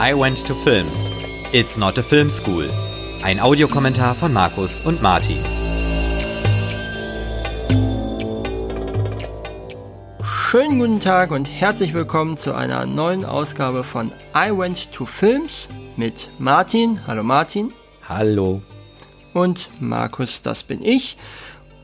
I Went to Films. It's not a film school. Ein Audiokommentar von Markus und Martin. Schönen guten Tag und herzlich willkommen zu einer neuen Ausgabe von I Went to Films mit Martin. Hallo Martin. Hallo. Und Markus, das bin ich.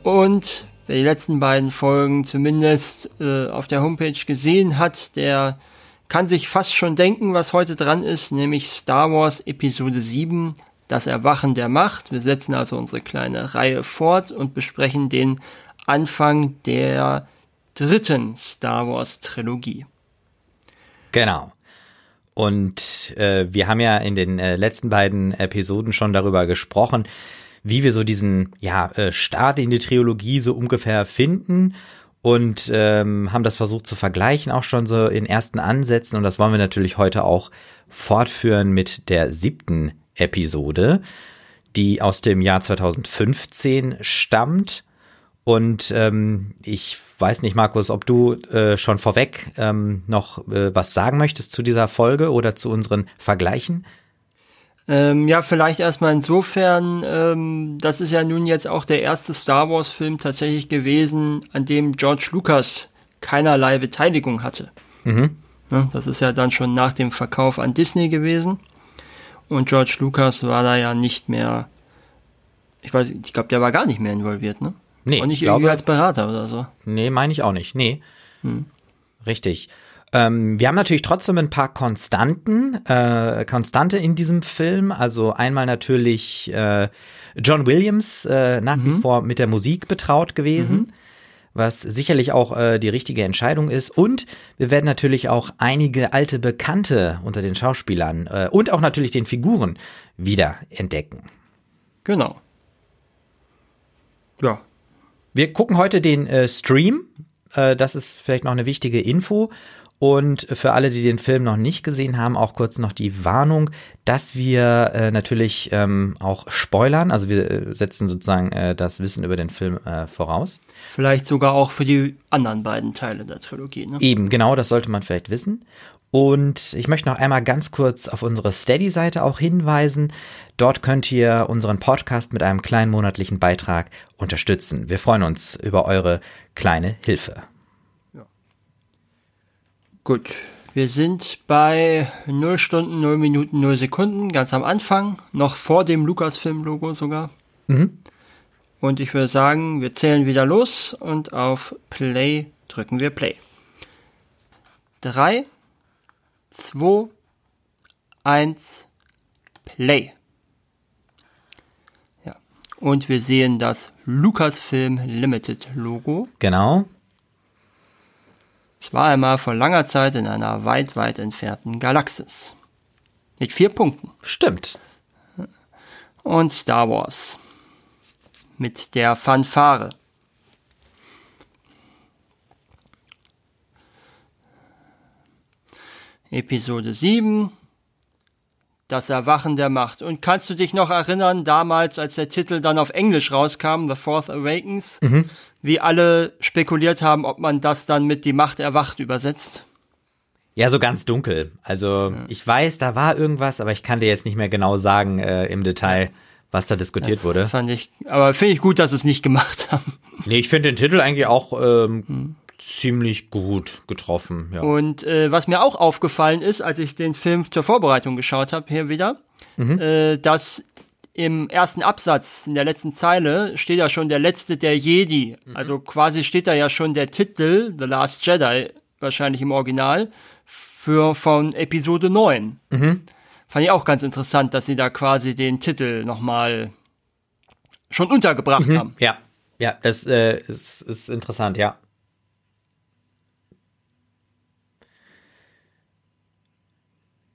Und wer die letzten beiden Folgen zumindest äh, auf der Homepage gesehen hat, der kann sich fast schon denken, was heute dran ist, nämlich Star Wars Episode 7, das Erwachen der Macht. Wir setzen also unsere kleine Reihe fort und besprechen den Anfang der dritten Star Wars Trilogie. Genau. Und äh, wir haben ja in den äh, letzten beiden Episoden schon darüber gesprochen, wie wir so diesen ja, äh, Start in die Trilogie so ungefähr finden und ähm, haben das versucht zu vergleichen, auch schon so in ersten Ansätzen. Und das wollen wir natürlich heute auch fortführen mit der siebten Episode, die aus dem Jahr 2015 stammt. Und ähm, ich weiß nicht, Markus, ob du äh, schon vorweg ähm, noch äh, was sagen möchtest zu dieser Folge oder zu unseren Vergleichen. Ähm, ja, vielleicht erstmal insofern, ähm, das ist ja nun jetzt auch der erste Star Wars-Film tatsächlich gewesen, an dem George Lucas keinerlei Beteiligung hatte. Mhm. Ja, das ist ja dann schon nach dem Verkauf an Disney gewesen. Und George Lucas war da ja nicht mehr, ich weiß, ich glaube, der war gar nicht mehr involviert, ne? Nee. Und nicht glaube, irgendwie als Berater oder so. Nee, meine ich auch nicht. Nee. Hm. Richtig. Ähm, wir haben natürlich trotzdem ein paar Konstanten, äh, Konstante in diesem Film. Also einmal natürlich äh, John Williams, äh, nach mhm. wie vor mit der Musik betraut gewesen. Mhm. Was sicherlich auch äh, die richtige Entscheidung ist. Und wir werden natürlich auch einige alte Bekannte unter den Schauspielern äh, und auch natürlich den Figuren wieder entdecken. Genau. Ja. Wir gucken heute den äh, Stream. Äh, das ist vielleicht noch eine wichtige Info. Und für alle, die den Film noch nicht gesehen haben, auch kurz noch die Warnung, dass wir äh, natürlich ähm, auch spoilern. Also wir äh, setzen sozusagen äh, das Wissen über den Film äh, voraus. Vielleicht sogar auch für die anderen beiden Teile der Trilogie. Ne? Eben, genau, das sollte man vielleicht wissen. Und ich möchte noch einmal ganz kurz auf unsere Steady-Seite auch hinweisen. Dort könnt ihr unseren Podcast mit einem kleinen monatlichen Beitrag unterstützen. Wir freuen uns über eure kleine Hilfe. Gut, wir sind bei 0 Stunden, 0 Minuten, 0 Sekunden, ganz am Anfang, noch vor dem Lucasfilm-Logo sogar. Mhm. Und ich würde sagen, wir zählen wieder los und auf Play drücken wir Play. 3, 2, 1, Play. Ja. Und wir sehen das Lucasfilm Limited Logo. Genau. Es war einmal vor langer Zeit in einer weit, weit entfernten Galaxis. Mit vier Punkten. Stimmt. Und Star Wars. Mit der Fanfare. Episode 7. Das Erwachen der Macht. Und kannst du dich noch erinnern, damals, als der Titel dann auf Englisch rauskam, The Fourth Awakens, mhm wie alle spekuliert haben, ob man das dann mit die Macht erwacht übersetzt. Ja, so ganz dunkel. Also ja. ich weiß, da war irgendwas, aber ich kann dir jetzt nicht mehr genau sagen äh, im Detail, was da diskutiert das wurde. Fand ich, aber finde ich gut, dass sie es nicht gemacht haben. Nee, ich finde den Titel eigentlich auch ähm, hm. ziemlich gut getroffen. Ja. Und äh, was mir auch aufgefallen ist, als ich den Film zur Vorbereitung geschaut habe, hier wieder, mhm. äh, dass im ersten Absatz, in der letzten Zeile, steht ja schon der letzte der Jedi. Mhm. Also quasi steht da ja schon der Titel, The Last Jedi, wahrscheinlich im Original, für von Episode 9. Mhm. Fand ich auch ganz interessant, dass sie da quasi den Titel nochmal schon untergebracht mhm. haben. Ja, ja, das äh, ist, ist interessant, ja.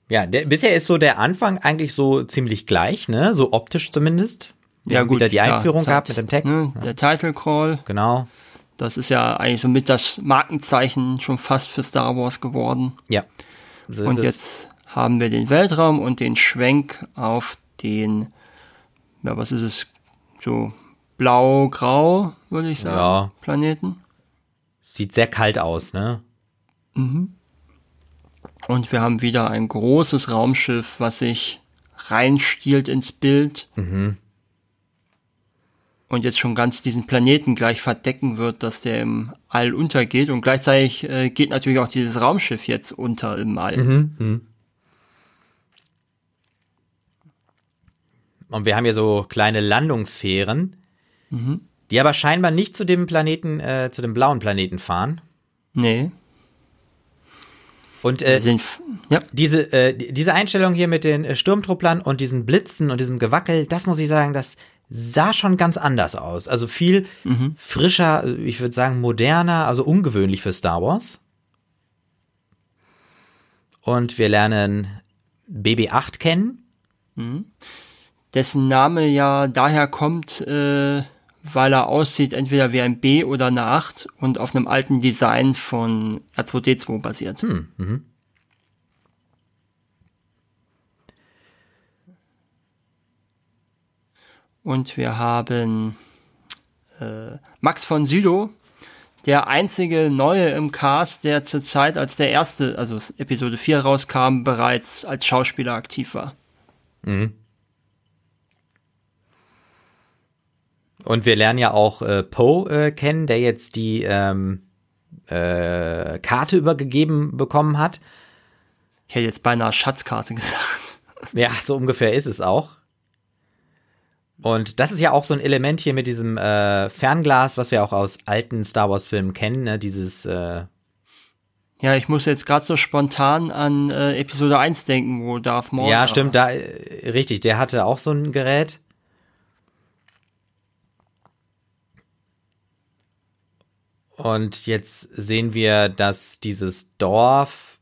Ja, der, bisher ist so der Anfang eigentlich so ziemlich gleich, ne? So optisch zumindest. Ja, gut. Wieder die Einführung ja, gehabt mit dem Text. Ne, der Title Crawl. Genau. Das ist ja eigentlich so mit das Markenzeichen schon fast für Star Wars geworden. Ja. So und jetzt haben wir den Weltraum und den Schwenk auf den, ja, was ist es? So blau-grau, würde ich sagen. Ja. Planeten. Sieht sehr kalt aus, ne? Mhm. Und wir haben wieder ein großes Raumschiff, was sich reinstiehlt ins Bild. Mhm. Und jetzt schon ganz diesen Planeten gleich verdecken wird, dass der im All untergeht. Und gleichzeitig äh, geht natürlich auch dieses Raumschiff jetzt unter im All. Mhm. Mhm. Und wir haben hier so kleine Landungssphären, mhm. die aber scheinbar nicht zu dem Planeten, äh, zu dem blauen Planeten fahren. Nee. Und äh, sind, ja. diese, äh, diese Einstellung hier mit den äh, Sturmtrupplern und diesen Blitzen und diesem Gewackel, das muss ich sagen, das sah schon ganz anders aus. Also viel mhm. frischer, ich würde sagen moderner, also ungewöhnlich für Star Wars. Und wir lernen BB-8 kennen. Mhm. Dessen Name ja daher kommt, äh, weil er aussieht entweder wie ein B oder eine 8 und auf einem alten Design von R2D2 basiert. Hm, mhm. Und wir haben äh, Max von Sydow, der einzige Neue im Cast, der zur Zeit, als der erste, also Episode 4 rauskam, bereits als Schauspieler aktiv war. Mhm. Und wir lernen ja auch äh, Poe äh, kennen, der jetzt die ähm, äh, Karte übergegeben bekommen hat. Ich hätte jetzt beinahe Schatzkarte gesagt. Ja, so ungefähr ist es auch. Und das ist ja auch so ein Element hier mit diesem äh, Fernglas, was wir auch aus alten Star Wars-Filmen kennen, ne? Dieses äh ja, ich muss jetzt gerade so spontan an äh, Episode 1 denken, wo Darth Maul. Ja, stimmt, da äh, richtig, der hatte auch so ein Gerät. Und jetzt sehen wir, dass dieses Dorf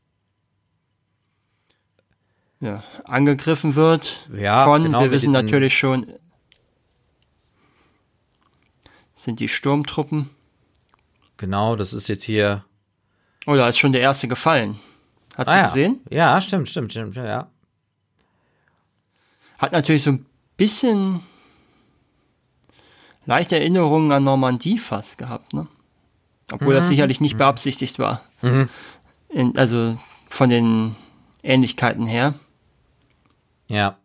ja, angegriffen wird. Ja, von, genau, wir wissen natürlich schon, sind die Sturmtruppen. Genau, das ist jetzt hier. Oh, da ist schon der erste gefallen. Hast ah, ja. gesehen? Ja, stimmt, stimmt, stimmt, ja. Hat natürlich so ein bisschen leichte Erinnerungen an Normandie fast gehabt, ne? Obwohl mhm. das sicherlich nicht mhm. beabsichtigt war. Mhm. In, also von den Ähnlichkeiten her. Ja.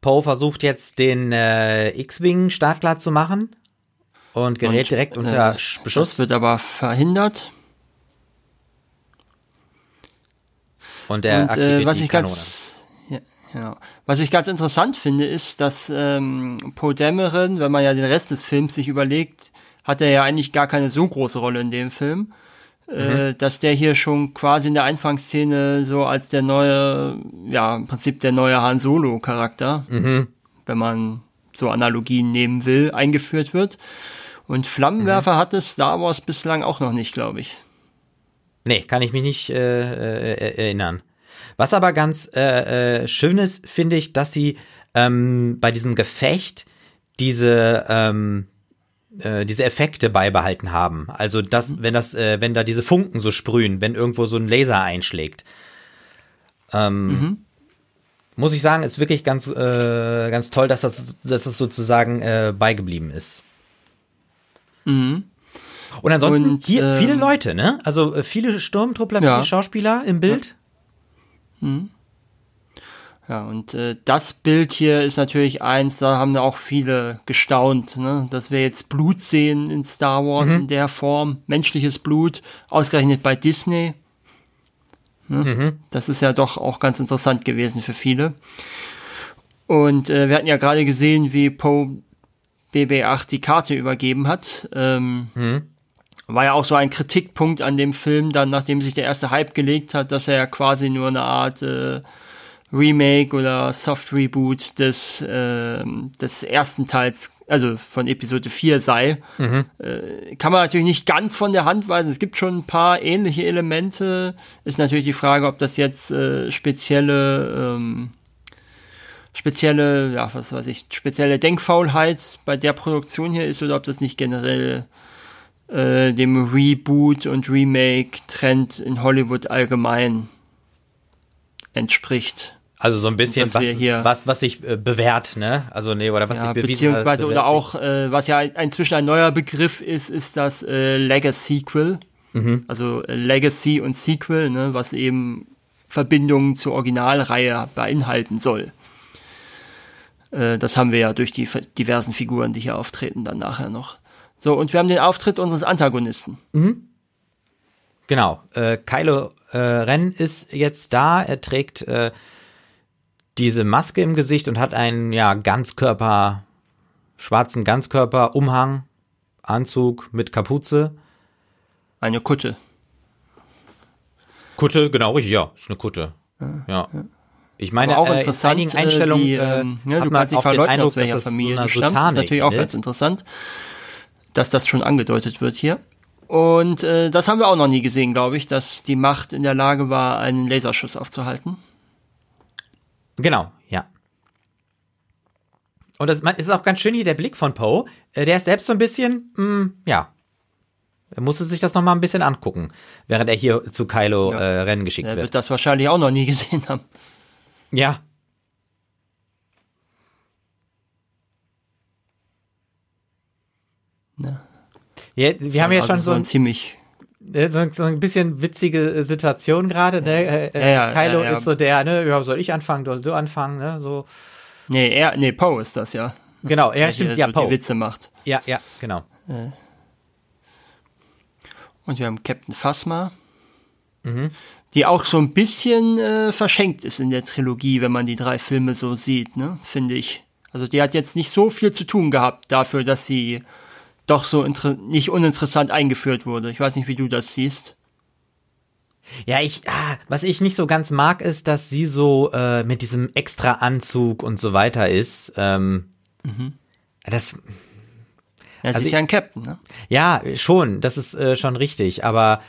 Poe versucht jetzt den äh, X-Wing startklar zu machen und gerät und, direkt unter äh, Beschuss. Das wird aber verhindert. Und er äh, aktiviert äh, was die ich Kanone. ganz ja, genau. Was ich ganz interessant finde, ist, dass ähm, Poe Dameron, wenn man ja den Rest des Films sich überlegt, hat er ja eigentlich gar keine so große Rolle in dem Film. Äh, mhm. dass der hier schon quasi in der Anfangsszene so als der neue, ja, im Prinzip der neue Han Solo-Charakter, mhm. wenn man so Analogien nehmen will, eingeführt wird. Und Flammenwerfer mhm. hatte Star Wars bislang auch noch nicht, glaube ich. Nee, kann ich mich nicht äh, äh, erinnern. Was aber ganz äh, äh, schön ist, finde ich, dass sie ähm, bei diesem Gefecht diese ähm, äh, diese Effekte beibehalten haben. Also das, mhm. wenn das, äh, wenn da diese Funken so sprühen, wenn irgendwo so ein Laser einschlägt. Ähm, mhm. Muss ich sagen, ist wirklich ganz, äh, ganz toll, dass das, dass das sozusagen äh, beigeblieben ist. Mhm. Und ansonsten Und, hier ähm, viele Leute, ne? Also äh, viele Sturmtruppler, ja. viele Schauspieler im Bild. Ja. Mhm. Ja, und äh, das Bild hier ist natürlich eins, da haben auch viele gestaunt, ne? dass wir jetzt Blut sehen in Star Wars mhm. in der Form, menschliches Blut, ausgerechnet bei Disney. Ne? Mhm. Das ist ja doch auch ganz interessant gewesen für viele. Und äh, wir hatten ja gerade gesehen, wie Poe BB8 die Karte übergeben hat. Ähm, mhm. War ja auch so ein Kritikpunkt an dem Film, dann nachdem sich der erste Hype gelegt hat, dass er ja quasi nur eine Art äh, Remake oder Soft Reboot des, äh, des ersten Teils, also von Episode 4 sei. Mhm. Äh, kann man natürlich nicht ganz von der Hand weisen. Es gibt schon ein paar ähnliche Elemente. Ist natürlich die Frage, ob das jetzt äh, spezielle, ähm, spezielle, ja, was weiß ich, spezielle Denkfaulheit bei der Produktion hier ist oder ob das nicht generell äh, dem Reboot und Remake-Trend in Hollywood allgemein entspricht. Also so ein bisschen was, was, was sich äh, bewährt, ne? Also nee, oder was ja, sich bewiesen Beziehungsweise, oder auch, äh, was ja inzwischen ein neuer Begriff ist, ist das äh, Legacy-Sequel. Mhm. Also Legacy und Sequel, ne, was eben Verbindungen zur Originalreihe beinhalten soll. Äh, das haben wir ja durch die diversen Figuren, die hier auftreten, dann nachher noch. So, und wir haben den Auftritt unseres Antagonisten. Mhm. Genau. Äh, Kylo äh, Ren ist jetzt da. Er trägt äh, diese Maske im Gesicht und hat einen ja Ganzkörper, schwarzen Ganzkörper-Umhang, Anzug mit Kapuze. Eine Kutte. Kutte, genau, richtig, ja, ist eine Kutte. Ja. ja. Ich meine, auch äh, in einigen äh, Einstellungen die, äh, ja, du kannst nicht verleugnen, aus welcher Familie du stammst. Das ist natürlich auch ganz interessant, dass das schon angedeutet wird hier. Und äh, das haben wir auch noch nie gesehen, glaube ich, dass die Macht in der Lage war, einen Laserschuss aufzuhalten. Genau, ja. Und das ist auch ganz schön hier der Blick von Poe. Äh, der ist selbst so ein bisschen, mh, hm, ja. Er musste sich das noch mal ein bisschen angucken, während er hier zu Kylo ja. äh, Rennen geschickt wird. Er wird das wahrscheinlich auch noch nie gesehen haben. Ja. Ja. ja wir haben ja schon so ein ziemlich so, so ein bisschen witzige Situation gerade, ne? Äh, äh, ja, ja, Kylo ja, ist so der, ne, ja, soll ich anfangen, soll du anfangen, ne? So. Nee, er, nee, Poe ist das ja. Genau, er der stimmt, ja, Poe. Die Witze macht. Ja, ja, genau. Und wir haben Captain Phasma, mhm. die auch so ein bisschen äh, verschenkt ist in der Trilogie, wenn man die drei Filme so sieht, ne, finde ich. Also die hat jetzt nicht so viel zu tun gehabt dafür, dass sie doch so nicht uninteressant eingeführt wurde. Ich weiß nicht, wie du das siehst. Ja, ich, ah, was ich nicht so ganz mag, ist, dass sie so äh, mit diesem extra Anzug und so weiter ist. Ähm, mhm. Das. Ja, also sie ist ja ein Captain, ne? Ja, schon, das ist äh, schon richtig, aber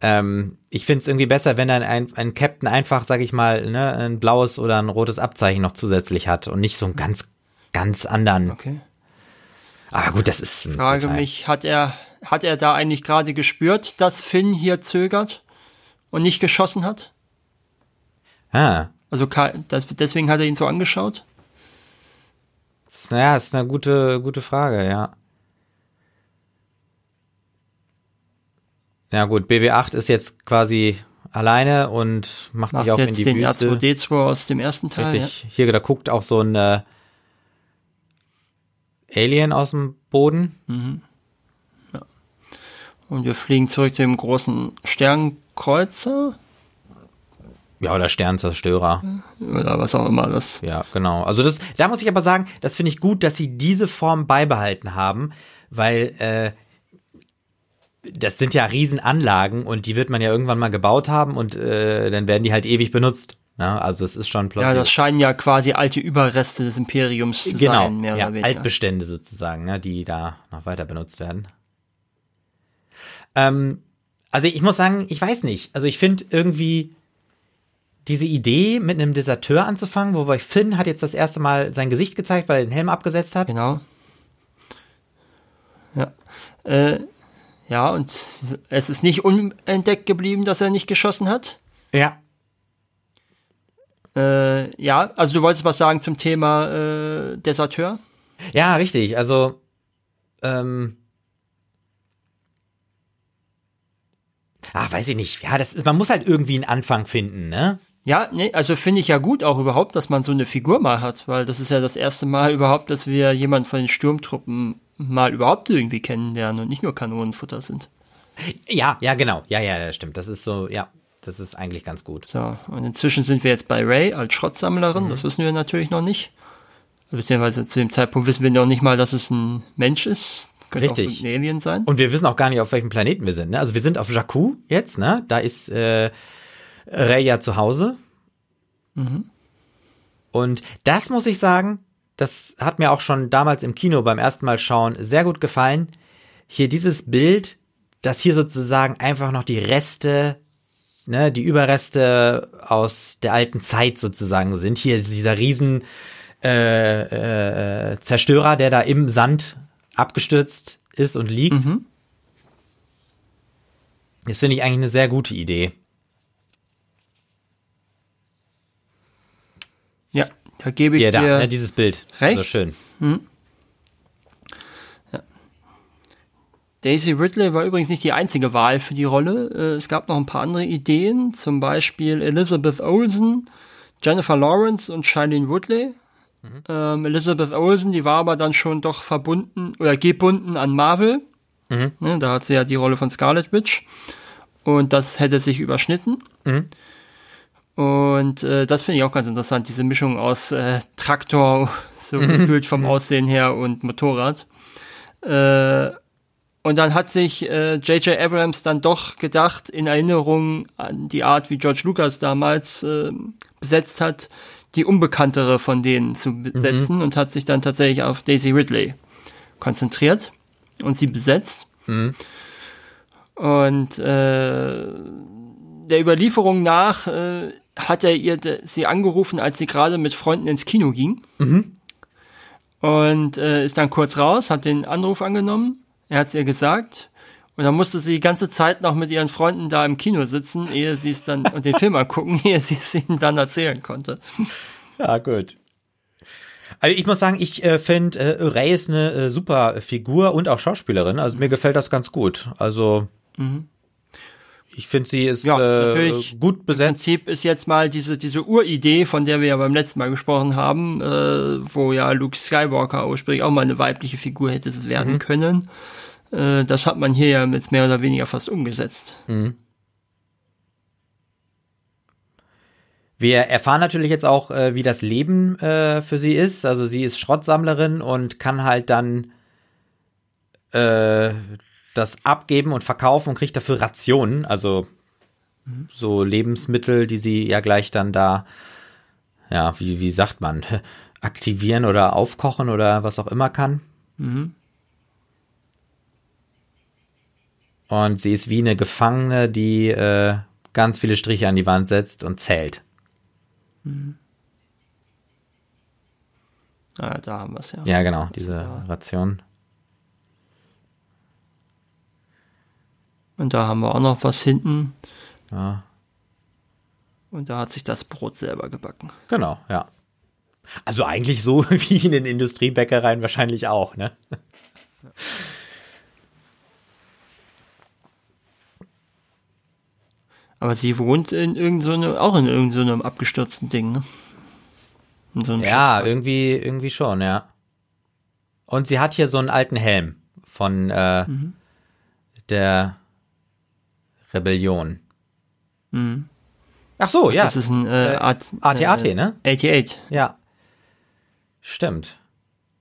ähm, ich finde es irgendwie besser, wenn dann ein, ein Captain einfach, sag ich mal, ne, ein blaues oder ein rotes Abzeichen noch zusätzlich hat und nicht so einen ganz, ganz anderen. Okay. Aber gut, das ist. Ich frage Detail. mich, hat er, hat er da eigentlich gerade gespürt, dass Finn hier zögert und nicht geschossen hat? Ah. Also das, deswegen hat er ihn so angeschaut? Naja, ist eine gute, gute Frage, ja. Ja gut, BB8 ist jetzt quasi alleine und macht, macht sich auch in die den Wüste. R2D2 aus dem ersten Teil. Richtig. Ja. Hier, da guckt auch so ein äh, Alien aus dem Boden. Mhm. Ja. Und wir fliegen zurück zu dem großen Sternkreuzer. Ja, oder Sternzerstörer. Oder was auch immer das. Ja, genau. Also das, da muss ich aber sagen, das finde ich gut, dass sie diese Form beibehalten haben, weil äh, das sind ja Riesenanlagen und die wird man ja irgendwann mal gebaut haben und äh, dann werden die halt ewig benutzt. Ja, also es ist schon plausibel. Ja, das scheinen ja quasi alte Überreste des Imperiums zu genau, sein, mehr ja, oder weniger. Altbestände sozusagen, ne, die da noch weiter benutzt werden. Ähm, also ich muss sagen, ich weiß nicht. Also ich finde irgendwie diese Idee, mit einem Deserteur anzufangen, wobei Finn hat jetzt das erste Mal sein Gesicht gezeigt, weil er den Helm abgesetzt hat. Genau. Ja. Äh, ja, und es ist nicht unentdeckt geblieben, dass er nicht geschossen hat. Ja. Äh, ja, also du wolltest was sagen zum Thema äh, Deserteur? Ja, richtig. Also ähm, Ach, weiß ich nicht. Ja, das ist, man muss halt irgendwie einen Anfang finden, ne? Ja, nee, also finde ich ja gut auch überhaupt, dass man so eine Figur mal hat, weil das ist ja das erste Mal überhaupt, dass wir jemanden von den Sturmtruppen mal überhaupt irgendwie kennenlernen und nicht nur Kanonenfutter sind. Ja, ja, genau. Ja, ja, das stimmt. Das ist so, ja, das ist eigentlich ganz gut. So, und inzwischen sind wir jetzt bei Ray als Schrottsammlerin. Mhm. Das wissen wir natürlich noch nicht. Beziehungsweise zu dem Zeitpunkt wissen wir noch nicht mal, dass es ein Mensch ist. Könnte Richtig. auch ein Alien sein. Und wir wissen auch gar nicht, auf welchem Planeten wir sind. Ne? Also wir sind auf Jakku jetzt, ne? Da ist äh, Ray ja zu Hause. Mhm. Und das muss ich sagen, das hat mir auch schon damals im Kino beim ersten Mal schauen sehr gut gefallen. Hier dieses Bild, dass hier sozusagen einfach noch die Reste ne, die Überreste aus der alten Zeit sozusagen sind. Hier dieser riesen äh, äh, Zerstörer, der da im Sand abgestürzt ist und liegt. Mhm. Das finde ich eigentlich eine sehr gute Idee. Ja, da gebe ich ja, dir da, ja, dieses Bild. Recht. So schön. Mhm. Daisy Ridley war übrigens nicht die einzige Wahl für die Rolle. Äh, es gab noch ein paar andere Ideen, zum Beispiel Elizabeth Olsen, Jennifer Lawrence und Shailene Woodley. Mhm. Ähm, Elizabeth Olsen, die war aber dann schon doch verbunden oder gebunden an Marvel. Mhm. Ne, da hat sie ja die Rolle von Scarlet Witch. Und das hätte sich überschnitten. Mhm. Und äh, das finde ich auch ganz interessant, diese Mischung aus äh, Traktor, so gefühlt vom mhm. Aussehen her, und Motorrad. Äh, und dann hat sich J.J. Äh, Abrams dann doch gedacht, in Erinnerung an die Art, wie George Lucas damals äh, besetzt hat, die unbekanntere von denen zu besetzen mhm. und hat sich dann tatsächlich auf Daisy Ridley konzentriert und sie besetzt. Mhm. Und äh, der Überlieferung nach äh, hat er ihr sie angerufen, als sie gerade mit Freunden ins Kino ging. Mhm. Und äh, ist dann kurz raus, hat den Anruf angenommen. Er hat es ihr gesagt. Und dann musste sie die ganze Zeit noch mit ihren Freunden da im Kino sitzen, ehe sie es dann und den Film angucken, ehe sie es ihnen dann erzählen konnte. Ja, gut. Also ich muss sagen, ich äh, finde, äh, Ray ist eine äh, super Figur und auch Schauspielerin. Also mir gefällt das ganz gut. Also mhm. Ich finde, sie ist ja, äh, gut besetzt. Im Prinzip ist jetzt mal diese, diese Uridee, von der wir ja beim letzten Mal gesprochen haben, äh, wo ja Luke Skywalker ursprünglich auch mal eine weibliche Figur hätte werden mhm. können. Äh, das hat man hier ja jetzt mehr oder weniger fast umgesetzt. Mhm. Wir erfahren natürlich jetzt auch, äh, wie das Leben äh, für sie ist. Also sie ist Schrottsammlerin und kann halt dann äh, das abgeben und verkaufen und kriegt dafür Rationen, also mhm. so Lebensmittel, die sie ja gleich dann da, ja, wie, wie sagt man, aktivieren oder aufkochen oder was auch immer kann. Mhm. Und sie ist wie eine Gefangene, die äh, ganz viele Striche an die Wand setzt und zählt. Mhm. Ah, da haben wir es ja. Ja, genau, diese Ration. Und da haben wir auch noch was hinten. Ja. Und da hat sich das Brot selber gebacken. Genau, ja. Also eigentlich so wie in den Industriebäckereien wahrscheinlich auch, ne? Aber sie wohnt in irgendeinem, so auch in irgendeinem so abgestürzten Ding, ne? So ja, Schiff. irgendwie, irgendwie schon, ja. Und sie hat hier so einen alten Helm von äh, mhm. der Rebellion. Mhm. Ach so, ja. Das ist ein äh, AT-AT, äh, ne? 88. Ja. Stimmt.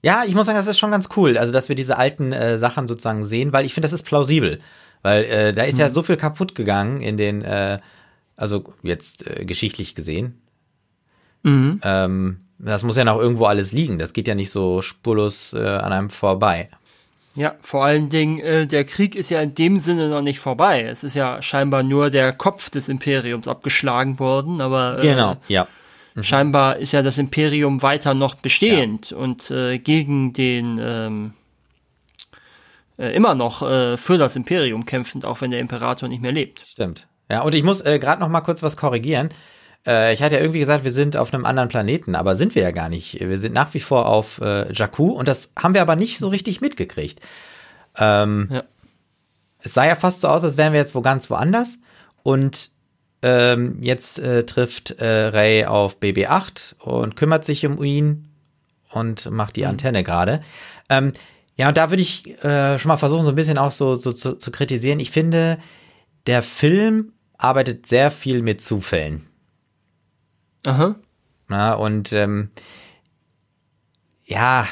Ja, ich muss sagen, das ist schon ganz cool, also dass wir diese alten äh, Sachen sozusagen sehen, weil ich finde, das ist plausibel. Weil äh, da ist mhm. ja so viel kaputt gegangen in den, äh, also jetzt äh, geschichtlich gesehen. Mhm. Ähm, das muss ja noch irgendwo alles liegen. Das geht ja nicht so spurlos äh, an einem vorbei. Ja, vor allen Dingen, äh, der Krieg ist ja in dem Sinne noch nicht vorbei. Es ist ja scheinbar nur der Kopf des Imperiums abgeschlagen worden, aber äh, genau, ja. Mhm. Scheinbar ist ja das Imperium weiter noch bestehend ja. und gegen den ähm, äh, immer noch äh, für das Imperium kämpfend, auch wenn der Imperator nicht mehr lebt. Stimmt. Ja, und ich muss äh, gerade noch mal kurz was korrigieren. Äh, ich hatte ja irgendwie gesagt, wir sind auf einem anderen Planeten, aber sind wir ja gar nicht. Wir sind nach wie vor auf äh, Jakku und das haben wir aber nicht so richtig mitgekriegt. Ähm, ja. Es sah ja fast so aus, als wären wir jetzt wo ganz woanders. Und ähm, jetzt äh, trifft äh, Ray auf BB8 und kümmert sich um ihn und macht die mhm. Antenne gerade. Ähm, ja, und da würde ich äh, schon mal versuchen, so ein bisschen auch so, so zu, zu kritisieren. Ich finde, der Film arbeitet sehr viel mit Zufällen. Aha. Na, und ähm, ja,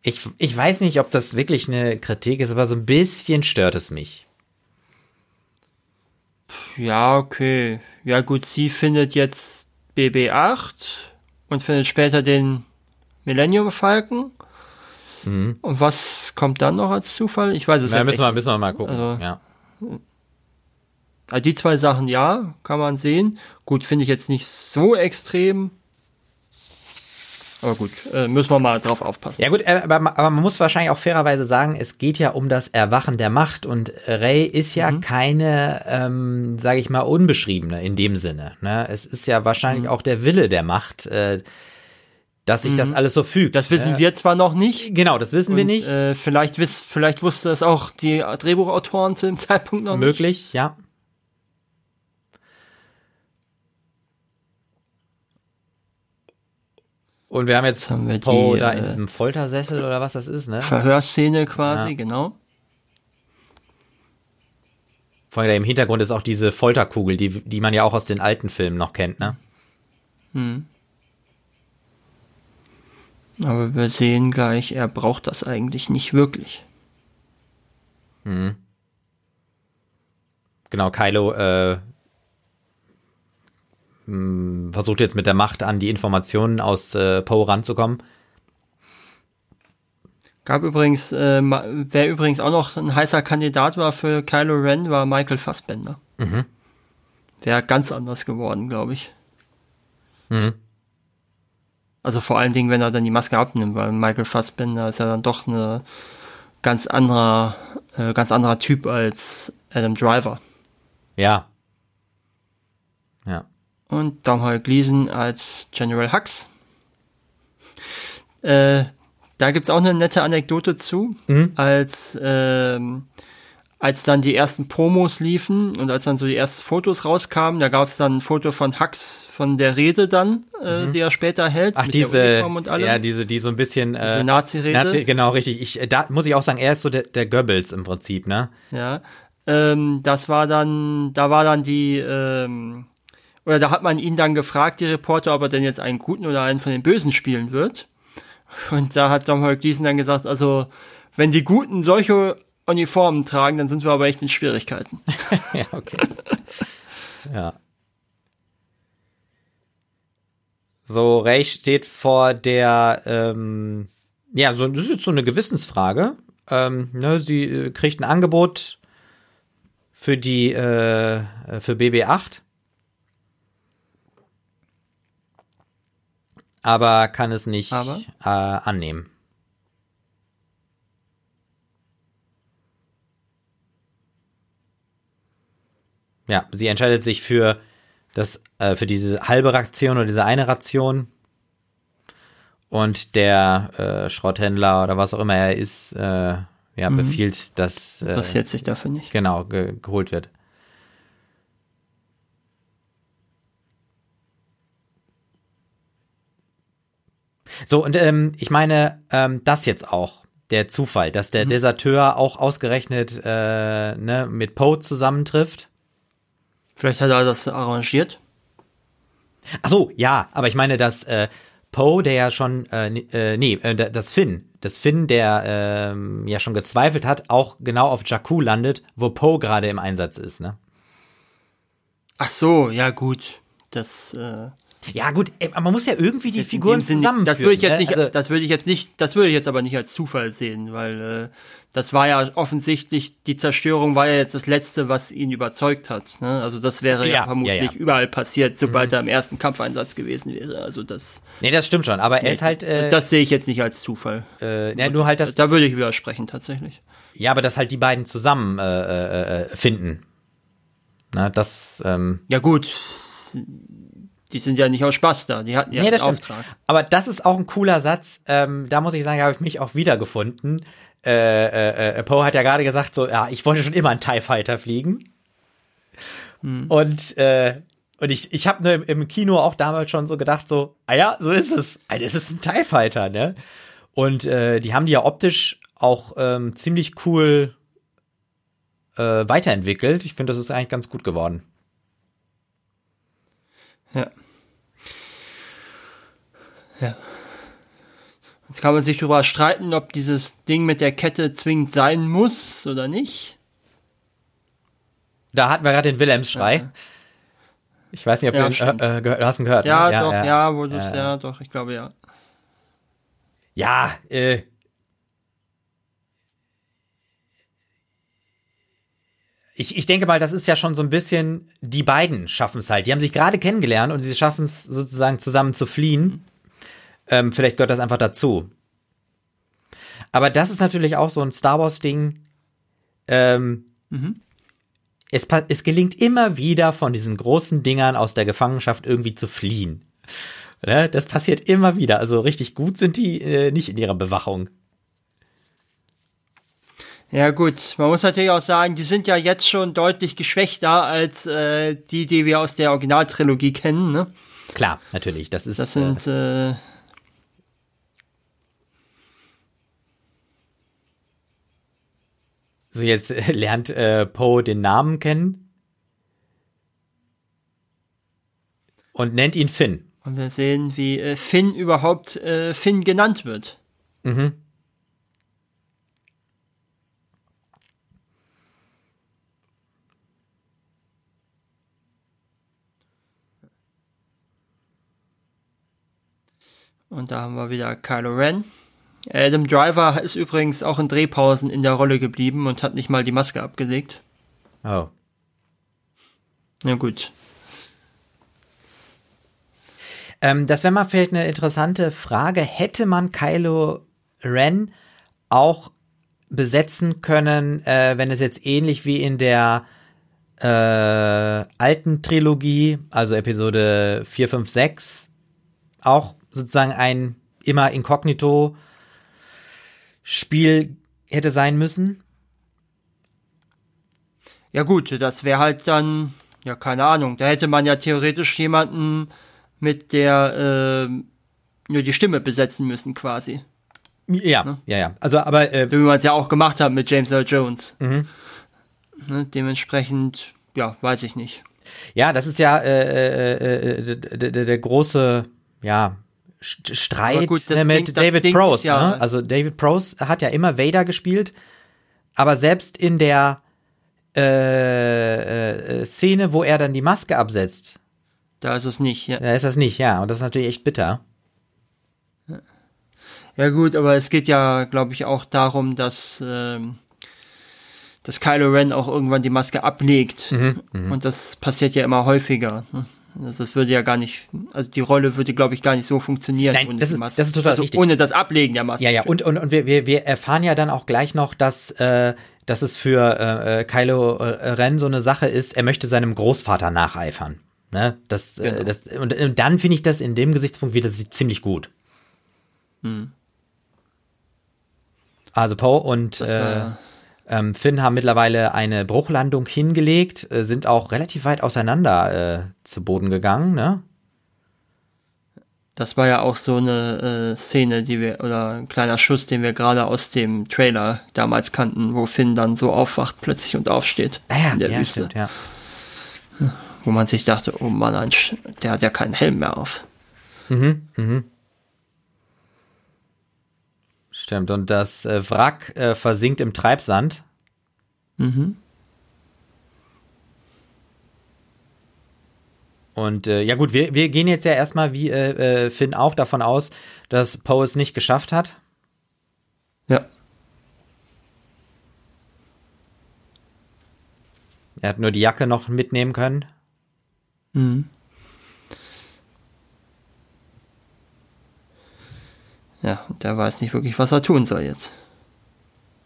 ich, ich weiß nicht, ob das wirklich eine Kritik ist, aber so ein bisschen stört es mich. Ja, okay. Ja, gut, sie findet jetzt BB8 und findet später den Millennium Falcon. Mhm. Und was kommt dann noch als Zufall? Ich weiß es ja, müssen wir, müssen wir mal gucken. Also, ja. Also die zwei Sachen, ja, kann man sehen. Gut, finde ich jetzt nicht so extrem. Aber gut, äh, müssen wir mal drauf aufpassen. Ja gut, äh, aber, aber, man muss wahrscheinlich auch fairerweise sagen, es geht ja um das Erwachen der Macht und Ray ist ja mhm. keine, ähm, sage ich mal, unbeschriebene in dem Sinne. Ne? Es ist ja wahrscheinlich mhm. auch der Wille der Macht, äh, dass sich das alles so fügt. Das wissen Äh, wir zwar noch nicht. Genau, das wissen wir Und, nicht. Äh, vielleicht, wiss, vielleicht wusste es auch die Drehbuchautoren zu dem Zeitpunkt noch nicht. Möglich, ja. Und wir haben jetzt, Jetzt haben wir Poe die, da in äh, diesem Foltersessel oder was das ist, ne? Verhörszene quasi, Ja. genau. Vor allem im Hintergrund ist auch diese Folterkugel, die, die man ja auch aus den alten Filmen noch kennt, ne? Aber wir sehen gleich, er braucht das eigentlich nicht wirklich. Genau, Kylo äh, mh, versucht jetzt mit der Macht an die Informationen aus äh, Poe ranzukommen. Gab übrigens, äh, wer übrigens auch noch ein heißer Kandidat war für Kylo Ren, war Michael Fassbender. Wäre ganz anders geworden, glaube ich. Mhm. Also vor allen Dingen, wenn er dann die Maske abnimmt, weil Michael Fassbender ist ja dann doch eine ganz anderer, äh, ganz anderer Typ als Adam Driver. Ja. Ja. Und Domhnall Gleeson als General Hux. Äh, da gibt's auch eine nette Anekdote zu, als, ähm, als dann die ersten Promos liefen und als dann so die ersten Fotos rauskamen, da gab's dann ein Foto von Hux von der Rede dann, äh, die er später hält. Ach, diese, ja, diese, die so ein bisschen, äh, Nazi-Rede. Nazi, genau, richtig. Ich, da muss ich auch sagen, er ist so der, der Goebbels im Prinzip, ne? Ja, ähm, das war dann, da war dann die, ähm, oder da hat man ihn dann gefragt, die Reporter, ob er denn jetzt einen guten oder einen von den Bösen spielen wird. Und da hat Domhnall Gleeson dann gesagt, also wenn die Guten solche Uniformen tragen, dann sind wir aber echt in Schwierigkeiten. ja, okay. ja. So, Ray steht vor der, ähm, ja, so, das ist jetzt so eine Gewissensfrage. Ähm, ne, sie äh, kriegt ein Angebot für die, äh, für BB8. Aber kann es nicht? Äh, annehmen. Ja, sie entscheidet sich für das, äh, für diese halbe Ration oder diese eine Ration. Und der äh, Schrotthändler oder was auch immer er ist, äh, ja, befiehlt, dass äh, Interessiert sich dafür nicht. genau ge geholt wird. So, und ähm, ich meine, ähm, das jetzt auch, der Zufall, dass der Deserteur auch ausgerechnet äh, ne, mit Poe zusammentrifft. Vielleicht hat er das arrangiert. Ach so, ja, aber ich meine, dass äh, Poe, der ja schon, äh, äh, nee, äh, das Finn, das Finn, der ähm, ja schon gezweifelt hat, auch genau auf Jakku landet, wo Poe gerade im Einsatz ist, ne? Ach so, ja gut. Das, äh, Ja, gut, man muss ja irgendwie die Figuren zusammenführen. Das würde ich jetzt ne? nicht, Also, das würde ich jetzt nicht, das würde ich jetzt aber nicht als Zufall sehen, weil äh, das war ja offensichtlich, die Zerstörung war ja jetzt das Letzte, was ihn überzeugt hat. Ne? Also das wäre ja, Ja, vermutlich ja, Mhm. ja. überall passiert, sobald er im ersten Kampfeinsatz gewesen wäre. Also das, nee, das stimmt schon, aber er ist halt, äh, das sehe ich jetzt nicht als Zufall. äh, ja, nur halt das, Da würde ich widersprechen tatsächlich. ja, aber dass halt die beiden zusammen äh, äh, äh, finden. Na, das, ähm, Ja gut, die sind ja nicht aus Spaß da, die hatten ja nee, einen stimmt. Auftrag. Aber das ist auch ein cooler Satz. Ähm, da muss ich sagen, habe ich mich auch wiedergefunden. Äh, äh, äh, Poe hat ja gerade gesagt, so, ja, ich wollte schon immer einen TIE Fighter fliegen. Und, äh, und ich, ich habe im, im Kino auch damals schon so gedacht, so, ah ja, so ist es. Das ist ein TIE Fighter, ne? Und äh, die haben die ja optisch auch ähm, ziemlich cool äh, weiterentwickelt. Ich finde, das ist eigentlich ganz gut geworden. Ja. Ja. Jetzt kann man sich darüber streiten, ob dieses Ding mit der Kette zwingend sein muss oder nicht. Da hatten wir gerade den Wilhelms-Schrei. Ich weiß nicht, ob Ja, du, äh, äh, gehört, hast ihn gehört. Ja, ne? doch, ja, wo du ja, ja, doch, ich glaube ja. Ja, äh. Ich, ich denke mal, das ist ja schon so ein bisschen, die beiden schaffen es halt. Die haben sich gerade kennengelernt und sie schaffen es sozusagen zusammen zu fliehen. Ähm, vielleicht gehört das einfach dazu. Aber das ist natürlich auch so ein Star Wars-Ding. Ähm, es, pa- es gelingt immer wieder von diesen großen Dingern aus der Gefangenschaft irgendwie zu fliehen. Ne? Das passiert immer wieder. Also richtig gut sind die äh, nicht in ihrer Bewachung. Ja gut, man muss natürlich auch sagen, die sind ja jetzt schon deutlich geschwächter als äh, die, die wir aus der Originaltrilogie kennen. Ne? Klar, natürlich. Das ist. Das sind. Äh, so jetzt lernt äh, Poe den Namen kennen und nennt ihn Finn. Und wir sehen, wie äh, Finn überhaupt äh, Finn genannt wird. Mhm. Und da haben wir wieder Kylo Ren. Adam Driver ist übrigens auch in Drehpausen in der Rolle geblieben und hat nicht mal die Maske abgelegt. Oh. Na gut. Ähm, das wäre mal vielleicht eine interessante Frage. Hätte man Kylo Ren auch besetzen können, äh, wenn es jetzt ähnlich wie in der äh, alten Trilogie, also Episode 4, 5, 6, auch sozusagen ein immer inkognito Spiel hätte sein müssen? Ja gut, das wäre halt dann, ja keine Ahnung, da hätte man ja theoretisch jemanden mit der äh, nur die Stimme besetzen müssen quasi. Ja, ne? ja, ja. Also aber äh, wie man es ja auch gemacht hat mit James Earl Jones. Mhm. Ne, dementsprechend, ja, weiß ich nicht. Ja, das ist ja äh, äh, äh der, der, der große, ja, Streit gut, ne, mit Ding, David Ding Prose. Ja, ne? Also David Prose hat ja immer Vader gespielt, aber selbst in der äh, äh, Szene, wo er dann die Maske absetzt, da ist es nicht. Ja. Da ist das nicht, ja. Und das ist natürlich echt bitter. Ja gut, aber es geht ja, glaube ich, auch darum, dass ähm, dass Kylo Ren auch irgendwann die Maske ablegt. Mhm, mh. Und das passiert ja immer häufiger. Ne? Also das würde ja gar nicht, also die Rolle würde, glaube ich, gar nicht so funktionieren. Nein, das ist, das ist total also richtig. Ohne das Ablegen der Maske. Ja, ja, und, und, und wir, wir, wir erfahren ja dann auch gleich noch, dass, äh, dass es für äh, Kylo äh, Ren so eine Sache ist, er möchte seinem Großvater nacheifern. Ne? Das, äh, genau. äh, das, und, und dann finde ich das in dem Gesichtspunkt wieder ziemlich gut. Hm. Also Poe und äh, ähm, Finn haben mittlerweile eine Bruchlandung hingelegt, äh, sind auch relativ weit auseinander äh, zu Boden gegangen, ne? Das war ja auch so eine äh, Szene, die wir, oder ein kleiner Schuss, den wir gerade aus dem Trailer damals kannten, wo Finn dann so aufwacht plötzlich und aufsteht ah ja, in der ja, Wüste. Stimmt, ja. Wo man sich dachte, oh Mann, der hat ja keinen Helm mehr auf. Mhm, mhm. Stimmt, und das äh, Wrack äh, versinkt im Treibsand. Mhm. Und äh, ja gut, wir, wir gehen jetzt ja erstmal, wie äh, äh, Finn auch, davon aus, dass Poe es nicht geschafft hat. Ja. Er hat nur die Jacke noch mitnehmen können. Mhm. Ja, der weiß nicht wirklich, was er tun soll jetzt.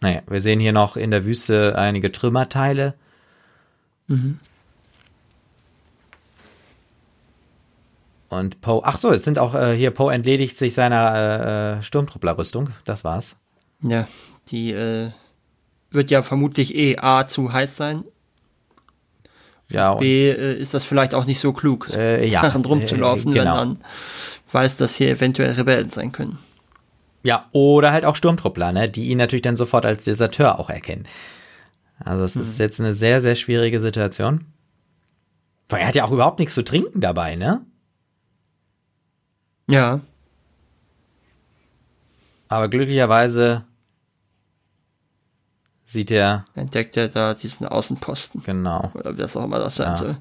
Naja, wir sehen hier noch in der Wüste einige Trümmerteile. Mhm. Und Poe, ach so, es sind auch äh, hier, Poe entledigt sich seiner äh, äh, Sturmtrupplerrüstung, das war's. Ja, die äh, wird ja vermutlich eh A zu heiß sein. Ja, B äh, ist das vielleicht auch nicht so klug, äh, ja, darin rumzulaufen, genau. wenn man weiß, dass hier eventuell Rebellen sein können. Ja, oder halt auch Sturmtruppler, ne, die ihn natürlich dann sofort als Deserteur auch erkennen. Also es mhm. ist jetzt eine sehr, sehr schwierige Situation. Weil er hat ja auch überhaupt nichts zu trinken dabei, ne? Ja. Aber glücklicherweise sieht er. Entdeckt er da diesen Außenposten. Genau. Oder was auch immer das sein ja. soll.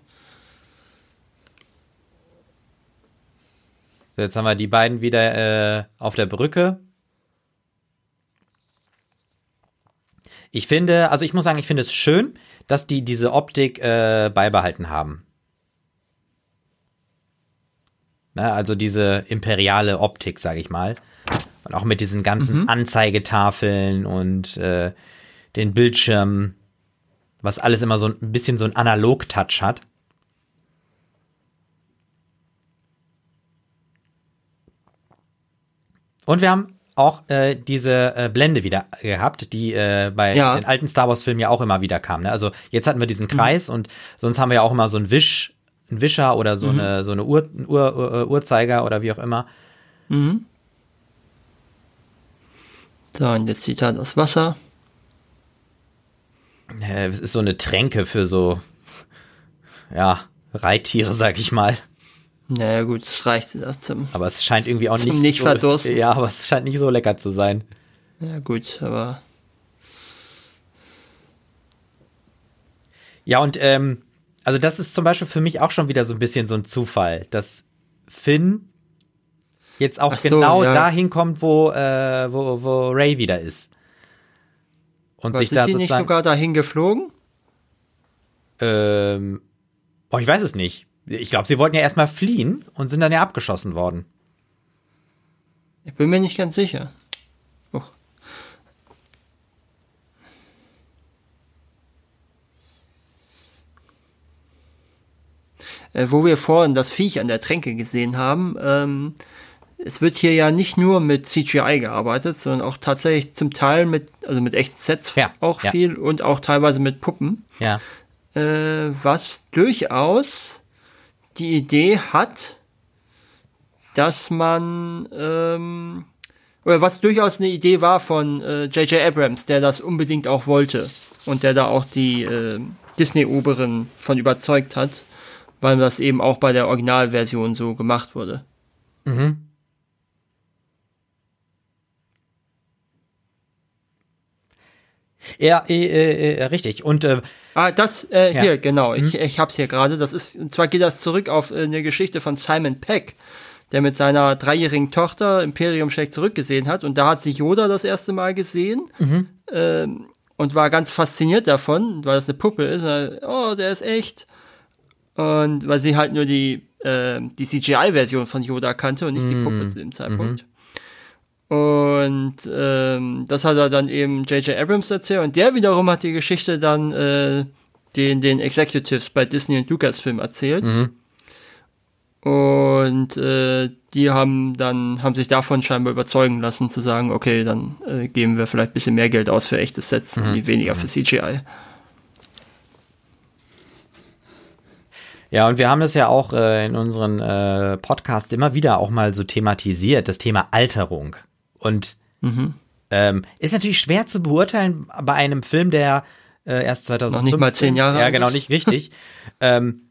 jetzt haben wir die beiden wieder äh, auf der Brücke. Ich finde, also ich muss sagen, ich finde es schön, dass die diese Optik äh, beibehalten haben. Na, also diese imperiale Optik, sage ich mal. Und auch mit diesen ganzen mhm. Anzeigetafeln und äh, den Bildschirmen, was alles immer so ein bisschen so ein Analog-Touch hat. Und wir haben auch äh, diese äh, Blende wieder gehabt, die äh, bei Ja. den alten Star Wars Filmen ja auch immer wieder kam. Ne? Also jetzt hatten wir diesen Kreis und sonst haben wir ja auch immer so einen Wisch, einen Wischer oder so eine so eine Uhr, ein Uhr, Uhr, Uhrzeiger oder wie auch immer. So, und jetzt zieht er das Wasser. Äh, Es ist so eine Tränke für so ja Reittiere, sag ich mal. Naja, gut, das reicht das zum. Aber es scheint irgendwie auch nicht nicht so, verdursten. Ja, aber es scheint nicht so lecker zu sein. Ja, gut, aber. Ja, und ähm, also das ist zum Beispiel für mich auch schon wieder so ein bisschen so ein Zufall, dass Finn jetzt auch so, genau ja. dahin kommt, wo, äh, wo, wo Ray wieder ist. Und Aber sich sind da die nicht sogar dahin geflogen? ähm, oh, ich weiß es nicht. Ich glaube, sie wollten ja erstmal fliehen und sind dann ja abgeschossen worden. Ich bin mir nicht ganz sicher. Oh. Äh, wo wir vorhin das Viech an der Tränke gesehen haben, ähm, es wird hier ja nicht nur mit CGI gearbeitet, sondern auch tatsächlich zum Teil mit, also mit echten Sets Ja, auch ja. viel und auch teilweise mit Puppen, Ja. äh, was durchaus die Idee hat, dass man ähm, oder was durchaus eine Idee war von äh, J.J. Abrams, der das unbedingt auch wollte und der da auch die äh, Disney-Oberin von überzeugt hat, weil das eben auch bei der Originalversion so gemacht wurde. Ja, äh, äh, äh, richtig. Und äh, Ah, das äh, Ja. hier genau. Ich, ich hab's hier gerade. Das ist und zwar geht das zurück auf äh, eine Geschichte von Simon Peck, der mit seiner dreijährigen Tochter Imperium schlägt zurückgesehen hat und da hat sie Yoda das erste Mal gesehen ähm, und war ganz fasziniert davon, weil das eine Puppe ist. Oh, der ist echt. Und weil sie halt nur die äh, die CGI-Version von Yoda kannte und nicht die Puppe zu dem Zeitpunkt. Und ähm, das hat er dann eben J.J. Abrams erzählt und der wiederum hat die Geschichte dann äh, den, den Executives bei Disney und Lucasfilm erzählt. Und äh, die haben dann, haben sich davon scheinbar überzeugen lassen, zu sagen, okay, dann äh, geben wir vielleicht ein bisschen mehr Geld aus für echte Sets und weniger für CGI. Ja, und wir haben das ja auch äh, in unseren äh, Podcasts immer wieder auch mal so thematisiert, das Thema Alterung. Und Mhm. ähm, ist natürlich schwer zu beurteilen bei einem Film, der äh, erst 2015... Noch nicht mal zehn Jahre Ja, genau, nicht richtig. ähm,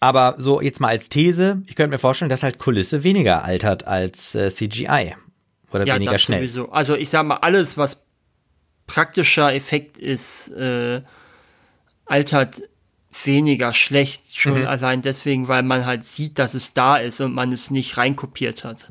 aber so jetzt mal als These, ich könnte mir vorstellen, dass halt Kulisse weniger altert als äh, CGI. Oder Ja, weniger das schnell. sowieso. Also ich sag mal, alles, was praktischer Effekt ist, äh, altert weniger schlecht, schon allein deswegen, weil man halt sieht, dass es da ist und man es nicht reinkopiert hat.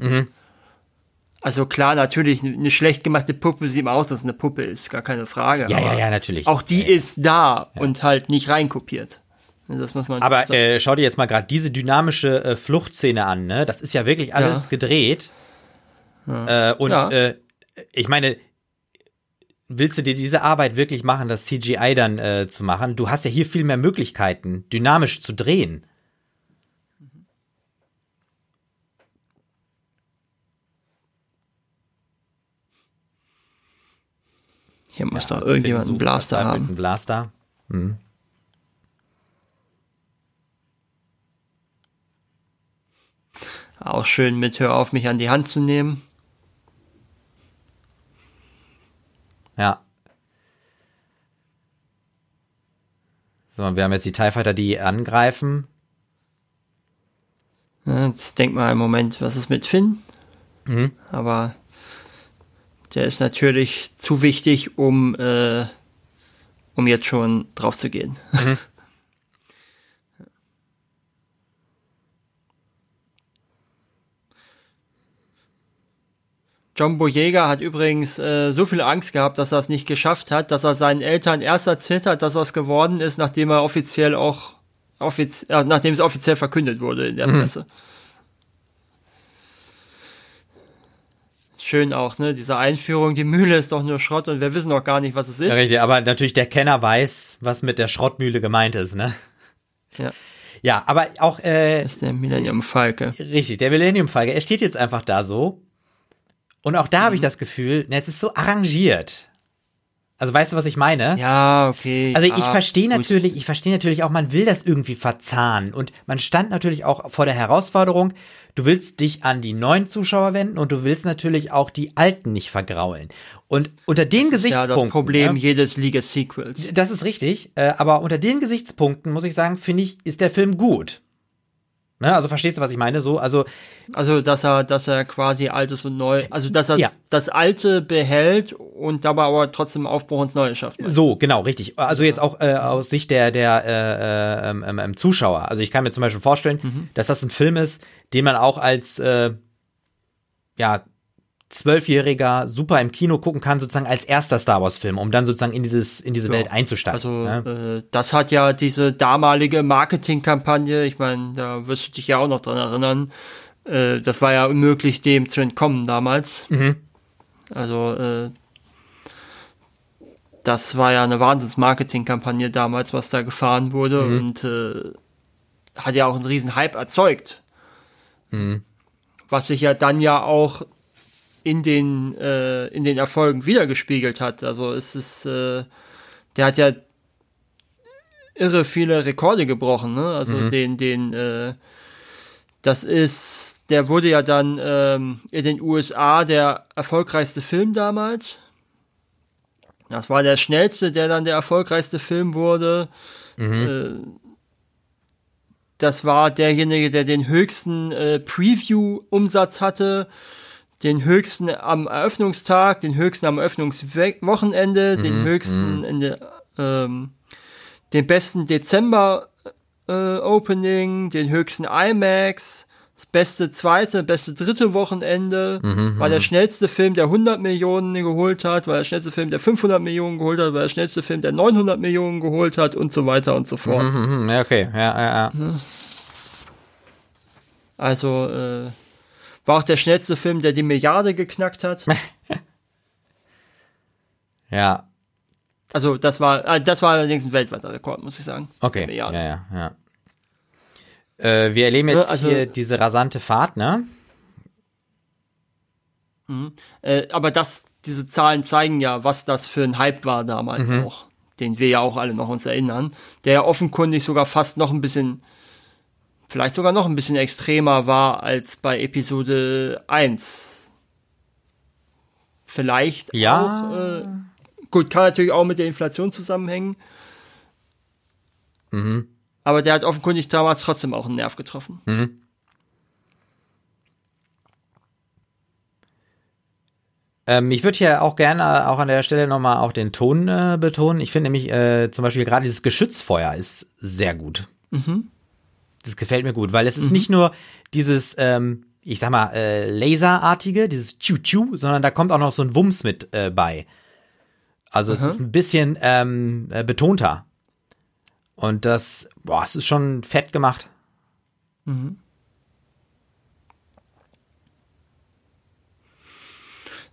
Also klar, natürlich, eine schlecht gemachte Puppe sieht man auch, dass es eine Puppe ist, gar keine Frage. Ja, ja, ja, natürlich. Auch die Ja. ist da und halt nicht reinkopiert. Das muss man Aber äh, schau dir jetzt mal gerade diese dynamische äh, Fluchtszene an, ne? Das ist ja wirklich alles Ja. gedreht. Äh, und Ja. äh, ich meine, willst du dir diese Arbeit wirklich machen, das CGI dann äh, zu machen? Du hast ja hier viel mehr Möglichkeiten, dynamisch zu drehen. Hier muss doch Also irgendjemand einen Blaster haben. Einen Blaster. Auch schön mit Hör auf, mich an die Hand zu nehmen. Ja. So, und wir haben jetzt die TIE Fighter, die angreifen. Ja, Jetzt denkt man im Moment, was ist mit Finn? Mhm. Aber der ist natürlich zu wichtig, um, äh, um jetzt schon drauf zu gehen. John Boyega hat übrigens äh, so viel Angst gehabt, dass er es nicht geschafft hat, dass er seinen Eltern erst erzählt hat, dass er es geworden ist, nachdem er offiziell auch offiz äh, nachdem es offiziell verkündet wurde in der Presse. Schön auch, ne? Diese Einführung, die Mühle ist doch nur Schrott und wir wissen noch gar nicht, was es ist. Ja, richtig, aber natürlich der Kenner weiß, was mit der Schrottmühle gemeint ist, ne? Ja, Ja, aber auch äh, das ist der Millennium Falke. richtig, der Millennium Falke, er steht jetzt einfach da so Und auch da habe ich das Gefühl, na, es ist so arrangiert. Also weißt du, was ich meine? Ja, okay. Also ja, ich verstehe gut. natürlich, ich verstehe natürlich auch, man will das irgendwie verzahnen und man stand natürlich auch vor der Herausforderung, du willst dich an die neuen Zuschauer wenden und du willst natürlich auch die alten nicht vergraulen. Und unter den Das ist ja Gesichtspunkten, das Problem ne, jedes Liga-Sequels. das ist richtig, äh, aber unter den Gesichtspunkten muss ich sagen, finde ich, ist der Film gut. Ne, also verstehst du, was ich meine? So, also Also, dass er, dass er quasi Altes und Neu, also, dass er Ja. das Alte behält und dabei aber trotzdem Aufbruch ins Neue schafft. So, genau, richtig. Also jetzt auch äh, aus Sicht der, der äh, äh, ähm, ähm, Zuschauer. Also ich kann mir zum Beispiel vorstellen, dass das ein Film ist, den man auch als äh, ja, Zwölfjähriger super im Kino gucken kann, sozusagen als erster Star Wars-Film, um dann sozusagen in dieses, in diese Welt einzusteigen. Also, ne? äh, das hat ja diese damalige Marketingkampagne, ich meine, da wirst du dich ja auch noch dran erinnern, äh, das war ja unmöglich, dem zu entkommen damals. Mhm. Also, äh, das war ja eine Wahnsinns-Marketingkampagne damals, was da gefahren wurde Mhm. und äh, hat ja auch einen riesen Hype erzeugt. Mhm. Was sich ja dann ja auch in den, äh, in den Erfolgen wiedergespiegelt hat. Also es ist, äh, der hat ja irre viele Rekorde gebrochen, ne? Also den, den, äh, das ist, der wurde ja dann ähm, in den USA der erfolgreichste Film damals. Das war der schnellste, der dann der erfolgreichste Film wurde. Äh, das war derjenige, der den höchsten äh, Preview-Umsatz hatte, den höchsten am Eröffnungstag, den höchsten am Eröffnungswochenende, den höchsten in der, ähm, den besten Dezember äh, Opening, den höchsten IMAX, das beste zweite, beste dritte Wochenende, war der schnellste Film, der 100 Millionen geholt hat, war der schnellste Film, der 500 Millionen geholt hat, war der schnellste Film, der 900 Millionen geholt hat und so weiter und so fort. Mhm, okay, ja, ja, ja. Also äh, war auch der schnellste Film, der die Milliarde geknackt hat. Ja, Also das war, äh, das war allerdings ein weltweiter Rekord, muss ich sagen. okay. Ja, ja, ja. Äh, wir erleben jetzt Ja, also- hier diese rasante Fahrt, ne? Äh, aber das, diese Zahlen zeigen ja, was das für ein Hype war damals auch, den wir ja auch alle noch uns erinnern, der ja offenkundig sogar fast noch ein bisschen, vielleicht sogar noch ein bisschen extremer war als bei Episode 1. Vielleicht Ja. auch, äh, gut, kann natürlich auch mit der Inflation zusammenhängen. Aber der hat offenkundig damals trotzdem auch einen Nerv getroffen. Ähm, ich würde hier auch gerne auch an der Stelle nochmal auch den Ton äh, betonen. Ich finde nämlich äh, zum Beispiel gerade dieses Geschützfeuer ist sehr gut. Das gefällt mir gut, weil es ist nicht nur dieses, ähm, ich sag mal, äh, Laserartige, dieses Chu-Chu, sondern da kommt auch noch so ein Wumms mit äh, bei. Also es Aha. ist ein bisschen ähm, äh, betonter. Und das, boah, es ist schon fett gemacht.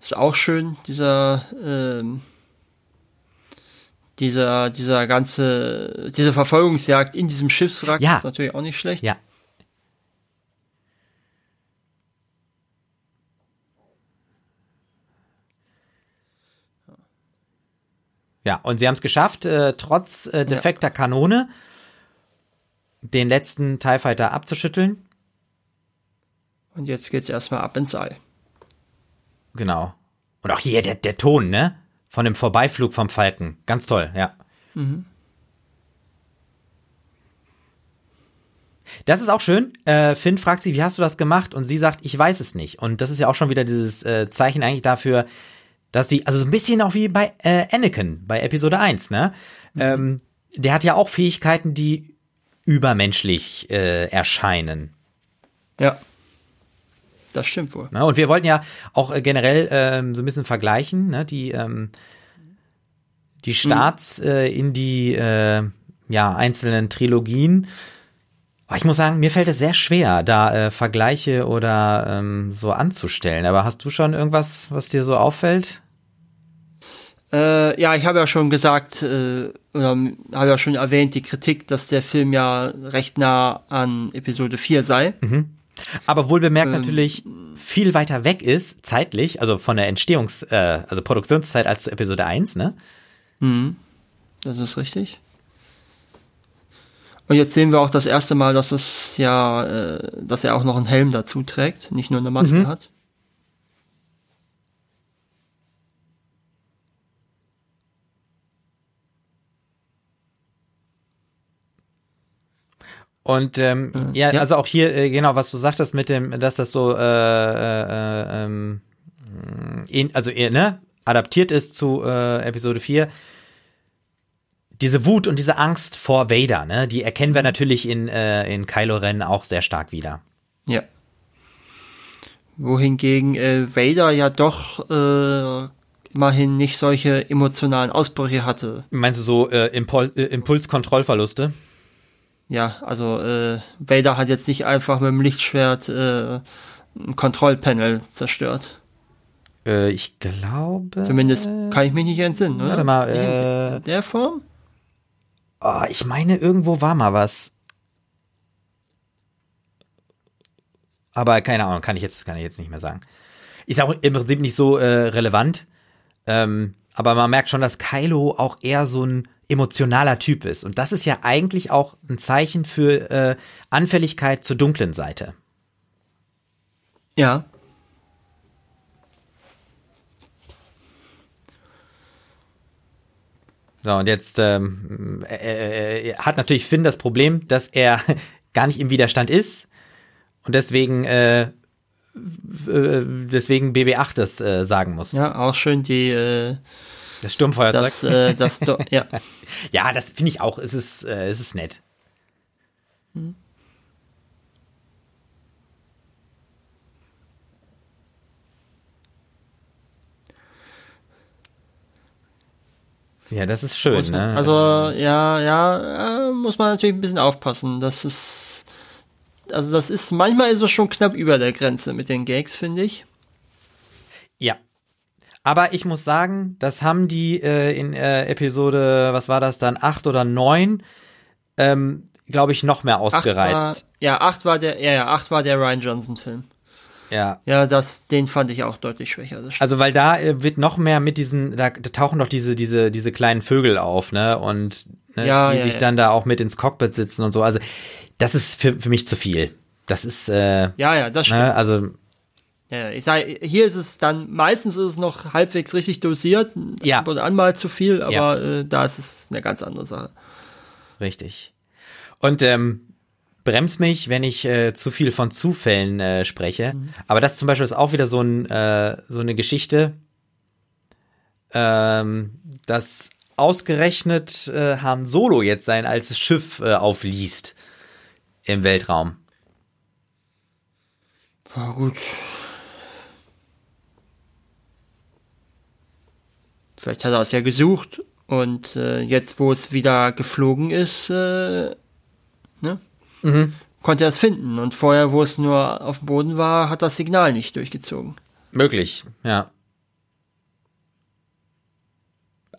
Ist auch schön, dieser, ähm, dieser, dieser ganze, diese Verfolgungsjagd in diesem Schiffswrack Ja. ist natürlich auch nicht schlecht. Ja. Ja, und sie haben es geschafft, äh, trotz äh, defekter Kanone den letzten TIE Fighter abzuschütteln. Und jetzt geht's erstmal ab ins All. Genau. Und auch hier der, der Ton, ne? Von dem Vorbeiflug vom Falken. Ganz toll, ja. Das ist auch schön. Äh, Finn fragt sie, wie hast du das gemacht? Und sie sagt, ich weiß es nicht. Und das ist ja auch schon wieder dieses äh, Zeichen eigentlich dafür, dass sie, also so ein bisschen auch wie bei äh, Anakin, bei Episode 1, ne? Ähm, der hat ja auch Fähigkeiten, die übermenschlich äh, erscheinen. Ja. Das stimmt wohl. Ne? Und wir wollten ja auch äh, generell ähm, so ein bisschen vergleichen, ne? die, ähm, die Starts äh, in die äh, ja, einzelnen Trilogien. Aber ich muss sagen, mir fällt es sehr schwer, da äh, Vergleiche oder ähm, so anzustellen. Aber hast du schon irgendwas, was dir so auffällt? Äh, ja, ich habe ja schon gesagt, äh, oder habe ja schon erwähnt, die Kritik, dass der Film ja recht nah an Episode 4 sei. Aber wohl bemerkt Ähm, natürlich viel weiter weg ist, zeitlich, also von der Entstehungs-, äh, also Produktionszeit als zu Episode 1, ne? Mhm. Das ist richtig. Und jetzt sehen wir auch das erste Mal, dass es ja, äh, dass er auch noch einen Helm dazu trägt, nicht nur eine Maske mhm. hat. Und ähm, äh, ja, ja, also auch hier, äh, genau, was du sagtest mit dem, dass das so äh, äh, ähm, in, also ne, adaptiert ist zu äh, Episode 4. Diese Wut und diese Angst vor Vader, ne, die erkennen wir mhm. natürlich in, äh, in Kylo Ren auch sehr stark wieder. Ja. Wohingegen äh, Vader ja doch äh, immerhin nicht solche emotionalen Ausbrüche hatte. Meinst du so äh, Impul äh, Impulskontrollverluste? Ja, also äh, Vader hat jetzt nicht einfach mit dem Lichtschwert äh, ein Kontrollpanel zerstört. Äh, ich glaube. Zumindest kann ich mich nicht entsinnen, oder? Warte mal, äh, in der Form? Oh, ich meine, irgendwo war mal was. Aber keine Ahnung, kann ich jetzt, kann ich jetzt nicht mehr sagen. Ist auch im Prinzip nicht so äh, relevant. Ähm, aber man merkt schon, dass Kylo auch eher so ein emotionaler Typ ist. Und das ist ja eigentlich auch ein Zeichen für äh, Anfälligkeit zur dunklen Seite. Ja. So, und jetzt ähm, äh, äh, hat natürlich Finn das Problem, dass er gar nicht im Widerstand ist und deswegen äh, äh deswegen BB8 das äh, sagen muss. Ja, auch schön die äh, das Sturmfeuerzeug. Das, äh, das, ja. ja, das finde ich auch. Es ist, äh, es ist nett. Hm. Ja, das ist schön. Man, ne? Also ja, ja, äh, muss man natürlich ein bisschen aufpassen. Das ist, also das ist manchmal ist es schon knapp über der Grenze mit den Gags, finde ich. Ja, aber ich muss sagen, das haben die äh, in äh, Episode, was war das dann, acht oder neun, ähm, glaube ich, noch mehr ausgereizt. Acht war, ja, acht war der, ja, ja, acht war der Ryan Johnson-Film. Ja. Ja, das, den fand ich auch deutlich schwächer. Also, weil da äh, wird noch mehr mit diesen, da, tauchen doch diese, diese, diese kleinen Vögel auf, ne? Und ne, ja, die ja, sich ja. dann da auch mit ins Cockpit sitzen und so. Also, das ist für, für mich zu viel. Das ist, äh, Ja, ja, das ne, stimmt. Ne? Also, ja, ich sage, hier ist es dann, meistens ist es noch halbwegs richtig dosiert, ja. ab und an mal zu viel, aber ja. äh, da ist es eine ganz andere Sache. Richtig. Und ähm, bremst mich, wenn ich äh, zu viel von Zufällen äh, spreche. Mhm. Aber das zum Beispiel ist auch wieder so, ein, äh, so eine Geschichte, ähm, dass ausgerechnet äh, Han Solo jetzt sein altes Schiff äh, aufliest im Weltraum. Ja, gut, Vielleicht hat er es ja gesucht und äh, jetzt, wo es wieder geflogen ist, äh, ne? Mhm. konnte er es finden. Und vorher, wo es nur auf dem Boden war, hat das Signal nicht durchgezogen. Möglich, ja.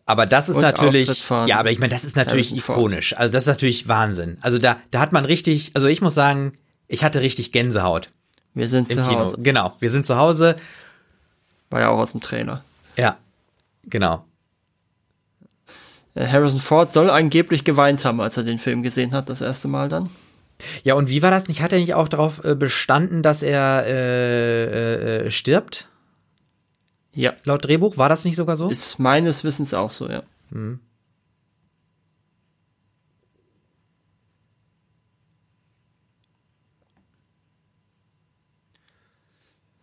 Aber das ist und natürlich, ja, aber ich meine, das ist natürlich ikonisch. Also das ist natürlich Wahnsinn. Also da, da hat man richtig, also ich muss sagen, ich hatte richtig Gänsehaut. Wir sind zu Kino. Hause. Genau, wir sind zu Hause. War ja auch aus dem Trailer. Ja, Genau. Äh, Harrison Ford soll angeblich geweint haben, als er den Film gesehen hat, das erste Mal dann. Ja, und wie war das nicht? Hat er nicht auch darauf äh, bestanden, dass er äh, äh, stirbt? Ja. Laut Drehbuch war das nicht sogar so? Ist meines Wissens auch so, ja. Hm.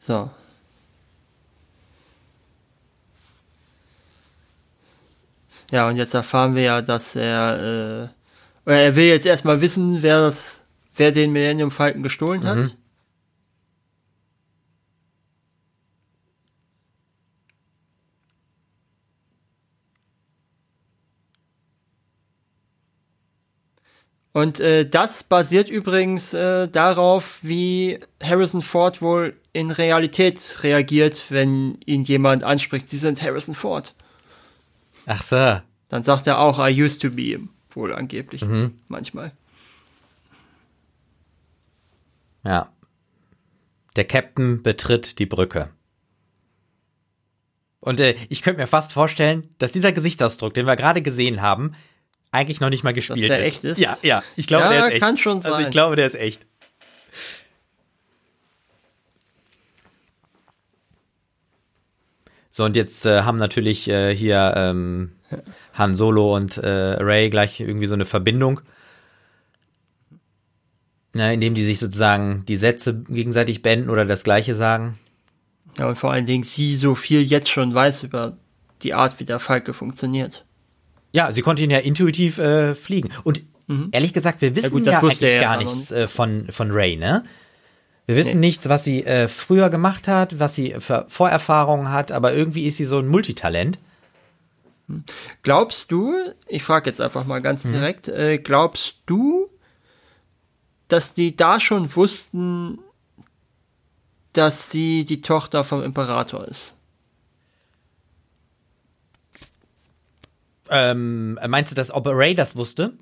So, Ja, und jetzt erfahren wir ja, dass er, äh, er will jetzt erstmal wissen, wer das, wer den Millennium Falcon gestohlen hat. Mhm. Und äh, das basiert übrigens äh, darauf, wie Harrison Ford wohl in Realität reagiert, wenn ihn jemand anspricht. Sie sind Harrison Ford. Ach so. Dann sagt er auch, I used to be, wohl angeblich, mhm. manchmal. Ja. Der Captain betritt die Brücke. Und äh, ich könnte mir fast vorstellen, dass dieser Gesichtsausdruck, den wir gerade gesehen haben, eigentlich noch nicht mal gespielt dass der ist. echt ist? Ja, ja, ich glaube, Ja, der ist echt. kann schon Also ich sein. glaube, der ist echt. So, und jetzt äh, haben natürlich äh, hier ähm, Han Solo und äh, Ray gleich irgendwie so eine Verbindung. Na, indem die sich sozusagen die Sätze gegenseitig beenden oder das Gleiche sagen. Ja, und vor allen Dingen sie so viel jetzt schon weiß über die Art, wie der Falke funktioniert. Ja, sie konnte ihn ja intuitiv äh, fliegen. Und ehrlich gesagt, wir wissen Mhm. gut, ja, eigentlich er gar ja nichts äh, von, von Ray, ne? Wir wissen nichts, was sie äh, früher gemacht hat, was sie für Vorerfahrungen hat, aber irgendwie ist sie so ein Multitalent. Glaubst du, ich frage jetzt einfach mal ganz Mhm. direkt, äh, glaubst du, dass die da schon wussten, dass sie die Tochter vom Imperator ist? Ähm, meinst du, dass ob Ray das wusste?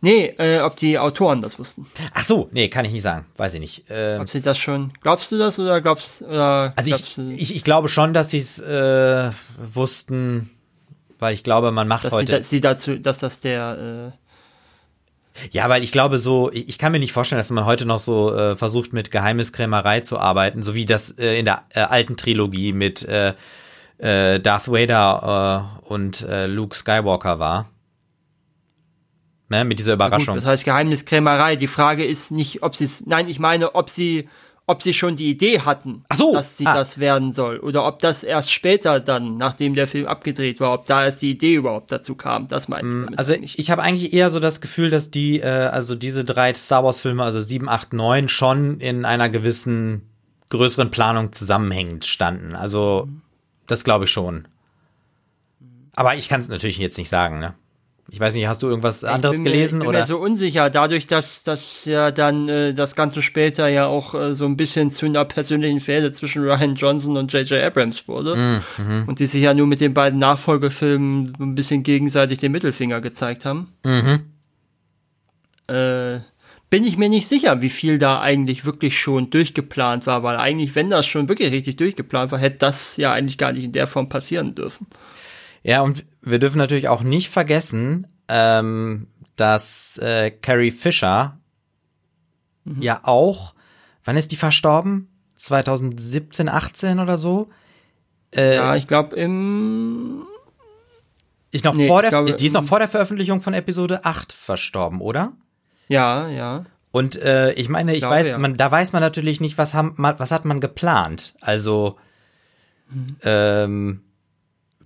Nee, äh, ob die Autoren das wussten. Ach so, nee, kann ich nicht sagen. Weiß ich nicht. Ähm, Ob sie das schon. Glaubst du das oder glaubst oder also glaubst ich, du, ich, ich glaube schon, dass sie es äh, wussten, weil ich glaube, man macht dass sie, heute. da, sie dazu, dass das der äh, Ja, weil ich glaube so, ich, ich kann mir nicht vorstellen, dass man heute noch so äh, versucht mit Geheimniskrämerei zu arbeiten, so wie das äh, in der äh, alten Trilogie mit äh, äh, Darth Vader äh, und Luke Skywalker war. Ne, mit dieser Überraschung. Gut, das heißt Geheimniskrämerei. Die Frage ist nicht, ob sie es. Nein, ich meine, ob sie, ob sie schon die Idee hatten, so, dass sie ah. das werden soll. Oder ob das erst später dann, nachdem der Film abgedreht war, ob da erst die Idee überhaupt dazu kam. Das meine ich damit Also eigentlich. ich habe eigentlich eher so das Gefühl, dass die, äh, also diese drei Star Wars Filme, also 7, 8, 9, schon in einer gewissen größeren Planung zusammenhängend standen. Also das glaube ich schon. Aber ich kann es natürlich jetzt nicht sagen, ne? Ich weiß nicht, hast du irgendwas anderes ich bin gelesen mir, bin oder? Mir so unsicher, dadurch, dass dass ja dann äh, das Ganze später ja auch äh, so ein bisschen zu einer persönlichen Fehde zwischen Ryan Johnson und J.J. Abrams wurde Mhm, und die sich ja nur mit den beiden Nachfolgefilmen so ein bisschen gegenseitig den Mittelfinger gezeigt haben. Mhm. Äh, bin ich mir nicht sicher, wie viel da eigentlich wirklich schon durchgeplant war, weil eigentlich, wenn das schon wirklich richtig durchgeplant war, hätte das ja eigentlich gar nicht in der Form passieren dürfen. Ja, und wir dürfen natürlich auch nicht vergessen, ähm, dass äh, Carrie Fisher ja auch, wann ist die verstorben? 2017, 18 oder so? Äh, Ja, ich glaube im ich noch nee, vor der, glaube, die ist noch vor der Veröffentlichung von Episode 8 verstorben, oder? ja, ja. Und äh, ich meine, ich Glaube, weiß, ja. man, da weiß man natürlich nicht, was, haben, was hat man geplant. Also ähm,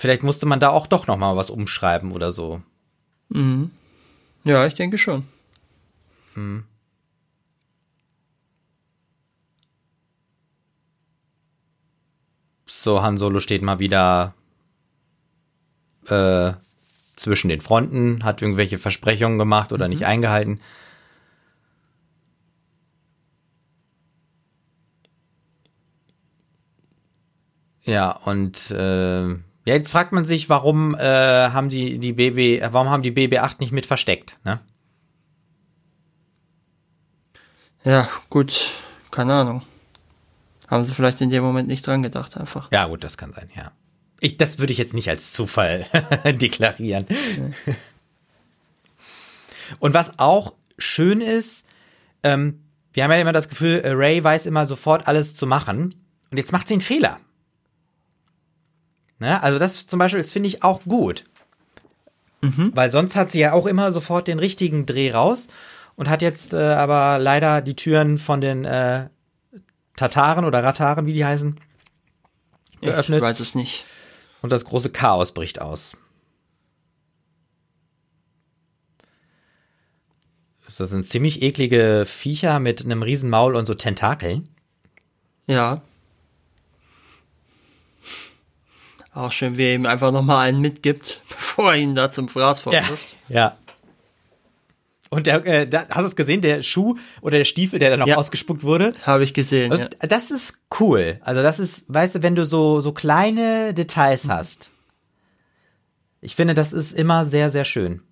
vielleicht musste man da auch doch noch mal was umschreiben oder so. Ja, ich denke schon. So, Han Solo steht mal wieder äh, zwischen den Fronten, hat irgendwelche Versprechungen gemacht oder nicht eingehalten. Ja, und äh, ja, jetzt fragt man sich, warum äh, haben die die BB, warum haben die BB8 nicht mit versteckt, ne? Ja, gut, keine Ahnung. Haben sie vielleicht in dem Moment nicht dran gedacht, einfach. Ja, gut, das kann sein, ja. Ich, das würde ich jetzt nicht als Zufall deklarieren. Und was auch schön ist, ähm, wir haben ja immer das Gefühl, äh, Ray weiß immer sofort alles zu machen. Und jetzt macht sie einen Fehler. Ne? Also das zum Beispiel, das finde ich auch gut. Weil sonst hat sie ja auch immer sofort den richtigen Dreh raus und hat jetzt äh, aber leider die Türen von den äh, Tataren oder Rataren, wie die heißen, geöffnet. Ich weiß es nicht. Und das große Chaos bricht aus. Das sind ziemlich eklige Viecher mit einem riesen Maul und so Tentakeln. Ja. Auch schön, wie er ihm einfach nochmal einen mitgibt, bevor er ihn da zum Fraß vorwirft. Ja. Und der, äh, da, hast du es gesehen, der Schuh oder der Stiefel, der dann noch Ja. ausgespuckt wurde? Habe ich gesehen. Also, ja. Das ist cool. Also das ist, weißt du, wenn du so, so kleine Details hast. Ich finde, das ist immer sehr, sehr schön.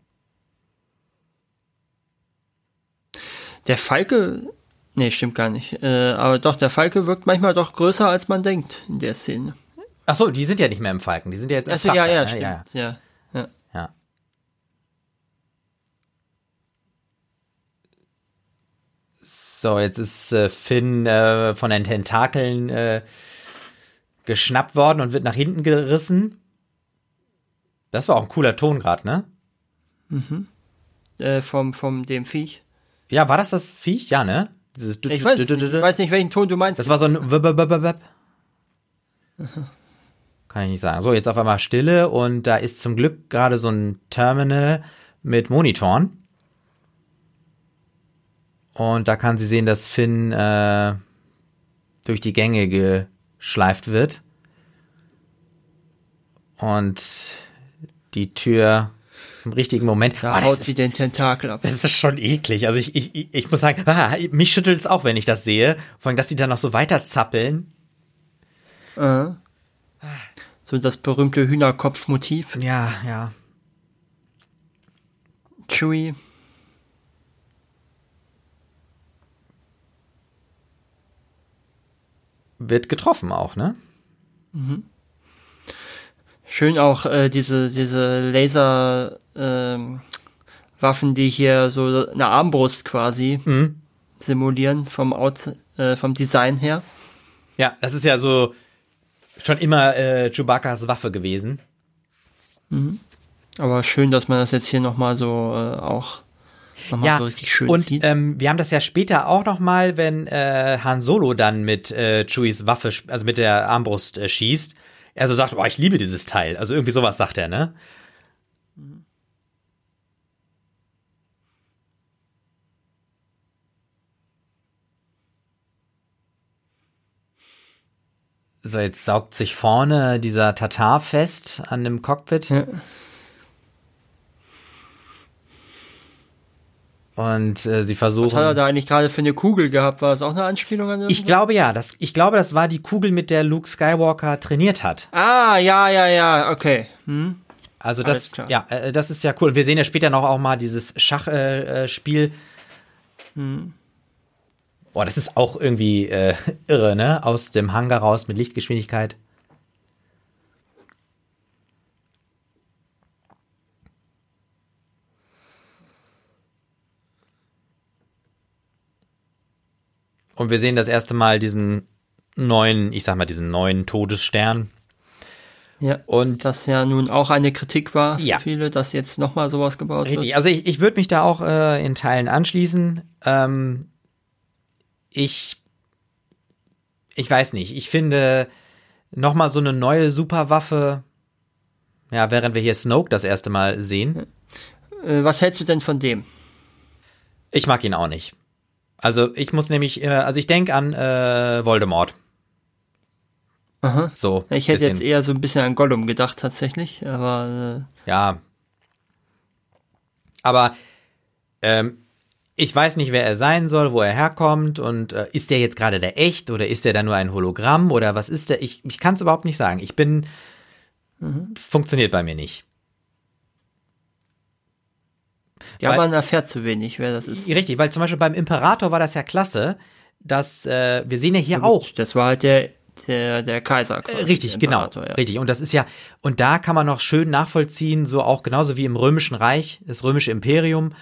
Der Falke Nee, stimmt gar nicht. Äh, aber doch, der Falke wirkt manchmal doch größer, als man denkt in der Szene. Ach so, die sind ja nicht mehr im Falken, die sind ja jetzt im Also ja, ja, ne? stimmt. ja, Ja, ja. ja. So, jetzt ist äh, Finn äh, von den Tentakeln äh, geschnappt worden und wird nach hinten gerissen. Das war auch ein cooler Ton gerade, ne? Äh, vom, vom dem Viech. Ja, war das das Viech? Ja, ne? Dieses Ich weiß, nicht, ich weiß nicht, welchen Ton du meinst. Das war so ein Web. Kann ich nicht sagen. So, jetzt auf einmal Stille und da ist zum Glück gerade so ein Terminal mit Monitoren. Und da kann sie sehen, dass Finn äh, durch die Gänge geschleift wird. Und die Tür im richtigen Moment. da Oh, haut ist- sie den Tentakel ab. das ist schon eklig. Also ich, ich, ich- muss sagen, ah, mich schüttelt es auch, wenn ich das sehe. Vor allem, dass die dann noch so weiter zappeln. Äh. So das berühmte Hühnerkopfmotiv. Ja, ja. Chewie. Wird getroffen auch, ne? Schön auch äh, diese, diese Laser ähm, Waffen, die hier so eine Armbrust quasi Mhm. simulieren vom, Out, äh, vom Design her. Ja, das ist ja so schon immer äh, Chewbacca's Waffe gewesen. Aber schön, dass man das jetzt hier nochmal so äh, auch nochmal Ja, so richtig schön und sieht. ähm, wir haben das ja später auch noch mal, wenn äh, Han Solo dann mit äh, Chewies Waffe, also mit der Armbrust äh, schießt. Er so sagt, boah, ich liebe dieses Teil. Also irgendwie sowas sagt er, ne? So, jetzt saugt sich vorne dieser Tatar fest an dem Cockpit. Ja. Und äh, sie versuchen. Was hat er da eigentlich gerade für eine Kugel gehabt? War das auch eine Anspielung an Ich irgendwas? glaube ja, das, ich glaube, das war die Kugel, mit der Luke Skywalker trainiert hat. Ah, ja, ja, ja, okay. Hm? Also das, ja, äh, das ist ja cool. Wir sehen ja später noch auch mal dieses Schachspiel. Äh, Spiel. Hm. Boah, das ist auch irgendwie äh, irre, ne? Aus dem Hangar raus mit Lichtgeschwindigkeit. Und wir sehen das erste Mal diesen neuen, ich sag mal, diesen neuen Todesstern. Ja. Und Das ja nun auch eine Kritik war Ja. für viele, dass jetzt nochmal sowas gebaut Richtig, wird. also ich, ich würde mich da auch äh, in Teilen anschließen. Ähm, ich, ich weiß nicht, ich finde nochmal so eine neue Superwaffe, ja, während wir hier Snoke das erste Mal sehen, Äh, was hältst du denn von dem? ich mag ihn auch nicht. Also ich muss nämlich, äh, also ich denke an äh, Voldemort. Aha. So. Ich hätte bisschen. jetzt eher so ein bisschen an Gollum gedacht tatsächlich, aber Ja. Aber ähm, ich weiß nicht, wer er sein soll, wo er herkommt und äh, ist der jetzt gerade der echt oder ist der da nur ein Hologramm oder was ist der? Ich, ich kann es überhaupt nicht sagen. Ich bin. Es funktioniert bei mir nicht. ja, Weil- man erfährt zu wenig, wer das ist. Richtig, weil zum Beispiel beim Imperator war das ja klasse, dass äh, wir sehen ja hier auch Das war halt der der der Kaiser. Quasi, Richtig, genau. Ja. Richtig. Und das ist ja, und da kann man noch schön nachvollziehen, so auch genauso wie im Römischen Reich, das Römische Imperium,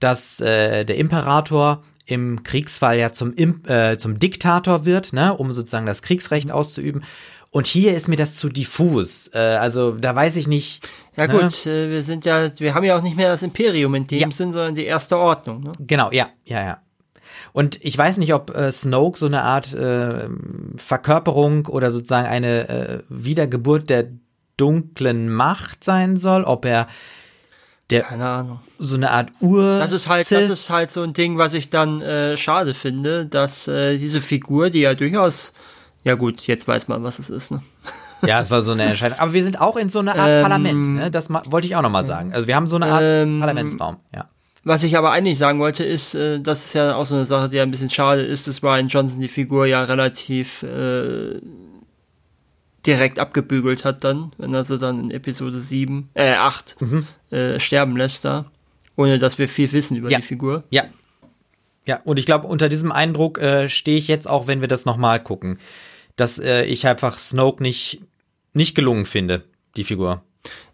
dass äh, der Imperator im Kriegsfall ja zum, Im äh, zum Diktator wird, ne, um sozusagen das Kriegsrecht auszuüben. Und hier ist mir das zu diffus. Äh, also da weiß ich nicht. Ja ne? gut, äh, wir sind ja, wir haben ja auch nicht mehr das Imperium in dem Ja. Sinn, sondern die erste Ordnung. Ne? Genau, ja, ja, ja. Und ich weiß nicht, ob äh, Snoke so eine Art äh, Verkörperung oder sozusagen eine äh, Wiedergeburt der dunklen Macht sein soll, ob er der Keine Ahnung. so eine Art Ur Das ist halt, Sith- das ist halt so ein Ding, was ich dann äh, schade finde, dass äh, diese Figur, die ja durchaus, ja gut, jetzt weiß man, was es ist. Ne? ja, es war so eine Entscheidung. Aber wir sind auch in so einer Art Ähm, Parlament, ne? Das wollte ich auch noch mal sagen. Also wir haben so eine Art Ähm, Parlamentsraum, ja. Was ich aber eigentlich sagen wollte, ist, äh, das ist ja auch so eine Sache, die ja ein bisschen schade ist, dass Ryan Johnson die Figur ja relativ äh, direkt abgebügelt hat dann, wenn er sie dann in Episode 7, äh 8 Mhm. äh, sterben lässt da, ohne dass wir viel wissen über Ja. die Figur. Ja, Ja, und ich glaube, unter diesem Eindruck äh, stehe ich jetzt auch, wenn wir das nochmal gucken, dass äh, ich einfach Snoke nicht, nicht gelungen finde, die Figur.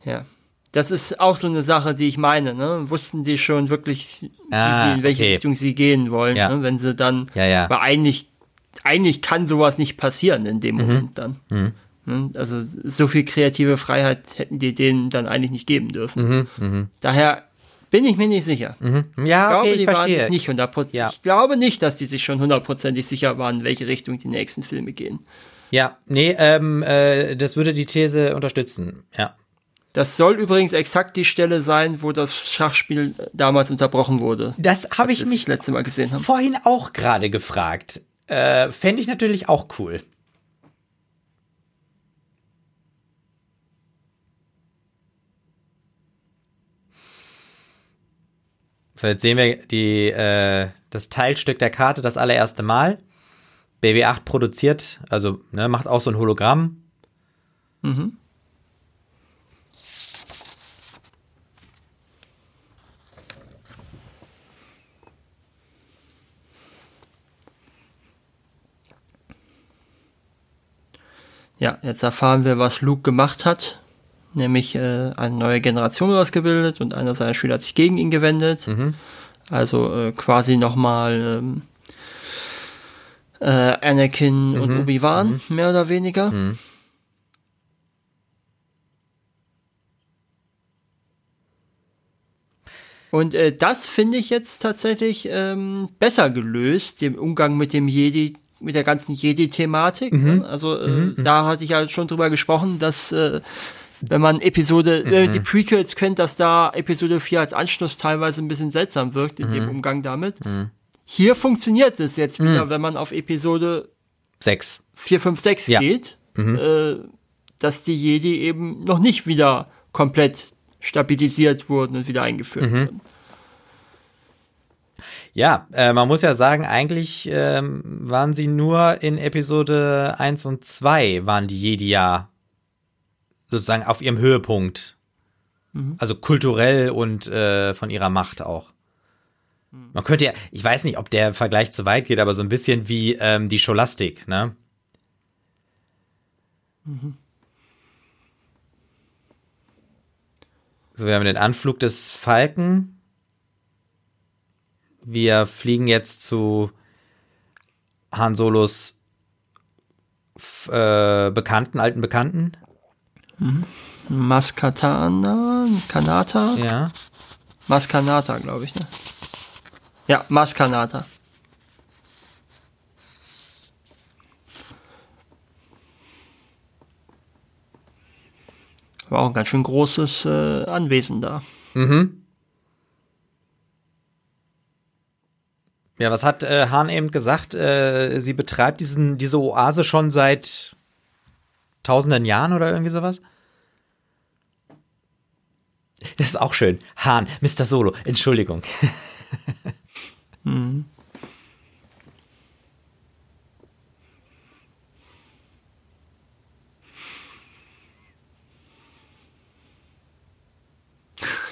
Ja. Das ist auch so eine Sache, die ich meine. Ne? Wussten die schon wirklich, Ah, sie, in welche okay. Richtung sie gehen wollen, Ja. ne? wenn sie dann, Ja, ja. weil eigentlich, eigentlich kann sowas nicht passieren in dem Moment dann. Mhm. Ne? Also so viel kreative Freiheit hätten die denen dann eigentlich nicht geben dürfen. Mhm, Daher bin ich mir nicht sicher. Ja, Ich glaube, okay, ich waren verstehe. sich nicht. Ja. Ich glaube nicht, dass die sich schon hundertprozentig sicher waren, in welche Richtung die nächsten Filme gehen. Ja, nee, ähm, äh, das würde die These unterstützen. Ja. Das soll übrigens exakt die Stelle sein, wo das Schachspiel damals unterbrochen wurde. Das habe ich mich das letzte Mal gesehen haben. vorhin auch gerade gefragt. Äh, Fände ich natürlich auch cool. So, jetzt sehen wir die, äh, das Teilstück der Karte das allererste Mal. BB8 produziert, also ne, macht auch so ein Hologramm. Ja, jetzt erfahren wir, was Luke gemacht hat. Nämlich äh, eine neue Generation ausgebildet und einer seiner Schüler hat sich gegen ihn gewendet. Also äh, quasi nochmal ähm, äh, Anakin und Obi-Wan, mehr oder weniger. Und äh, das finde ich jetzt tatsächlich ähm, besser gelöst, im Umgang mit dem Jedi, mit der ganzen Jedi-Thematik. ne? Also äh, da hatte ich ja schon drüber gesprochen, dass äh, wenn man Episode, äh, die Prequels kennt, dass da Episode 4 als Anschluss teilweise ein bisschen seltsam wirkt in dem Umgang damit. Hier funktioniert es jetzt wieder, wenn man auf Episode Sechs. 4, 5, 6 Ja. geht, äh, dass die Jedi eben noch nicht wieder komplett stabilisiert wurden und wieder eingeführt wurden. Ja, äh, man muss ja sagen, eigentlich ähm, waren sie nur in Episode 1 und 2 waren die Jedi ja sozusagen auf ihrem Höhepunkt. Also kulturell und äh, von ihrer Macht auch. Man könnte ja, ich weiß nicht, ob der Vergleich zu weit geht, aber so ein bisschen wie ähm, die Scholastik, ne? So, wir haben den Anflug des Falken. Wir fliegen jetzt zu Han Solos äh, Bekannten, alten Bekannten. Maskatana, Kanata, Ja. Maskanata, glaube ich, ne? Ja, Maskanata. War auch ein ganz schön großes äh, Anwesen da. Ja, was hat äh, Hahn eben gesagt? Äh, sie betreibt diesen, diese Oase schon seit tausenden Jahren oder irgendwie sowas? Das ist auch schön. Hahn, Mr. Solo, Entschuldigung.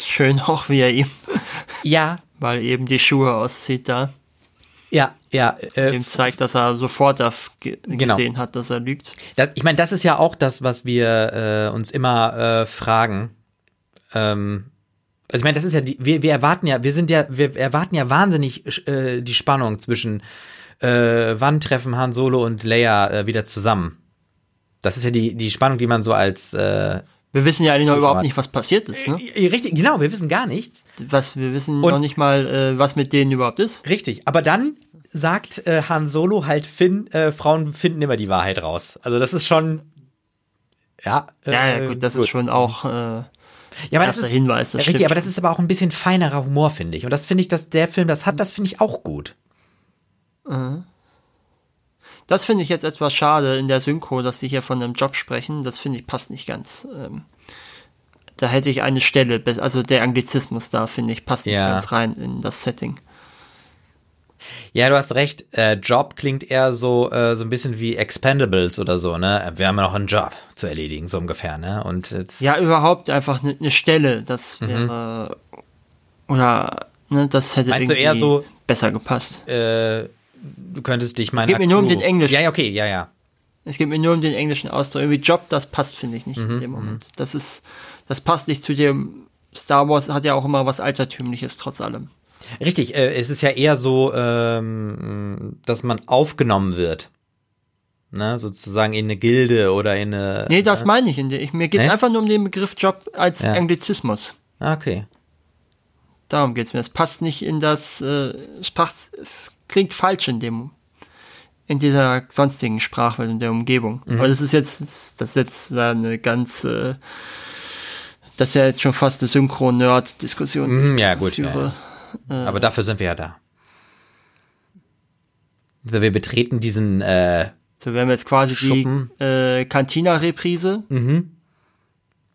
Schön auch, wie er ihm, Ja, weil eben die Schuhe auszieht da. ja, ja. Äh, Ihm zeigt, dass er sofort ge Genau. gesehen hat, dass er lügt. Das, ich meine, das ist ja auch das, was wir äh, uns immer äh, fragen. Ähm, also ich meine, das ist ja die, wir, wir erwarten ja, wir sind ja, wir erwarten ja wahnsinnig äh, die Spannung zwischen äh, wann treffen Han Solo und Leia äh, wieder zusammen. Das ist ja die, die Spannung, die man so als äh, Wir wissen ja eigentlich noch überhaupt nicht, was passiert ist. Ne? äh, richtig, genau, wir wissen gar nichts. Was, wir wissen Und- noch nicht mal, äh, was mit denen überhaupt ist. Richtig, aber dann sagt äh, Han Solo halt Finn, äh, Frauen finden immer die Wahrheit raus. Also das ist schon ja, äh, Ja, ja gut, das ist schon auch äh, Ja, aber das ist, Hinweis. Das richtig, stimmt aber das ist aber auch ein bisschen feinerer Humor, finde ich. Und das finde ich, dass der Film das hat, das finde ich auch gut. Das finde ich jetzt etwas schade in der Synchro, dass sie hier von einem Job sprechen. Das finde ich passt nicht ganz. Ähm, da hätte ich eine Stelle, also der Anglizismus da, finde ich, passt nicht Ja. ganz rein in das Setting. Ja, du hast recht. Äh, Job klingt eher so äh, so ein bisschen wie Expendables oder so, ne? Wir haben ja noch einen Job zu erledigen, so ungefähr, ne? Und jetzt, Ja, überhaupt einfach eine ne Stelle, das Mhm. wäre, oder, ne, das hätte meinst du irgendwie eher so besser gepasst. Äh, du könntest dich mal. Es geht mir nur um den Englischen. Ja, ja, okay, ja, ja. Es geht mir nur um den englischen Ausdruck. Irgendwie Job, das passt, finde ich nicht Mhm, in dem Moment. Das ist, das passt nicht zu dem. Star Wars hat ja auch immer was Altertümliches, trotz allem. Richtig, äh, es ist ja eher so, ähm, dass man aufgenommen wird. Ne, sozusagen in eine Gilde oder in eine. Nee, das meine ich. In der, ich mir geht Nee? einfach nur um den Begriff Job als Ja. Anglizismus. Ah, Okay. Darum geht's mir. Es passt nicht in das, äh, es, passt, es klingt falsch in dem, in dieser sonstigen Sprachwelt in der Umgebung. Mhm. Aber das ist jetzt, das ist jetzt eine ganz, äh, das ist ja jetzt schon fast eine Synchro-Nerd-Diskussion. Mhm, ja, gut, ja, führe. Aber dafür sind wir ja da. Wir betreten diesen, äh, So, wir haben jetzt quasi Schuppen. die äh, Cantina-Reprise,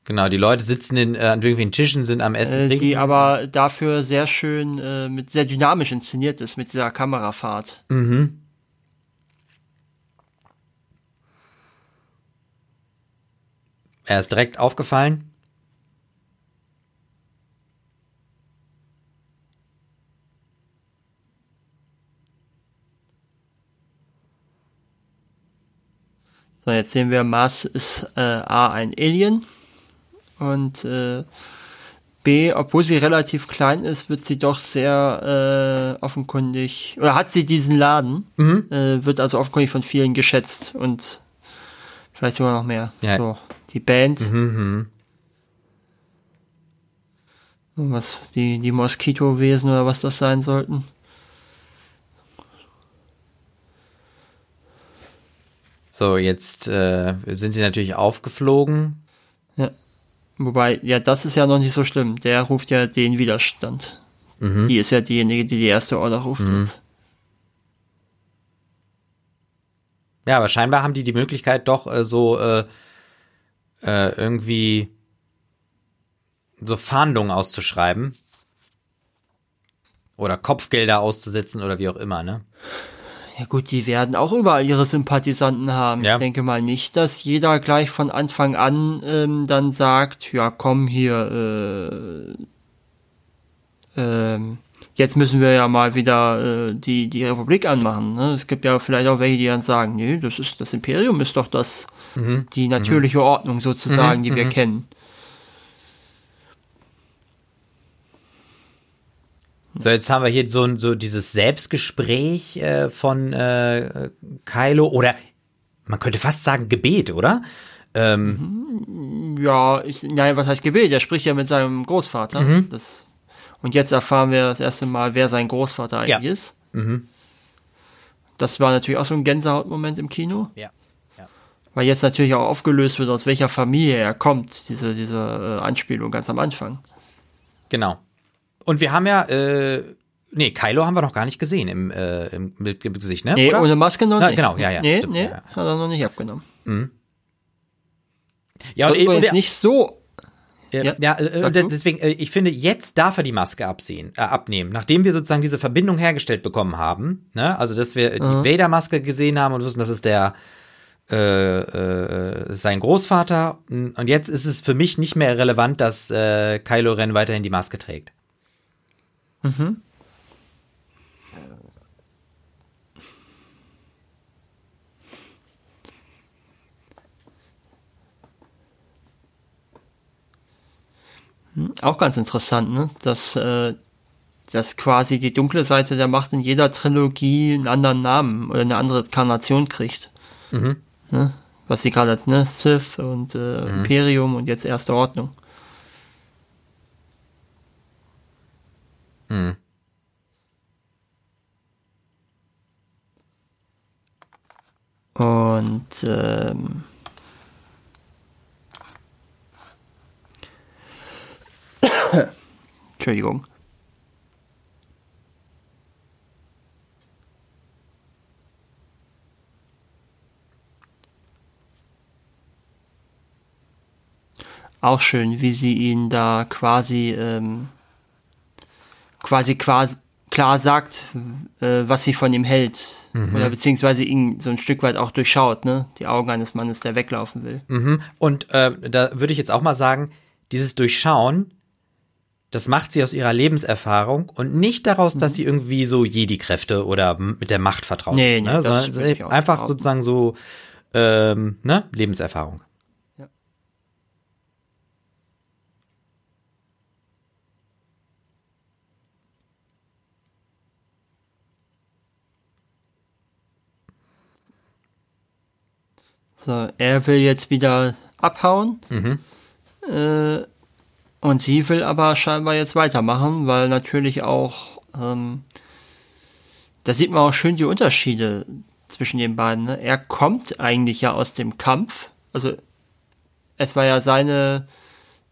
genau, die Leute sitzen in, äh, an irgendwelchen Tischen, sind am Essen, äh, trinken. die aber dafür sehr schön, äh, mit sehr dynamisch inszeniert ist, mit dieser Kamerafahrt. er ist direkt aufgefallen. So, jetzt sehen wir, Mars ist äh, A ein Alien und äh, B, obwohl sie relativ klein ist, wird sie doch sehr äh, offenkundig, oder hat sie diesen Laden, äh, wird also offenkundig von vielen geschätzt und vielleicht sogar noch mehr. Ja. So, die Band. Mhm. Was, die, die Moskitowesen oder was das sein sollten. So, jetzt äh, sind sie natürlich aufgeflogen. Ja. Wobei, ja, das ist ja noch nicht so schlimm. Der ruft ja den Widerstand. Die ist ja diejenige, die die erste Order ruft jetzt. Ja, aber scheinbar haben die die Möglichkeit doch äh, so äh, äh, irgendwie so Fahndungen auszuschreiben. Oder Kopfgelder auszusetzen oder wie auch immer, ne? Ja gut, die werden auch überall ihre Sympathisanten haben. Ja. Ich denke mal nicht, dass jeder gleich von Anfang an ähm, dann sagt, ja komm hier, äh, ähm, jetzt müssen wir ja mal wieder äh, die, die Republik anmachen. Ne? Es gibt ja vielleicht auch welche, die dann sagen, nee, das ist das Imperium ist doch das, die natürliche Ordnung sozusagen, die wir kennen. So, jetzt haben wir hier so, so dieses Selbstgespräch äh, von äh, Kylo oder man könnte fast sagen Gebet, oder? Ähm, Ja, ich, naja, was heißt Gebet? Er spricht ja mit seinem Großvater. Mhm. Das, und jetzt erfahren wir das erste Mal, wer sein Großvater eigentlich Ja. ist. Mhm. Das war natürlich auch so ein Gänsehautmoment im Kino, ja. ja. weil jetzt natürlich auch aufgelöst wird, aus welcher Familie er kommt, diese, diese äh, Anspielung ganz am Anfang. Genau. Und wir haben ja, äh, nee, Kylo haben wir noch gar nicht gesehen im, äh, im, mit, Gesicht, ne? Nee, oder? ohne Maske noch Na, nicht. genau, ja, ja, Nee, stimmt, nee, ja, ja. hat er noch nicht abgenommen. ja, Und übrigens der- nicht so. Ja, ja, äh, deswegen, äh, ich finde, jetzt darf er die Maske absehen, äh, abnehmen, nachdem wir sozusagen diese Verbindung hergestellt bekommen haben, ne? Also, dass wir die Vader-Maske gesehen haben und wissen, das ist der äh, äh, sein Großvater. Und jetzt ist es für mich nicht mehr relevant, dass äh, Kylo Ren weiterhin die Maske trägt. Auch ganz interessant, ne? Dass, äh, dass quasi die dunkle Seite der Macht in jeder Trilogie einen anderen Namen oder eine andere Karnation kriegt. Ne? Was sie gerade als ne? Sith und äh, Imperium und jetzt Erste Ordnung. Und ähm, Entschuldigung. Auch schön, wie sie ihn da quasi, ähm, quasi, quasi klar sagt, äh, was sie von ihm hält. Oder beziehungsweise ihn so ein Stück weit auch durchschaut, ne? Die Augen eines Mannes, der weglaufen will. Mhm. Und äh, da würde ich jetzt auch mal sagen, dieses Durchschauen das macht sie aus ihrer Lebenserfahrung und nicht daraus, dass sie irgendwie so Jedi-Kräfte oder mit der Macht vertraut Nee, nee, ne? das sondern einfach sozusagen so ähm, ne? Lebenserfahrung. So, er will jetzt wieder abhauen. Äh, und sie will aber scheinbar jetzt weitermachen, weil natürlich auch, ähm, da sieht man auch schön die Unterschiede zwischen den beiden. Ne? Er kommt eigentlich ja aus dem Kampf. Also es war ja seine,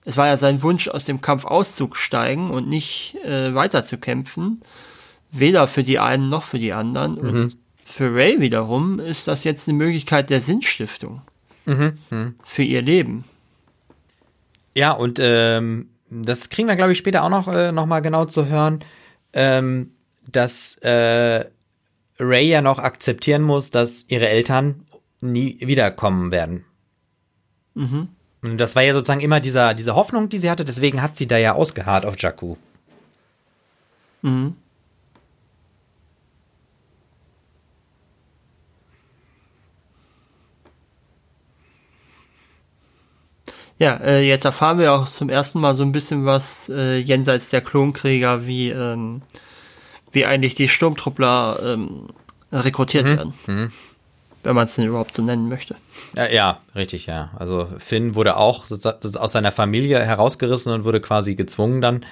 es war ja sein Wunsch, aus dem Kampf auszusteigen und nicht äh, weiter zu kämpfen. Weder für die einen noch für die anderen. Und für Ray wiederum ist das jetzt eine Möglichkeit der Sinnstiftung für ihr Leben. Ja, und ähm, das kriegen wir, glaube ich, später auch noch, äh, noch mal genau zu hören, ähm, dass äh, Ray ja noch akzeptieren muss, dass ihre Eltern nie wiederkommen werden. Und das war ja sozusagen immer dieser, diese Hoffnung, die sie hatte, deswegen hat sie da ja ausgeharrt auf Jakku. Ja, äh, jetzt erfahren wir auch zum ersten Mal so ein bisschen was äh, jenseits der Klonkrieger, wie, ähm, wie eigentlich die Sturmtruppler ähm, rekrutiert werden. Wenn man es denn überhaupt so nennen möchte. Ja, ja, richtig, ja. Also Finn wurde auch aus seiner Familie herausgerissen und wurde quasi gezwungen, dann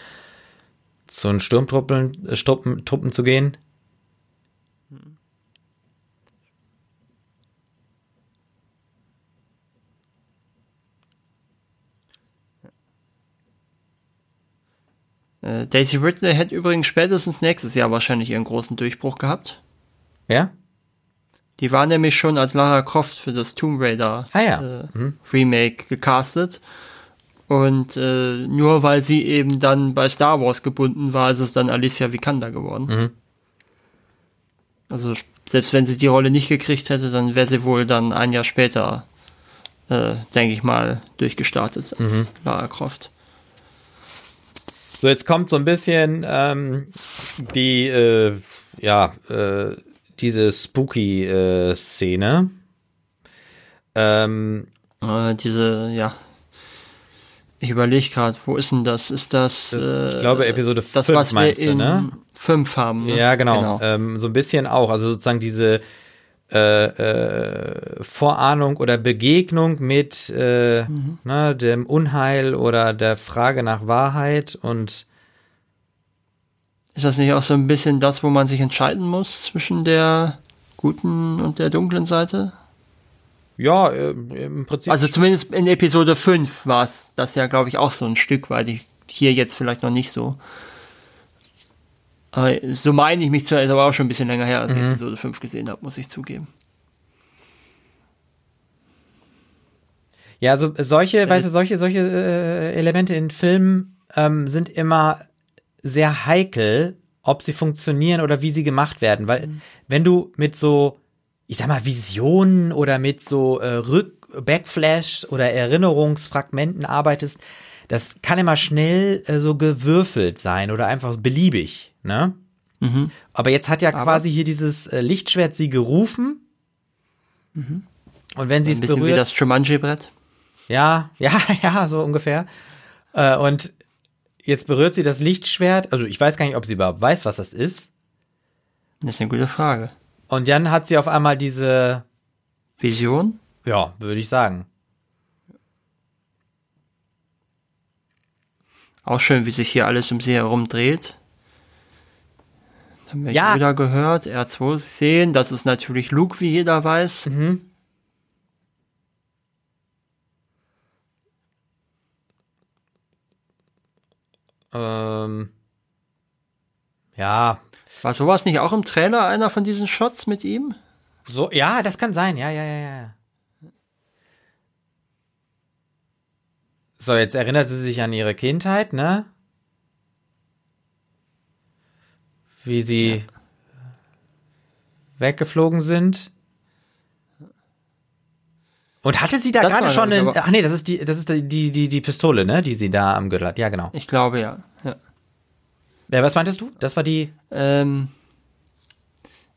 zu den Sturmtruppen äh, Truppen, Truppen zu gehen. Äh, Daisy Ridley hätte übrigens spätestens nächstes Jahr wahrscheinlich ihren großen Durchbruch gehabt. Ja? Die war nämlich schon als Lara Croft für das Tomb Raider Ah ja. äh, Remake gecastet. Und äh, nur weil sie eben dann bei Star Wars gebunden war, ist es dann Alicia Vikander geworden. Also selbst wenn sie die Rolle nicht gekriegt hätte, dann wäre sie wohl dann ein Jahr später, äh, denke ich mal, durchgestartet als Lara Croft. So, jetzt kommt so ein bisschen ähm, die, äh, ja, äh, diese Spooky-Szene. ähm, Äh, diese, ja. Ich überlege gerade, wo ist denn das? Ist das, Das, äh, ich glaube, Episode das, 5 was wir meinst du, in ne? 5 haben? Ne? Ja, genau. Ähm, so ein bisschen auch. Also sozusagen diese äh, äh, Vorahnung oder Begegnung mit äh, Mhm. ne, dem Unheil oder der Frage nach Wahrheit und Ist das nicht auch so ein bisschen das, wo man sich entscheiden muss zwischen der guten und der dunklen Seite? ja, äh, im Prinzip. Also zumindest in Episode 5 war es das ja, glaube ich, auch so ein Stück weit. Ich, hier jetzt vielleicht noch nicht so. Aber so meine ich mich zwar, ist aber auch schon ein bisschen länger her, als ich Episode 5 gesehen habe, muss ich zugeben. Ja, so solche, weißt du, solche, solche äh, Elemente in Filmen ähm, sind immer sehr heikel, ob sie funktionieren oder wie sie gemacht werden. Weil wenn du mit so, ich sag mal, Visionen oder mit so äh, Rück Backflash oder Erinnerungsfragmenten arbeitest, das kann immer schnell äh, so gewürfelt sein oder einfach beliebig, ne? Aber jetzt hat ja Aber- quasi hier dieses äh, Lichtschwert sie gerufen. Und wenn sie Ein es bisschen wie berührt, das Jumanji-Brett. ja, ja, ja, so ungefähr. Äh, und jetzt berührt sie das Lichtschwert. Also ich weiß gar nicht, ob sie überhaupt weiß, was das ist. Das ist eine gute Frage. Und dann hat sie auf einmal diese, Vision? ja, würde ich sagen. Auch schön, wie sich hier alles um sie herum dreht. Haben wir Ja. Yoda gehört, R2 sehen, das ist natürlich Luke, wie jeder weiß. Ähm, ja, War sowas nicht auch im Trailer einer von diesen Shots mit ihm? so, ja, das kann sein. Ja, ja, ja, ja. So, jetzt erinnert sie sich an ihre Kindheit, ne? Wie sie weggeflogen sind. Und hatte sie da Das gerade schon ich, ach nee, das ist die, das ist die, die, die, Pistole, ne, die sie da am Gürtel hat. Ja, genau. Ich glaube ja. ja. Äh, was meintest du? Das war die, Ähm,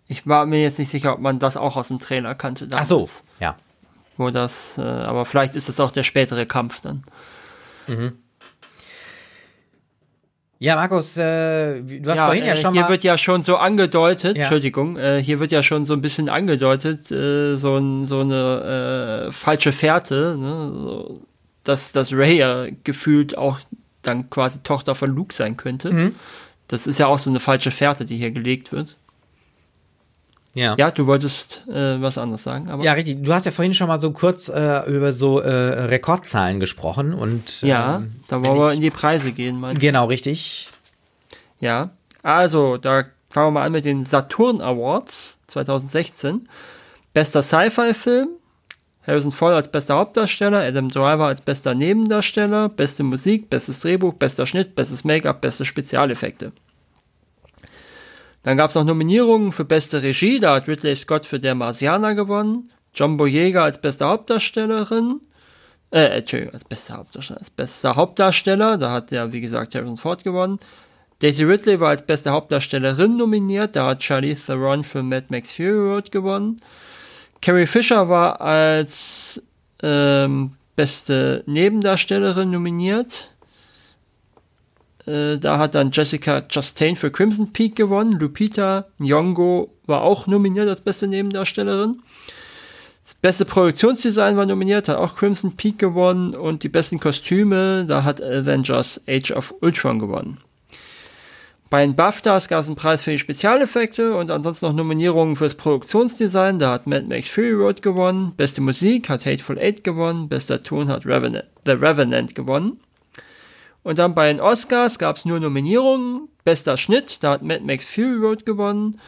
ich war mir jetzt nicht sicher, ob man das auch aus dem Trailer kannte. ach so, damals, ja. Wo das, äh, aber vielleicht ist das auch der spätere Kampf dann. Ja, Markus, äh, du hast ja, vorhin ja äh, schon hier mal, wird ja schon so angedeutet, Ja. Entschuldigung, äh, hier wird ja schon so ein bisschen angedeutet, äh, so, ein, so eine äh, falsche Fährte, ne? so, dass, dass Ray ja gefühlt auch dann quasi Tochter von Luke sein könnte. Mhm. Das ist ja auch so eine falsche Fährte, die hier gelegt wird. Ja. Ja, du wolltest äh, was anderes sagen, aber Ja, richtig. Du hast ja vorhin schon mal so kurz äh, über so äh, Rekordzahlen gesprochen und ja ähm, da wollen wir in die Preise gehen, meinst? Genau, richtig. Ja, also da fangen wir mal an mit den Saturn Awards 2016. Bester Sci-Fi-Film, Harrison Ford als bester Hauptdarsteller, Adam Driver als bester Nebendarsteller, beste Musik, bestes Drehbuch, bester Schnitt, bestes Make-up, beste Spezialeffekte. Dann gab es noch Nominierungen für beste Regie, da hat Ridley Scott für Der Marsianer gewonnen, John Boyega als beste Hauptdarstellerin, äh, Entschuldigung, als bester Hauptdarsteller, als bester Hauptdarsteller, da hat ja, wie gesagt, Harrison Ford gewonnen. Daisy Ridley war als beste Hauptdarstellerin nominiert, da hat Charlize Theron für Mad Max Fury Road gewonnen. Carrie Fisher war als ähm, beste Nebendarstellerin nominiert. Äh, da hat dann Jessica Chastain für Crimson Peak gewonnen. Lupita Nyong'o war auch nominiert als beste Nebendarstellerin. Das beste Produktionsdesign war nominiert, hat auch Crimson Peak gewonnen und die besten Kostüme, da hat Avengers Age of Ultron gewonnen. Bei den BAFTAs gab es einen Preis für die Spezialeffekte und ansonsten noch Nominierungen fürs Produktionsdesign. Da hat Mad Max Fury Road gewonnen. Beste Musik hat Hateful Eight gewonnen. Bester Ton hat Revenant, The Revenant gewonnen. Und dann bei den Oscars gab es nur Nominierungen. Bester Schnitt, da hat Mad Max Fury Road gewonnen.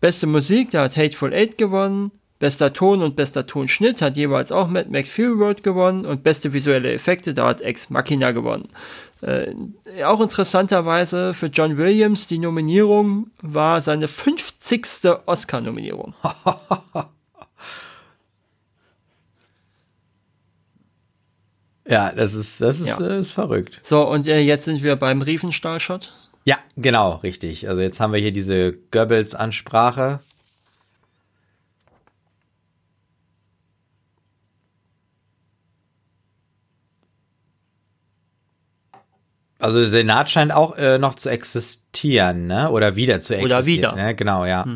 Beste Musik, da hat Hateful Eight gewonnen. Bester Ton und bester Tonschnitt hat jeweils auch Mad Max Fury Road gewonnen. Und beste visuelle Effekte, da hat Ex Machina gewonnen. Äh, auch interessanterweise für John Williams, die Nominierung war seine 50. Oscar-Nominierung. Ja, das ist, das ist, Ja. äh, ist verrückt. So, und äh, jetzt sind wir beim Riefenstahl-Shot. Ja, genau, richtig. Also jetzt haben wir hier diese Goebbels-Ansprache. Also der Senat scheint auch äh, noch zu existieren, ne? Oder wieder zu existieren. Oder wieder. Ne? Genau, ja.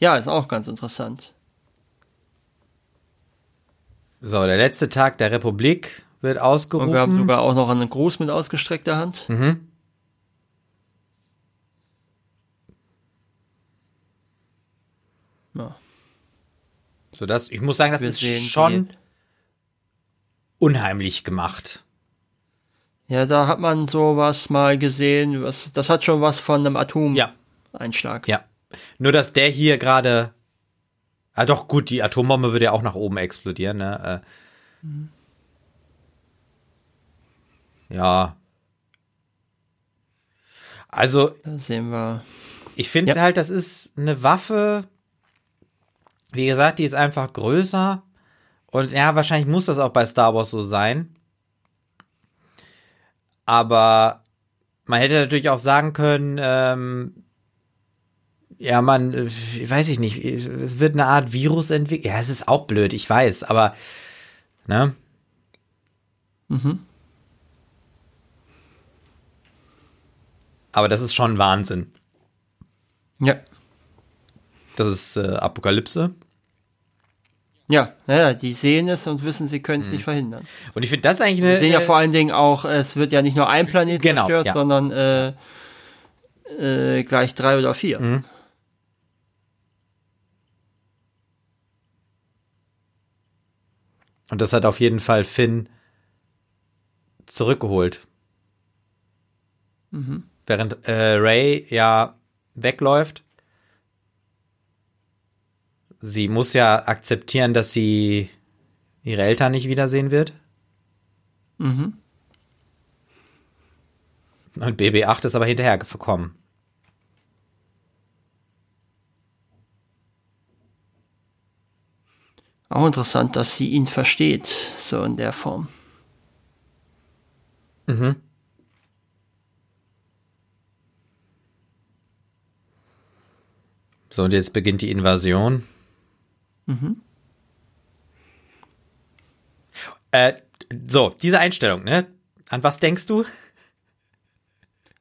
Ja, ist auch ganz interessant. So, der letzte Tag der Republik wird Und wir haben ausgerufen. sogar auch noch einen Gruß mit ausgestreckter Hand. Ja. So, das, ich muss sagen, das Wir ist schon die- unheimlich gemacht. Ja, da hat man sowas mal gesehen. Was, das hat schon was von einem Ja. Atom-Einschlag. Ja. Nur, dass der hier gerade. Ah, doch, gut, die Atombombe würde ja auch nach oben explodieren, ne? Äh. Ja. Also, Da sehen wir. ich finde Ja. halt, das ist eine Waffe. Wie gesagt, die ist einfach größer. Und ja, wahrscheinlich muss das auch bei Star Wars so sein. Aber man hätte natürlich auch sagen können, ähm, ja, man, äh, weiß ich nicht, es wird eine Art Virus entwickelt. Ja, es ist auch blöd, ich weiß, aber, ne? Aber das ist schon Wahnsinn. Ja. Das ist äh, Apokalypse. Ja, ja, die sehen es und wissen, sie können es nicht verhindern. Und ich finde das eigentlich eine. Wir sehen ja äh, vor allen Dingen auch, es wird ja nicht nur ein Planet Genau, zerstört, ja. sondern äh, äh, gleich drei oder vier. Mhm. Und das hat auf jeden Fall Finn zurückgeholt. Während äh, Ray ja wegläuft. Sie muss ja akzeptieren, dass sie ihre Eltern nicht wiedersehen wird. Mhm. Und BB-8 ist aber hinterher gekommen. Auch interessant, dass sie ihn versteht, so in der Form. Mhm. So, und jetzt beginnt die Invasion. Mhm. Äh, so, diese Einstellung, ne? An was denkst du?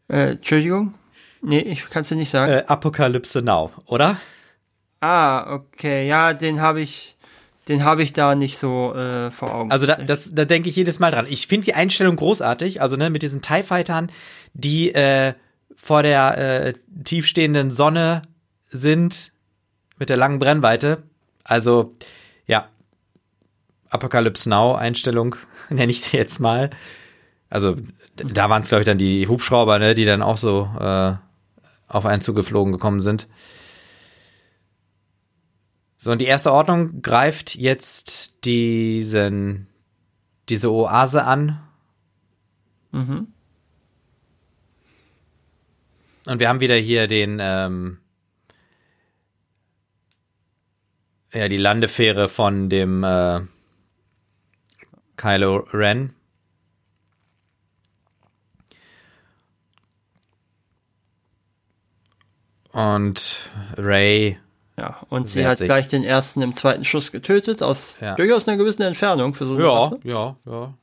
Äh, Entschuldigung? Nee, ich kann es dir nicht sagen. Äh, Apokalypse Now, oder? Ah, okay, ja, den habe ich, den habe ich da nicht so äh, vor Augen. Also da, das, da denke ich jedes Mal dran. Ich finde die Einstellung großartig, also ne, mit diesen TIE Fightern, die äh, vor der äh, tiefstehenden Sonne sind, mit der langen Brennweite. Also, ja, Apocalypse Now Einstellung, nenne ich sie jetzt mal. Also, da waren es, glaube ich, dann die Hubschrauber, ne, die dann auch so äh, auf einen zugeflogen gekommen sind. So, und die erste Ordnung greift jetzt diesen, diese Oase an. Mhm. Und wir haben wieder hier den, ähm, ja, die Landefähre von dem äh, Kylo Ren. Und Ray. Ja, und sie hat gleich den ersten im zweiten Schuss getötet, aus ja. durchaus einer gewissen Entfernung für so eine Ja, Sache. ja, ja.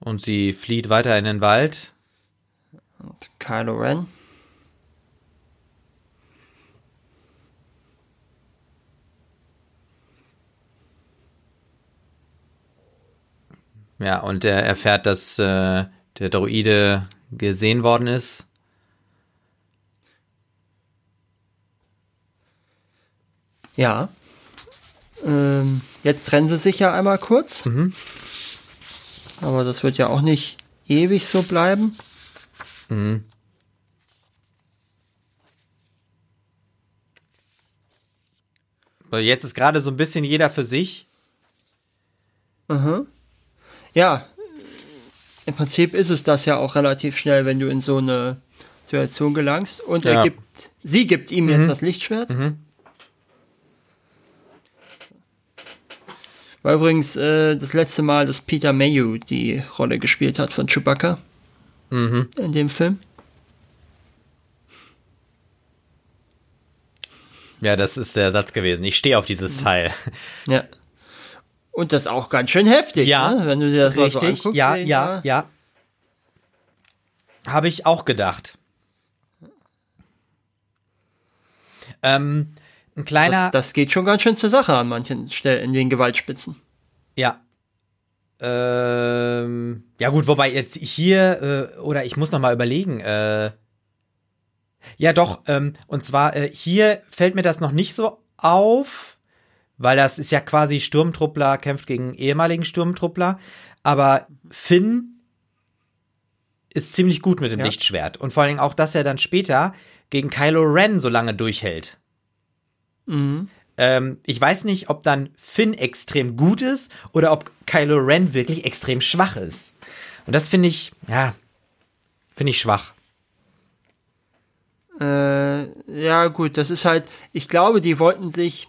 Und sie flieht weiter in den Wald. Und Kylo Ren. Ja, und er erfährt, dass äh, der Droide gesehen worden ist. Ja. Ähm, jetzt trennen sie sich ja einmal kurz. Mhm. Aber das wird ja auch nicht ewig so bleiben. Mhm. Jetzt ist gerade so ein bisschen jeder für sich. Mhm. Ja, im Prinzip ist es das ja auch relativ schnell, wenn du in so eine Situation gelangst. Und er ja. gibt, sie gibt ihm mhm. jetzt das Lichtschwert. Mhm. War übrigens äh, das letzte Mal, dass Peter Mayhew die Rolle gespielt hat von Chewbacca mhm. in dem Film. Ja, das ist der Satz gewesen. Ich stehe auf dieses mhm. Teil. Ja. Und das auch ganz schön heftig, ja, ne? wenn du dir das richtig, mal so anguckst. Ja, ja, ja. Habe ich auch gedacht. Ähm, ein kleiner. Das, das, geht schon ganz schön zur Sache an manchen Stellen in den Gewaltspitzen. Ja. Ähm, ja gut, wobei jetzt hier äh, oder ich muss noch mal überlegen. Äh, ja doch. Ähm, und zwar äh, hier fällt mir das noch nicht so auf weil das ist ja quasi Sturmtruppler kämpft gegen ehemaligen Sturmtruppler, aber Finn ist ziemlich gut mit dem ja. Lichtschwert und vor allen Dingen auch, dass er dann später gegen Kylo Ren so lange durchhält. Mhm. Ähm, ich weiß nicht, ob dann Finn extrem gut ist oder ob Kylo Ren wirklich extrem schwach ist. Und das finde ich, ja, finde ich schwach. Äh, ja, gut, das ist halt, ich glaube, die wollten sich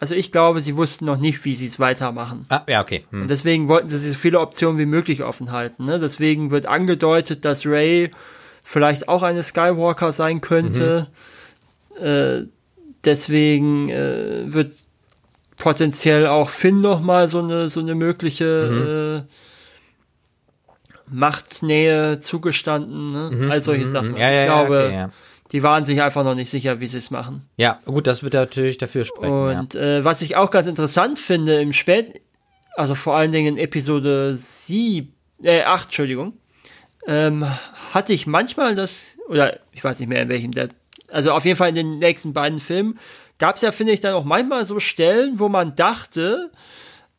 also ich glaube, sie wussten noch nicht, wie sie es weitermachen. Ah, ja, okay. Hm. Und deswegen wollten sie so viele Optionen wie möglich offen halten. Ne? Deswegen wird angedeutet, dass Ray vielleicht auch eine Skywalker sein könnte. Mhm. Äh, deswegen äh, wird potenziell auch Finn noch mal so eine so eine mögliche mhm. äh, Machtnähe zugestanden. Ne? Mhm. All solche mhm. Sachen. Ja, ja, ich glaube, ja die waren sich einfach noch nicht sicher, wie sie es machen. Ja, gut, das wird natürlich dafür sprechen. Und äh, was ich auch ganz interessant finde im Spät, also vor allen Dingen in Episode 7, äh, 8, Entschuldigung, ähm, hatte ich manchmal das, oder ich weiß nicht mehr in welchem, der, also auf jeden Fall in den nächsten beiden Filmen, gab es ja, finde ich, dann auch manchmal so Stellen, wo man dachte,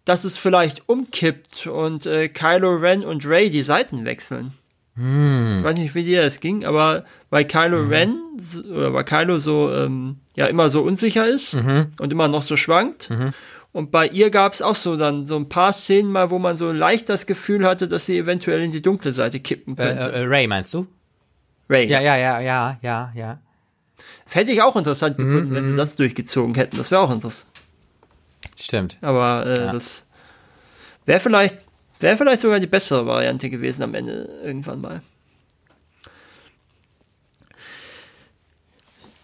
dass es vielleicht umkippt und äh, Kylo Ren und Ray die Seiten wechseln. Hm. Ich weiß nicht, wie dir das ging, aber weil Kylo mhm. Ren oder weil Kylo so ähm, ja immer so unsicher ist mhm. und immer noch so schwankt. Mhm. Und bei ihr gab es auch so dann so ein paar Szenen mal, wo man so leicht das Gefühl hatte, dass sie eventuell in die dunkle Seite kippen äh, könnte. Äh, äh, Ray meinst du? Ray. Ja, ja, ja, ja, ja, ja. Hätte ich auch interessant mhm, gefunden, wenn sie mhm. das durchgezogen hätten. Das wäre auch interessant. Stimmt. Aber äh, Ja. das wäre vielleicht, wäre vielleicht sogar die bessere Variante gewesen am Ende irgendwann mal.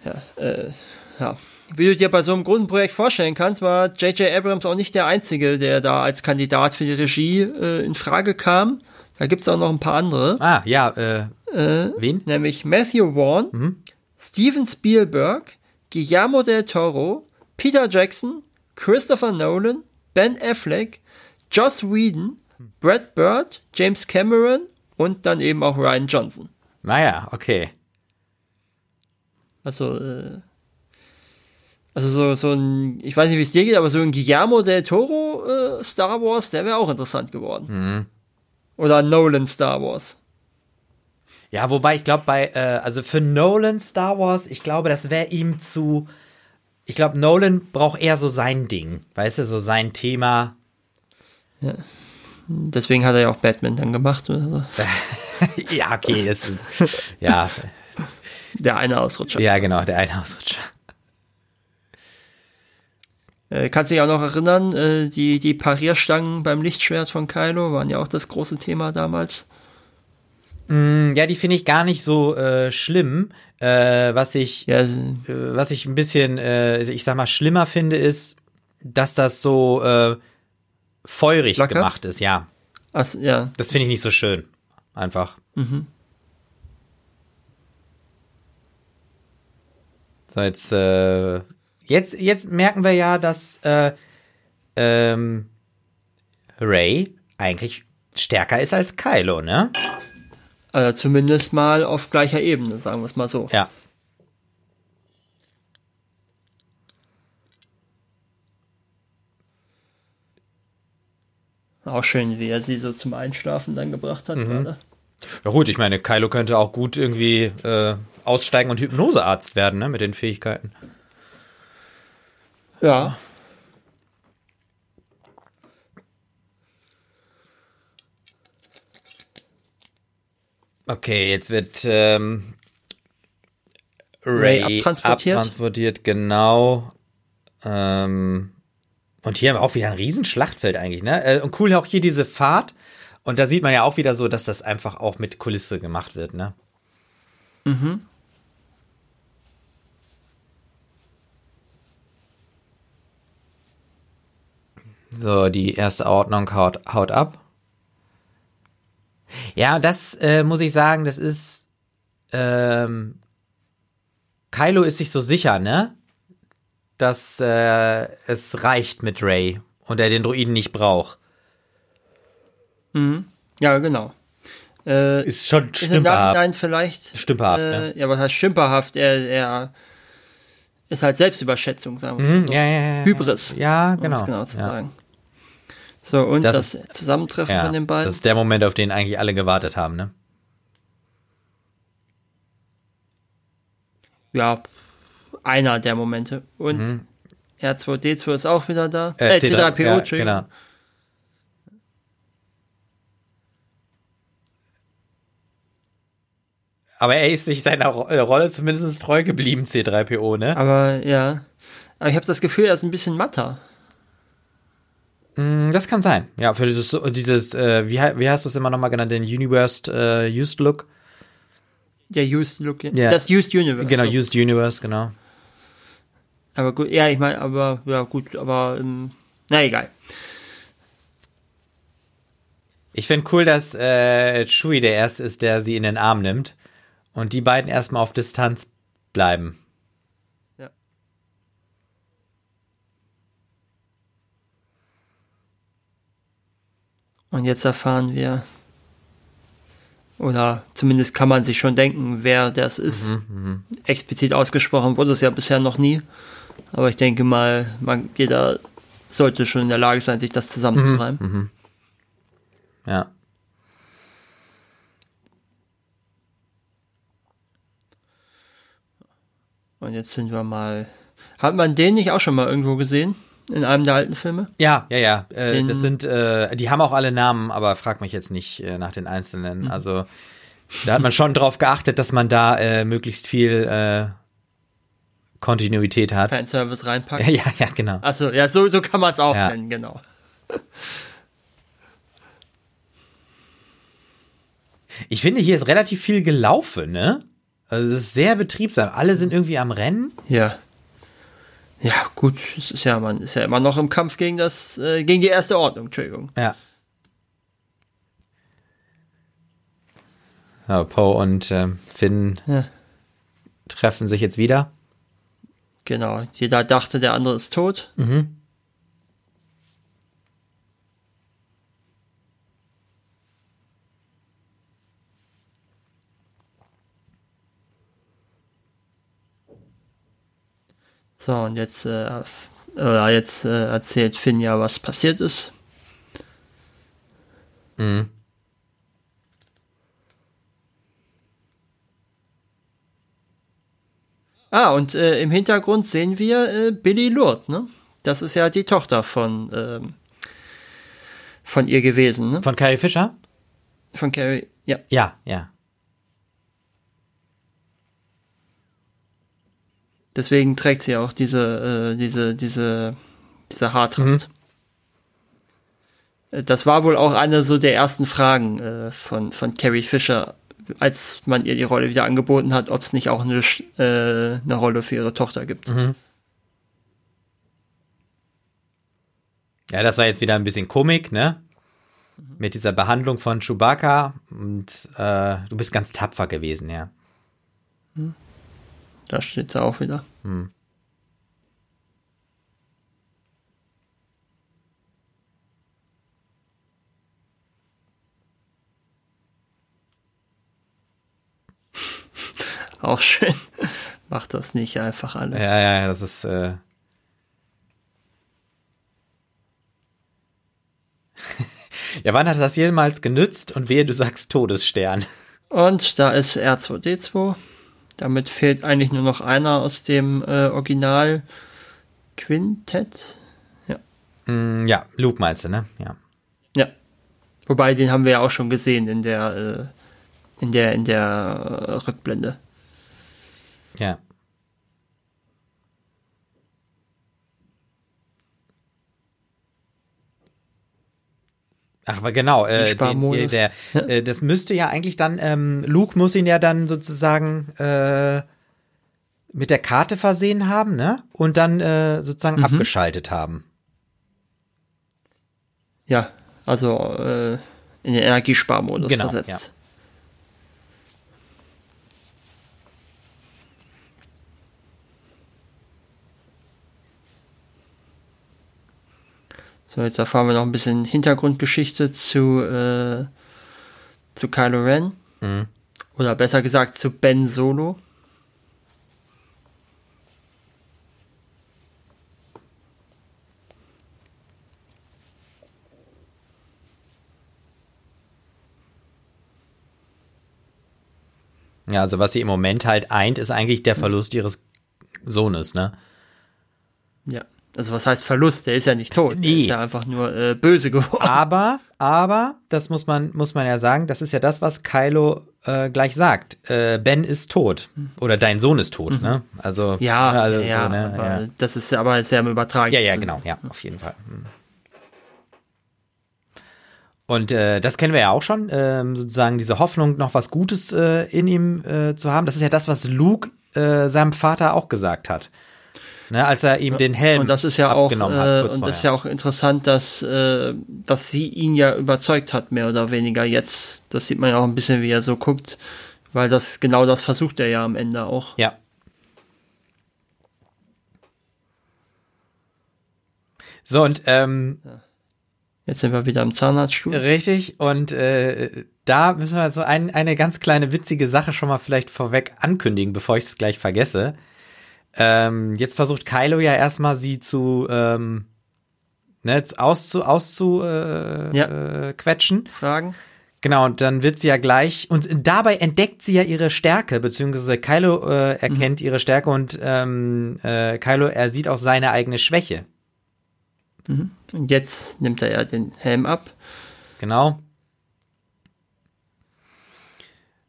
Ja, äh, ja. Wie du dir bei so einem großen Projekt vorstellen kannst, war J.J. Abrams auch nicht der Einzige, der da als Kandidat für die Regie äh, in Frage kam. Da gibt's auch noch ein paar andere. Ah, ja, äh, Äh, wen? nämlich Matthew Vaughn, Steven Spielberg, Guillermo del Toro, Peter Jackson, Christopher Nolan, Ben Affleck, Joss Whedon, Brad Bird, James Cameron und dann eben auch Ryan Johnson. Naja, okay. Also, äh, also so, so ein, ich weiß nicht, wie es dir geht, aber so ein Guillermo del Toro äh, Star Wars, der wäre auch interessant geworden. Oder Nolan Star Wars. Ja, wobei ich glaube, bei, äh, also für Nolan Star Wars, ich glaube, das wäre ihm zu. Ich glaube, Nolan braucht eher so sein Ding, weißt du, so sein Thema. Deswegen hat er ja auch Batman dann gemacht. Oder so. ja, okay, das, ja, Der eine Ausrutscher. ja, genau, der eine Ausrutscher. Äh, kannst du dich auch noch erinnern, äh, die, die Parierstangen beim Lichtschwert von Kylo waren ja auch das große Thema damals. Ja, die finde ich gar nicht so äh, schlimm. Äh, was ich, Ja, äh, was ich ein bisschen, äh, ich sag mal, schlimmer finde, ist, dass das so äh, feurig Locker? gemacht ist. Ja, ach, ja. das finde ich nicht so schön. Einfach. So, jetzt, äh, jetzt, jetzt merken wir ja, dass äh, ähm, Ray eigentlich stärker ist als Kylo, ne? Also zumindest mal auf gleicher Ebene, sagen wir es mal so. Ja. Auch schön, wie er sie so zum Einschlafen dann gebracht hat. gerade. Ja gut, ich meine, Kylo könnte auch gut irgendwie äh, aussteigen und Hypnosearzt werden, ne, mit den Fähigkeiten. Ja. Okay, jetzt wird ähm, Ray Ray abtransportiert. abtransportiert, genau. Ähm, und hier haben wir auch wieder ein Riesenschlachtfeld eigentlich, ne? Äh, Und cool auch hier diese Fahrt. Und da sieht man ja auch wieder so, dass das einfach auch mit Kulisse gemacht wird, ne? So, die erste Ordnung haut, haut ab. Ja, das äh, muss ich sagen, das ist. Ähm, Kylo ist sich so sicher, ne? Dass äh, es reicht mit Ray und er den Druiden nicht braucht. Ja, genau. Äh, Ist schon ist im stümperhaft. Nachhinein vielleicht. Stümperhaft, äh, ne? Ja, was heißt stümperhaft? Er, er ist halt Selbstüberschätzung, sagen wir mal. Hm, ja, ja, ja, ja. Hybris. Ja, um genau. es genau zu ja. sagen. So, und Das das, Zusammentreffen Ja, von den beiden. das ist der Moment, auf den eigentlich alle gewartet haben, ne? ja, einer der Momente. Und R2D2 ist auch wieder da. Mhm. Äh, Äh, C3PO, ja, genau. Aber er ist sich seiner äh, Rolle zumindest treu geblieben, C3PO, ne? Aber ja. Aber ich habe das Gefühl, er ist ein bisschen matter. Mm, Das kann sein. Ja, für dieses, dieses äh, wie, wie hast du es immer nochmal genannt, den Universe äh, Used Look? Der Used Look. Ja. Das Used Universe. Genau, so. Used Universe, genau. Aber gut, ja, ich meine, aber, ja, gut, aber, ähm, na egal. Ich finde cool, dass äh, Chewie der Erste ist, der sie in den Arm nimmt und die beiden erstmal auf Distanz bleiben. Und jetzt erfahren wir, oder zumindest kann man sich schon denken, wer das ist. Explizit ausgesprochen wurde es ja bisher noch nie. Aber ich denke mal, man, jeder sollte schon in der Lage sein, sich das zusammenzureimen. Ja. Und jetzt sind wir mal. Hat man den nicht auch schon mal irgendwo gesehen? In einem der alten Filme? Ja, ja, ja. Äh, das sind, äh, die haben auch alle Namen, aber frag mich jetzt nicht äh, nach den einzelnen. Mhm. Also da hat man schon drauf geachtet, dass man da äh, möglichst viel äh, Kontinuität hat. Fanservice reinpackt. Ja, ja, ja, genau. Achso, ja, so, so kann man es auch Ja. nennen, genau. Ich finde, hier ist relativ viel gelaufen, ne? Also es ist sehr betriebsam. Alle sind irgendwie am Rennen. Ja. Ja, gut, es ist ja, man ist ja immer noch im Kampf gegen das, äh, gegen die erste Ordnung, Entschuldigung. Ja. Ja, Poe und ähm, Finn Ja. treffen sich jetzt wieder. Genau. Jeder dachte, der andere ist tot. So, und jetzt, äh, oder jetzt äh, erzählt Finn ja, was passiert ist. Ah, und äh, im Hintergrund sehen wir äh, Billy Lourdes, ne? Das ist ja die Tochter von, ähm, von ihr gewesen, ne? Von Carrie Fisher? Von Carrie, ja. Ja, ja. Deswegen trägt sie auch diese, äh, diese, diese, diese Haartracht. Äh, Das war wohl auch eine so der ersten Fragen äh, von, von Carrie Fisher, als man ihr die Rolle wieder angeboten hat, ob es nicht auch eine, äh, eine Rolle für ihre Tochter gibt. Ja, das war jetzt wieder ein bisschen Komik, ne? Mit dieser Behandlung von Chewbacca. Und äh, du bist ganz tapfer gewesen, ja. Da steht sie auch wieder. Auch schön. Macht das nicht einfach alles. Ja, ja, ja, das ist. Äh ja, wann hat das jemals genützt? Und wehe, du sagst Todesstern. Und da ist R2D2. Damit fehlt eigentlich nur noch einer aus dem äh, Original Quintett. Ja. Hm, ja, Luke meinst du, ne? Ja. Ja. Wobei, den haben wir ja auch schon gesehen in der, äh, in der, in der äh, Rückblende. Ja. Ach, aber genau, äh, den, der, äh, das müsste ja eigentlich dann, ähm, Luke muss ihn ja dann sozusagen äh, mit der Karte versehen haben, ne? Und dann äh, sozusagen abgeschaltet haben. Ja, also äh, in den Energiesparmodus Genau, versetzt. So, jetzt erfahren wir noch ein bisschen Hintergrundgeschichte zu, äh, zu Kylo Ren. Mhm. Oder besser gesagt zu Ben Solo. Ja, also was sie im Moment halt eint, ist eigentlich der Verlust ihres Sohnes, ne? Ja. Also was heißt Verlust? Der ist ja nicht tot. Der Nee. ist ja einfach nur äh, böse geworden. Aber, aber, das muss man, muss man ja sagen, das ist ja das, was Kylo äh, gleich sagt. Äh, ben ist tot. Oder dein Sohn ist tot, ne? Also, Mhm. Ja, ne, also ja, so, ne? aber ja. das ist aber sehr im Übertragen. Ja, ja, genau, ja, auf jeden Fall. Hm. Und äh, das kennen wir ja auch schon, ähm, sozusagen diese Hoffnung, noch was Gutes äh, in ihm äh, zu haben. Das ist ja das, was Luke äh, seinem Vater auch gesagt hat. Ne, als er ihm den Helm Und das ist ja auch, hat, äh, kurz und vorher. das ist ja auch interessant, dass, äh, dass sie ihn ja überzeugt hat, mehr oder weniger jetzt. Das sieht man ja auch ein bisschen, wie er so guckt, weil das genau das versucht er ja am Ende auch. Ja. So, und ähm, Jetzt sind wir wieder im Zahnarztstuhl. richtig, und äh, da müssen wir so ein, eine ganz kleine witzige Sache schon mal vielleicht vorweg ankündigen, bevor ich es gleich vergesse. Ähm, jetzt versucht Kylo ja erstmal sie zu ähm, ne, auszu, auszu äh, Ja. äh, quetschen. Fragen? Genau, und dann wird sie ja gleich, und dabei entdeckt sie ja ihre Stärke, beziehungsweise Kylo äh, erkennt ihre Stärke und ähm, äh, Kylo, er sieht auch seine eigene Schwäche. Und jetzt nimmt er ja den Helm ab. Genau.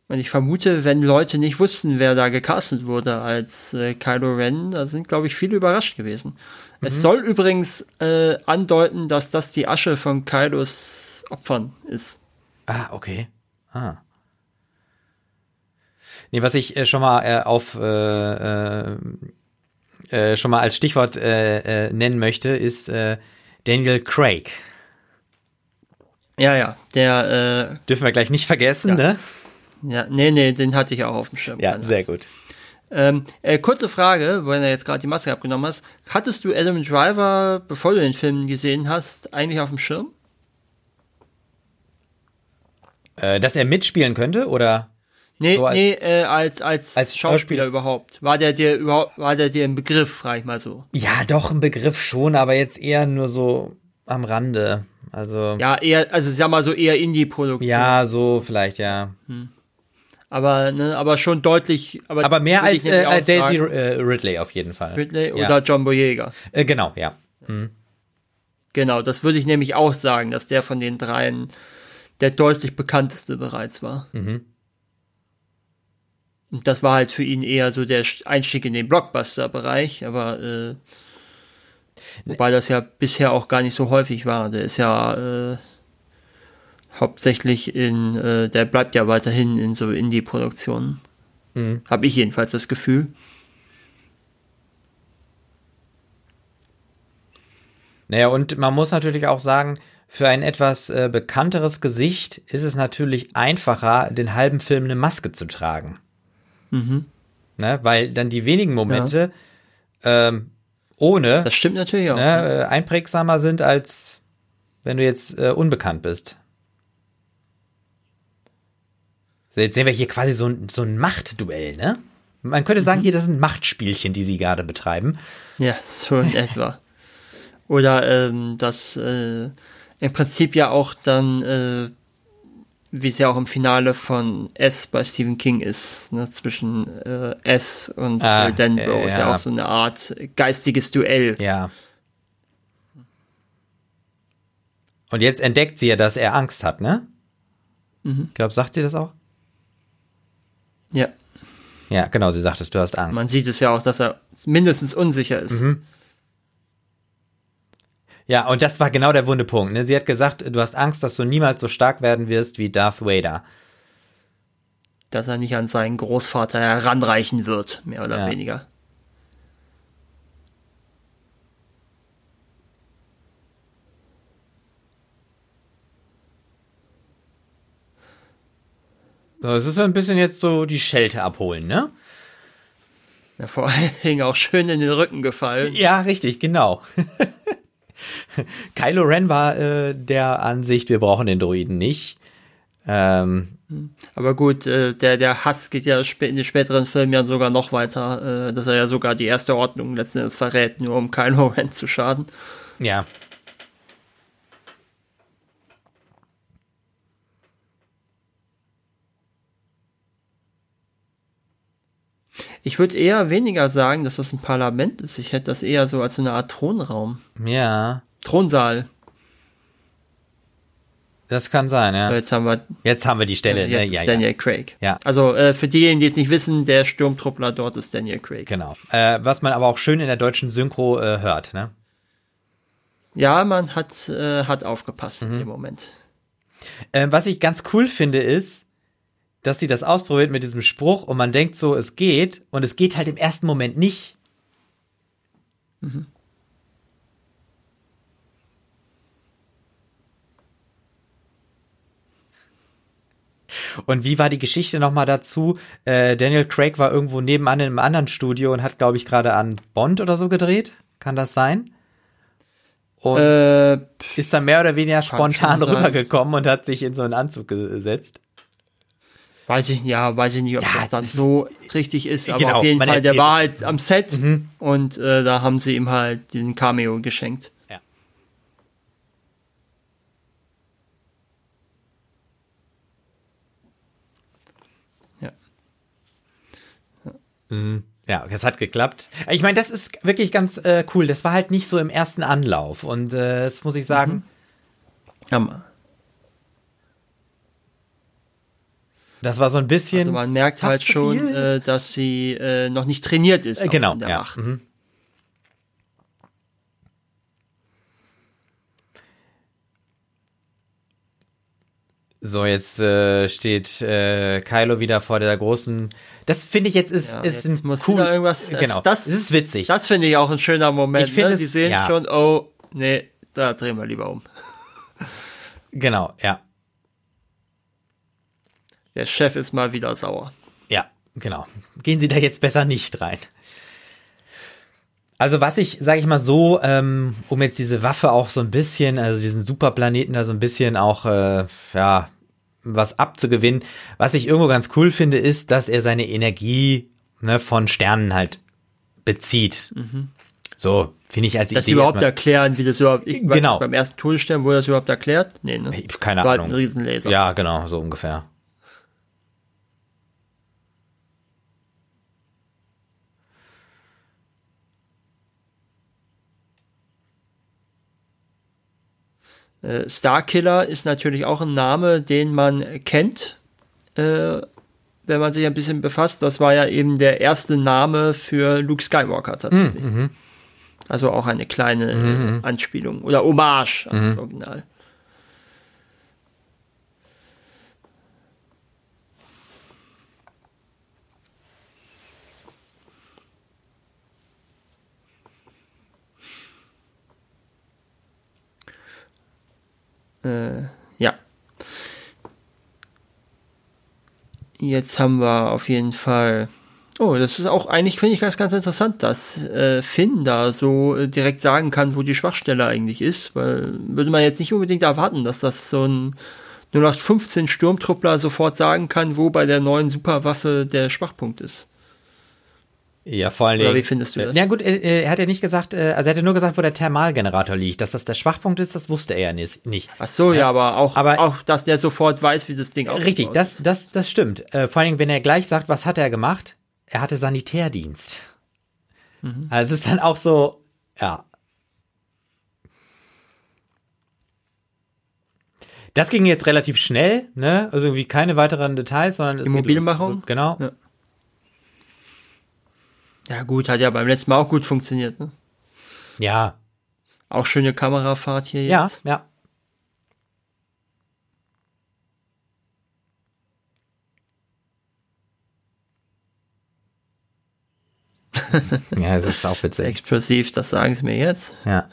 Und ich vermute, wenn Leute nicht wussten, wer da gecastet wurde als äh, Kylo Ren, da sind, glaube ich, viele überrascht gewesen. Mhm. Es soll übrigens äh, andeuten, dass das die Asche von Kylos Opfern ist. Ah, okay. Ah. Nee, was ich äh, schon mal äh, auf äh, äh, äh schon mal als Stichwort äh, nennen möchte, ist Daniel Craig. Ja, ja, der dürfen wir gleich nicht vergessen, ja. ne? Ja, nee, nee, den hatte ich auch auf dem Schirm. Ja, sehr gut. Ähm, äh, kurze Frage, wenn du jetzt gerade die Maske abgenommen hast. Hattest du Adam Driver, bevor du den Film gesehen hast, eigentlich auf dem Schirm? Äh, dass er mitspielen könnte, oder? Nee, so als, nee, äh, als, als, als Schauspieler überhaupt. War der dir überhaupt, war der dir ein Begriff, frage ich mal so? Ja, doch, ein Begriff schon, aber jetzt eher nur so am Rande. Also. Ja, eher, also sag mal so eher Indie-Produktion. Ja, so vielleicht, ja. Hm. Aber, ne, aber schon deutlich. Aber, aber mehr als äh, Daisy äh, Ridley auf jeden Fall. Ridley ja. oder John Boyega. Äh, genau, ja. Mhm. Genau, das würde ich nämlich auch sagen, dass der von den dreien der deutlich bekannteste bereits war. Mhm. Und das war halt für ihn eher so der Einstieg in den Blockbuster-Bereich, aber äh, wobei das ja bisher auch gar nicht so häufig war. Der ist ja äh, hauptsächlich in, äh, der bleibt ja weiterhin in so Indie-Produktionen. Mhm. Habe ich jedenfalls das Gefühl. Naja, und man muss natürlich auch sagen, für ein etwas äh, bekannteres Gesicht ist es natürlich einfacher, den halben Film eine Maske zu tragen. Mhm. Ne, weil dann die wenigen Momente ja. ähm, ohne das stimmt natürlich auch, ne, ja. Äh, einprägsamer sind, als wenn du jetzt äh, unbekannt bist. So, jetzt sehen wir hier quasi so ein, so ein Machtduell, ne? Man könnte sagen, mhm. hier, das sind Machtspielchen, die sie gerade betreiben. Ja, so in etwa. Oder ähm, das äh, im Prinzip ja auch dann, äh, wie es ja auch im Finale von S bei Stephen King ist, ne, zwischen äh, S und ah, äh, Denver, äh, ist ja auch so eine Art geistiges Duell. Ja. Und jetzt entdeckt sie ja, dass er Angst hat, ne? Mhm. Ich glaube, sagt sie das auch? Ja. Ja, genau, sie sagt es, du hast Angst. Man sieht es ja auch, dass er mindestens unsicher ist. Mhm. Ja, und das war genau der wunde Punkt. Ne? Sie hat gesagt, du hast Angst, dass du niemals so stark werden wirst wie Darth Vader. Dass er nicht an seinen Großvater heranreichen wird, mehr oder ja. weniger. So, es ist ein bisschen jetzt so die Schelte abholen, ne? Ja, vor allen Dingen auch schön in den Rücken gefallen. Ja, richtig, genau. Kylo Ren war äh, der Ansicht, wir brauchen den Droiden nicht. Ähm, aber gut, äh, der, der Hass geht ja in den späteren Filmen ja sogar noch weiter, äh, dass er ja sogar die erste Ordnung letzten Endes verrät, nur um Kylo Ren zu schaden. Ja. Ich würde eher weniger sagen, dass das ein Parlament ist. Ich hätte das eher so als so eine Art Thronraum. Ja. Thronsaal. Das kann sein, ja. Jetzt haben wir, jetzt haben wir die Stelle. Jetzt ne? ja, ist Daniel ja. Craig. Ja. Also äh, für diejenigen, die es nicht wissen, der Sturmtruppler dort ist Daniel Craig. Genau. Äh, was man aber auch schön in der deutschen Synchro äh, hört, ne? Ja, man hat, äh, hat aufgepasst mhm. im Moment. Äh, was ich ganz cool finde, ist, dass sie das ausprobiert mit diesem Spruch und man denkt so, es geht und es geht halt im ersten Moment nicht. Mhm. Und wie war die Geschichte nochmal dazu? Äh, Daniel Craig war irgendwo nebenan in einem anderen Studio und hat, glaube ich, gerade an Bond oder so gedreht. Kann das sein? Und äh, ist dann mehr oder weniger spontan rübergekommen und hat sich in so einen Anzug gesetzt. Weiß ich, ja, weiß ich nicht, ob ja, das dann so richtig ist, aber genau, auf jeden Fall, der war halt am Set mhm. und äh, da haben sie ihm halt diesen Cameo geschenkt. Ja. Ja. Mhm. Ja, das hat geklappt. Ich meine, das ist wirklich ganz äh, cool. Das war halt nicht so im ersten Anlauf und äh, das muss ich sagen. Mhm. Ja, Das war so ein bisschen. Also man merkt halt schon, äh, dass sie äh, noch nicht trainiert ist. Äh, genau, in der ja. Macht. Mhm. So, jetzt äh, steht äh, Kylo wieder vor der großen. Das finde ich jetzt ist, Ja, ist jetzt ein cool. irgendwas- genau, das- das ist witzig. Das finde ich auch ein schöner Moment. Ich finde ne? es- Die sehen ja. schon, oh, nee, da drehen wir lieber um. genau, ja, Der Chef ist mal wieder sauer. ja, genau. Gehen Sie da jetzt besser nicht rein. Also was ich, sage ich mal so, ähm, um jetzt diese Waffe auch so ein bisschen, also diesen Superplaneten da so ein bisschen auch, äh, ja, was abzugewinnen. Was ich irgendwo ganz cool finde, ist, dass er seine Energie ne, von Sternen halt bezieht. So, finde ich als Mhm. Dass sie Idee. überhaupt erklären, wie das überhaupt, ich weiß Genau. nicht, beim ersten Todesstern wurde das überhaupt erklärt? Nee, ne? Keine War halt Ahnung. ein Riesenlaser. Ja, genau, so ungefähr. Äh, Starkiller ist natürlich auch ein Name, den man kennt, äh, wenn man sich ein bisschen befasst. Das war ja eben der erste Name für Luke Skywalker tatsächlich. Mhm, Also auch eine kleine äh, Anspielung oder Hommage an Mhm. das Original. Äh, ja. Jetzt haben wir auf jeden Fall. Oh, das ist auch eigentlich, finde ich, ganz, ganz interessant, dass äh, Finn da so äh, direkt sagen kann, wo die Schwachstelle eigentlich ist, weil würde man jetzt nicht unbedingt erwarten, dass das so ein 0815 Sturmtruppler sofort sagen kann, wo bei der neuen Superwaffe der Schwachpunkt ist. Ja, vor allen Oder Dingen. wie findest du das? Ja gut, er, er hat ja nicht gesagt, äh, also er hatte nur gesagt, wo der Thermalgenerator liegt. Dass das der Schwachpunkt ist, das wusste er ja nicht. Ach so, ja, aber auch, Aber- auch, dass der sofort weiß, wie das Ding aussieht. Richtig, das, das, das stimmt. Äh, vor allen Dingen, wenn er gleich sagt, was hat er gemacht? Er hatte Sanitärdienst. Mhm. Also es ist dann auch so, ja. Das ging jetzt relativ schnell, ne? Also irgendwie keine weiteren Details, sondern es Die geht los. Genau. Ja. Ja, gut, hat ja beim letzten Mal auch gut funktioniert. Ne? Ja, Auch schöne Kamerafahrt hier ja, jetzt. ja. ja, es ist auch witzig. Explosiv, das sagen sie mir jetzt. Ja.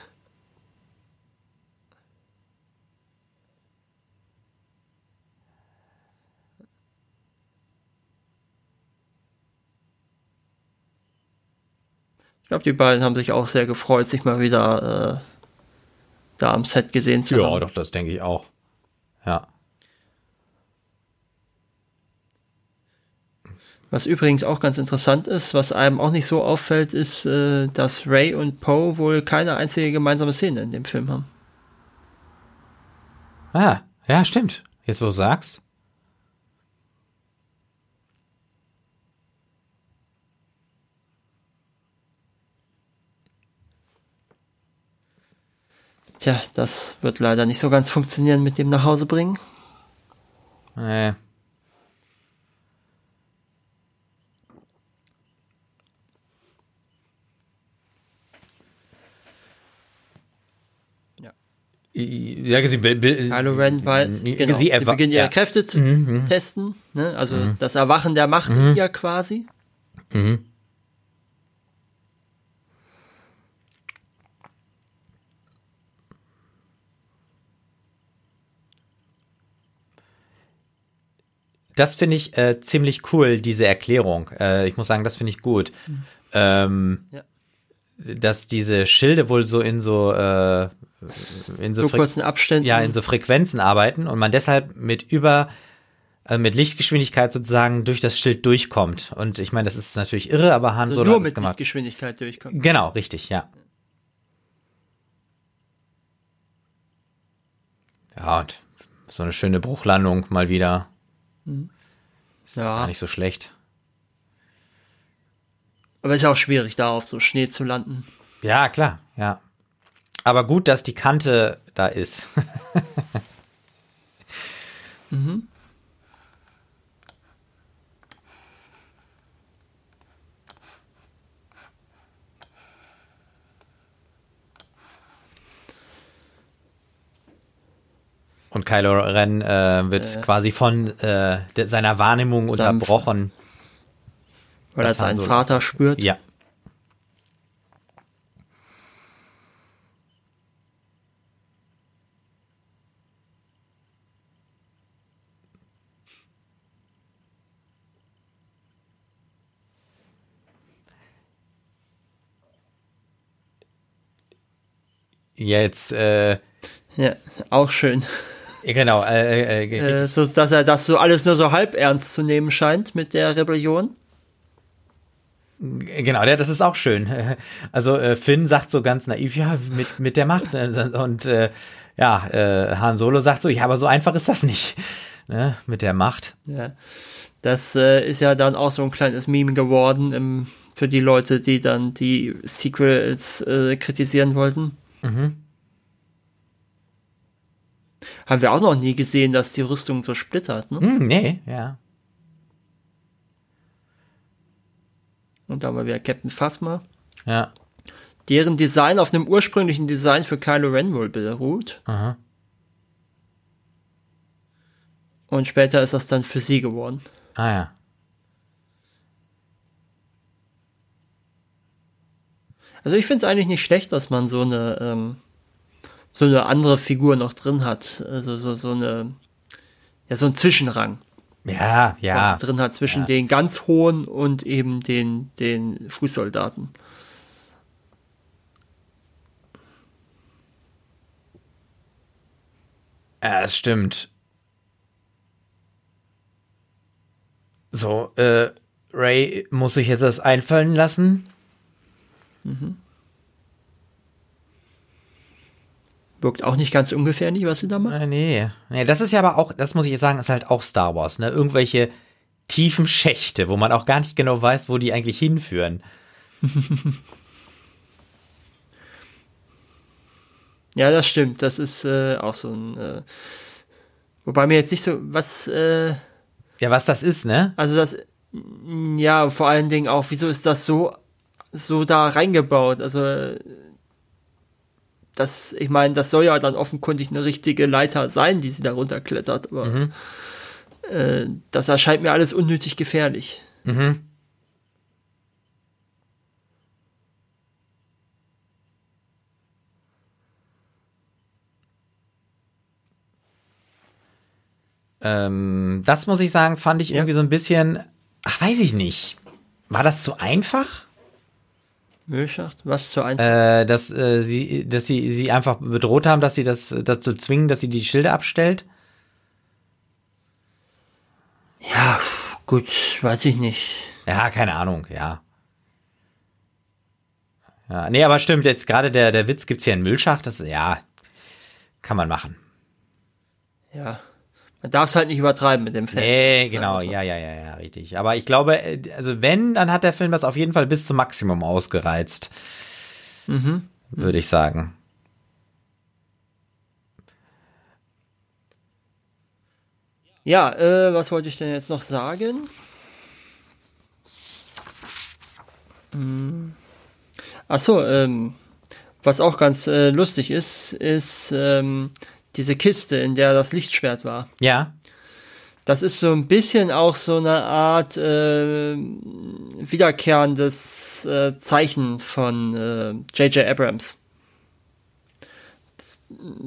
Ich glaube, die beiden haben sich auch sehr gefreut, sich mal wieder äh, da am Set gesehen zu Ja, haben. doch, das denke ich auch. Ja. Was übrigens auch ganz interessant ist, was einem auch nicht so auffällt, ist, äh, dass Ray und Poe wohl keine einzige gemeinsame Szene in dem Film haben. Ah, ja, stimmt. Jetzt, wo du sagst. Tja, das wird leider nicht so ganz funktionieren mit dem nach Hause bringen. Äh. Ja. Ja, sie, Kylo Ren, weil Mhm. genau, sie, sie, beginnen ihre ja. Mhm, Kräfte zu testen, ne? also das Erwachen der Macht in ihr quasi. Mhm. Das finde ich äh, ziemlich cool, diese Erklärung. Äh, ich muss sagen, das finde ich gut. Ähm, Ja. Dass diese Schilde wohl so in so, äh, in so, So kurzen Abständen. ja, in so Frequenzen arbeiten und man deshalb mit über äh, mit Lichtgeschwindigkeit sozusagen durch das Schild durchkommt. Und ich meine, das ist natürlich irre, aber Han also Solo nur mit gemacht. Lichtgeschwindigkeit durchkommen. Genau, richtig, ja. Ja, und so eine schöne Bruchlandung mal wieder. Gar Ja, nicht so schlecht. aber ist ja auch schwierig, da auf so Schnee zu landen. Ja, klar, ja. Aber gut, dass die Kante da ist. Und Kylo Ren äh, wird äh, quasi von äh, de, seiner Wahrnehmung unterbrochen. Weil er seinen Vater spürt. Ja. Jetzt, äh, Ja, auch schön. Genau, äh, äh, äh, so, dass er das so alles nur so halb ernst zu nehmen scheint mit der Rebellion. Genau, ja, das ist auch schön. Also äh, Finn sagt so ganz naiv, ja, mit, mit der Macht. Ne? Und äh, ja, äh, Han Solo sagt so, ja, aber so einfach ist das nicht. Ne? Mit der Macht. Ja. Das äh, ist ja dann auch so ein kleines Meme geworden im, für die Leute, die dann die Sequels äh, kritisieren wollten. Mhm. Haben wir auch noch nie gesehen, dass die Rüstung so splittert, ne? Hm, nee, ja. Und da haben wir wieder Captain Phasma. Ja. Deren Design auf einem ursprünglichen Design für Kylo Ren wohl beruht. Aha. Und später ist das dann für sie geworden. Ah ja. Also ich finde es eigentlich nicht schlecht, dass man so eine ähm, so eine andere Figur noch drin hat. Also so, so eine ja so ein Zwischenrang. Ja, ja. Drin hat zwischen ja. den ganz hohen und eben den den Fußsoldaten. Ja, es stimmt. So, äh, Ray muss sich jetzt das einfallen lassen. Mhm. Wirkt auch nicht ganz ungefährlich, was sie da macht. Äh, nee. nee, das ist ja aber auch, das muss ich jetzt sagen, ist halt auch Star Wars, ne? Irgendwelche tiefen Schächte, wo man auch gar nicht genau weiß, wo die eigentlich hinführen. ja, das stimmt. Das ist äh, auch so ein. Äh, wobei mir jetzt nicht so was. Äh, ja, was das ist, ne? Also das. Ja, vor allen Dingen auch, wieso ist das so so da reingebaut. Also das, ich meine, das soll ja dann offenkundig eine richtige Leiter sein, die sie da runterklettert, aber mhm. äh, das erscheint mir alles unnötig gefährlich. Mhm. Ähm, das muss ich sagen, fand ich irgendwie ja. so ein bisschen, ach, weiß ich nicht. War das zu einfach? Müllschacht? Was zu einfach? Äh, dass äh, sie, dass sie sie einfach bedroht haben, dass sie das dazu zwingen, dass sie die Schilde abstellt. Ja, gut, weiß ich nicht. Ja, keine Ahnung, ja. Ja, nee, aber stimmt, jetzt gerade der, der Witz gibt's hier einen Müllschacht, das, ja, kann man machen. Ja. Man darf es halt nicht übertreiben mit dem Film. Nee, genau, ja, ja, ja, ja, richtig. Aber ich glaube, äh, also wenn, dann hat der Film das auf jeden Fall bis zum Maximum ausgereizt. Mhm. Würde ich sagen. Ja, äh, was wollte ich denn jetzt noch sagen? Hm. Ach so, ähm, was auch ganz äh, lustig ist, ist, ähm, diese Kiste, in der das Lichtschwert war. Ja. Das ist so ein bisschen auch so eine Art äh, wiederkehrendes äh, Zeichen von J.J. Äh, Abrams.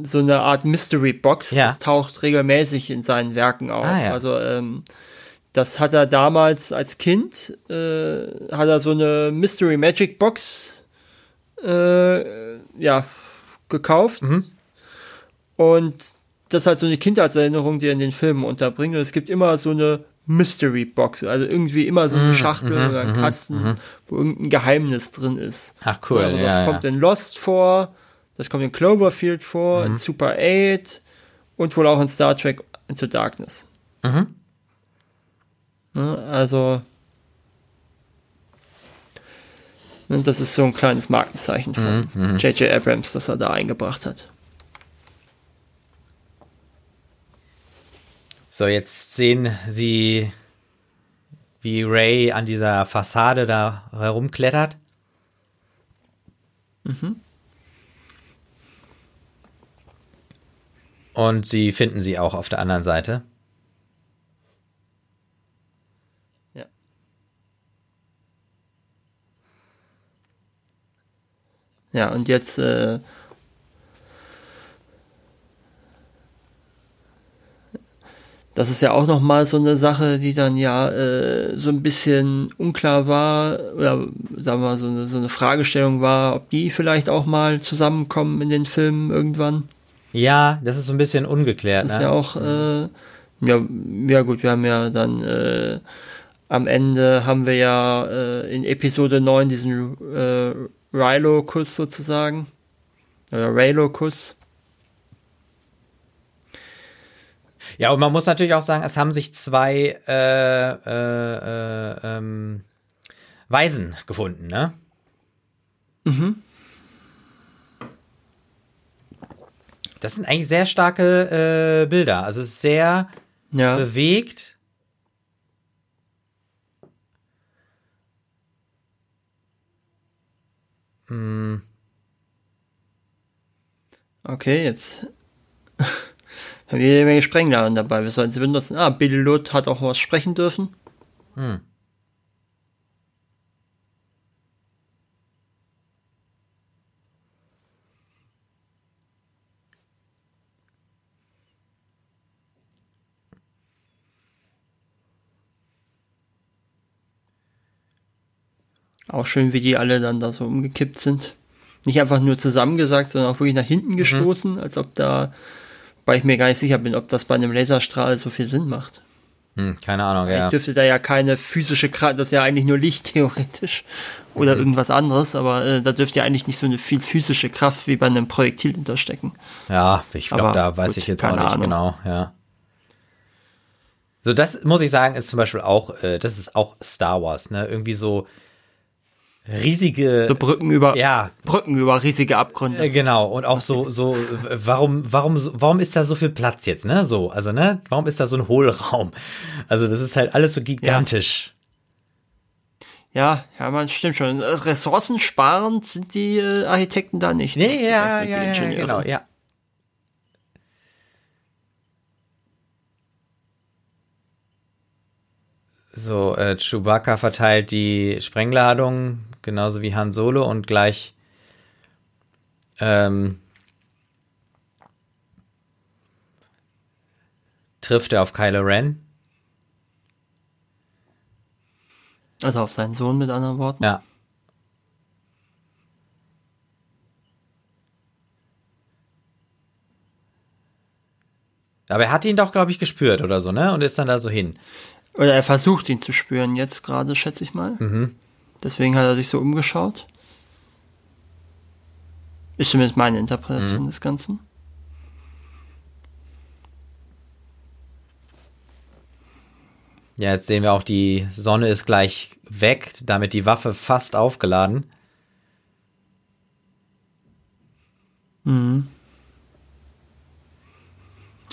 So eine Art Mystery Box. Ja. Das taucht regelmäßig in seinen Werken auf. Ah, ja. Also ähm, das hat er damals als Kind, äh, hat er so eine Mystery Magic Box äh, ja, gekauft. Mhm und das ist halt so eine Kindheitserinnerung, die er in den Filmen unterbringt. Und es gibt immer so eine Mystery Box, also irgendwie immer so eine mhm, Schachtel mm, oder ein mhm, Kasten, mm, wo irgendein Geheimnis drin ist. Ach cool. Also das ja, kommt ja. in Lost vor, das kommt in Cloverfield vor, in Super 8 und wohl auch in Star Trek Into Darkness. Mhm. Ne, also ne, das ist so ein kleines Markenzeichen von J.J. Abrams, das er da eingebracht hat. So, jetzt sehen sie, wie Ray an dieser Fassade da herumklettert. Mhm. Und sie finden sie auch auf der anderen Seite. Ja. Ja, und jetzt äh, Das ist ja auch noch mal so eine Sache, die dann ja äh, so ein bisschen unklar war oder sagen wir mal so eine, so eine Fragestellung war, ob die vielleicht auch mal zusammenkommen in den Filmen irgendwann. Ja, das ist so ein bisschen ungeklärt. Das ist ne? ja auch äh, ja, ja gut, wir haben ja dann äh, am Ende haben wir ja äh, in Episode 9 diesen äh, Rilo-Kuss sozusagen. Oder Raylo-Kuss. Ja, und man muss natürlich auch sagen, es haben sich zwei äh, äh, äh, ähm, Weisen gefunden, ne? Mhm. Das sind eigentlich sehr starke äh, Bilder. Also es ist sehr Ja. bewegt. Okay, jetzt haben wir jede Menge Sprengladungen dabei. Wir sollten sie benutzen. Ah, Billy Lutt hat auch was sprechen dürfen. Auch schön, wie die alle dann da so umgekippt sind. Nicht einfach nur zusammengesagt, sondern auch wirklich nach hinten gestoßen, als ob da, weil ich mir gar nicht sicher bin, ob das bei einem Laserstrahl so viel Sinn macht. Hm, keine Ahnung, ja. Ich dürfte da ja keine physische Kraft, das ist ja eigentlich nur Licht theoretisch oder Mhm. irgendwas anderes, aber äh, da dürfte ja eigentlich nicht so eine viel physische Kraft wie bei einem Projektil hinterstecken. Ja, ich glaube, da weiß gut, ich jetzt auch nicht Ahnung. genau, ja. So, das muss ich sagen, ist zum Beispiel auch, äh, das ist auch Star Wars, ne? Irgendwie so riesige, So Brücken über ja, Brücken über riesige Abgründe. äh, genau. Und auch so, so, warum, warum, warum ist da so viel Platz jetzt, ne? So, also, ne? Warum ist da so ein Hohlraum? Also, das ist halt alles so gigantisch. Ja, ja, man stimmt schon. Ressourcensparend sind die äh, Architekten da nicht. Nee, ja, ja, ja, genau, ja. So, äh, Chewbacca verteilt die Sprengladung, genauso wie Han Solo und gleich ähm, trifft er auf Kylo Ren. Also auf seinen Sohn mit anderen Worten. Ja. Aber er hat ihn doch, glaube ich, gespürt oder so, ne? Und ist dann da so hin. Oder er versucht ihn zu spüren jetzt gerade, schätze ich mal. Mhm. Deswegen hat er sich so umgeschaut. Ist zumindest meine Interpretation Mhm. des Ganzen. Ja, jetzt sehen wir auch, die Sonne ist gleich weg, damit die Waffe fast aufgeladen.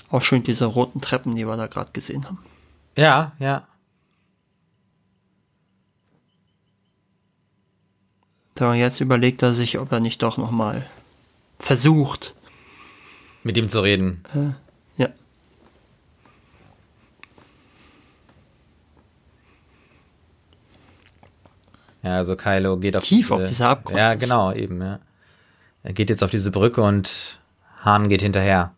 Auch schön diese roten Treppen, die wir da gerade gesehen haben. Ja, ja. So, jetzt überlegt er sich, ob er nicht doch nochmal versucht. Mit ihm zu reden. Ja. Ja, also Kylo geht auf Tief auf dieser Abgrund Ja, genau, eben, ja. Er geht jetzt auf diese Brücke und Han geht hinterher.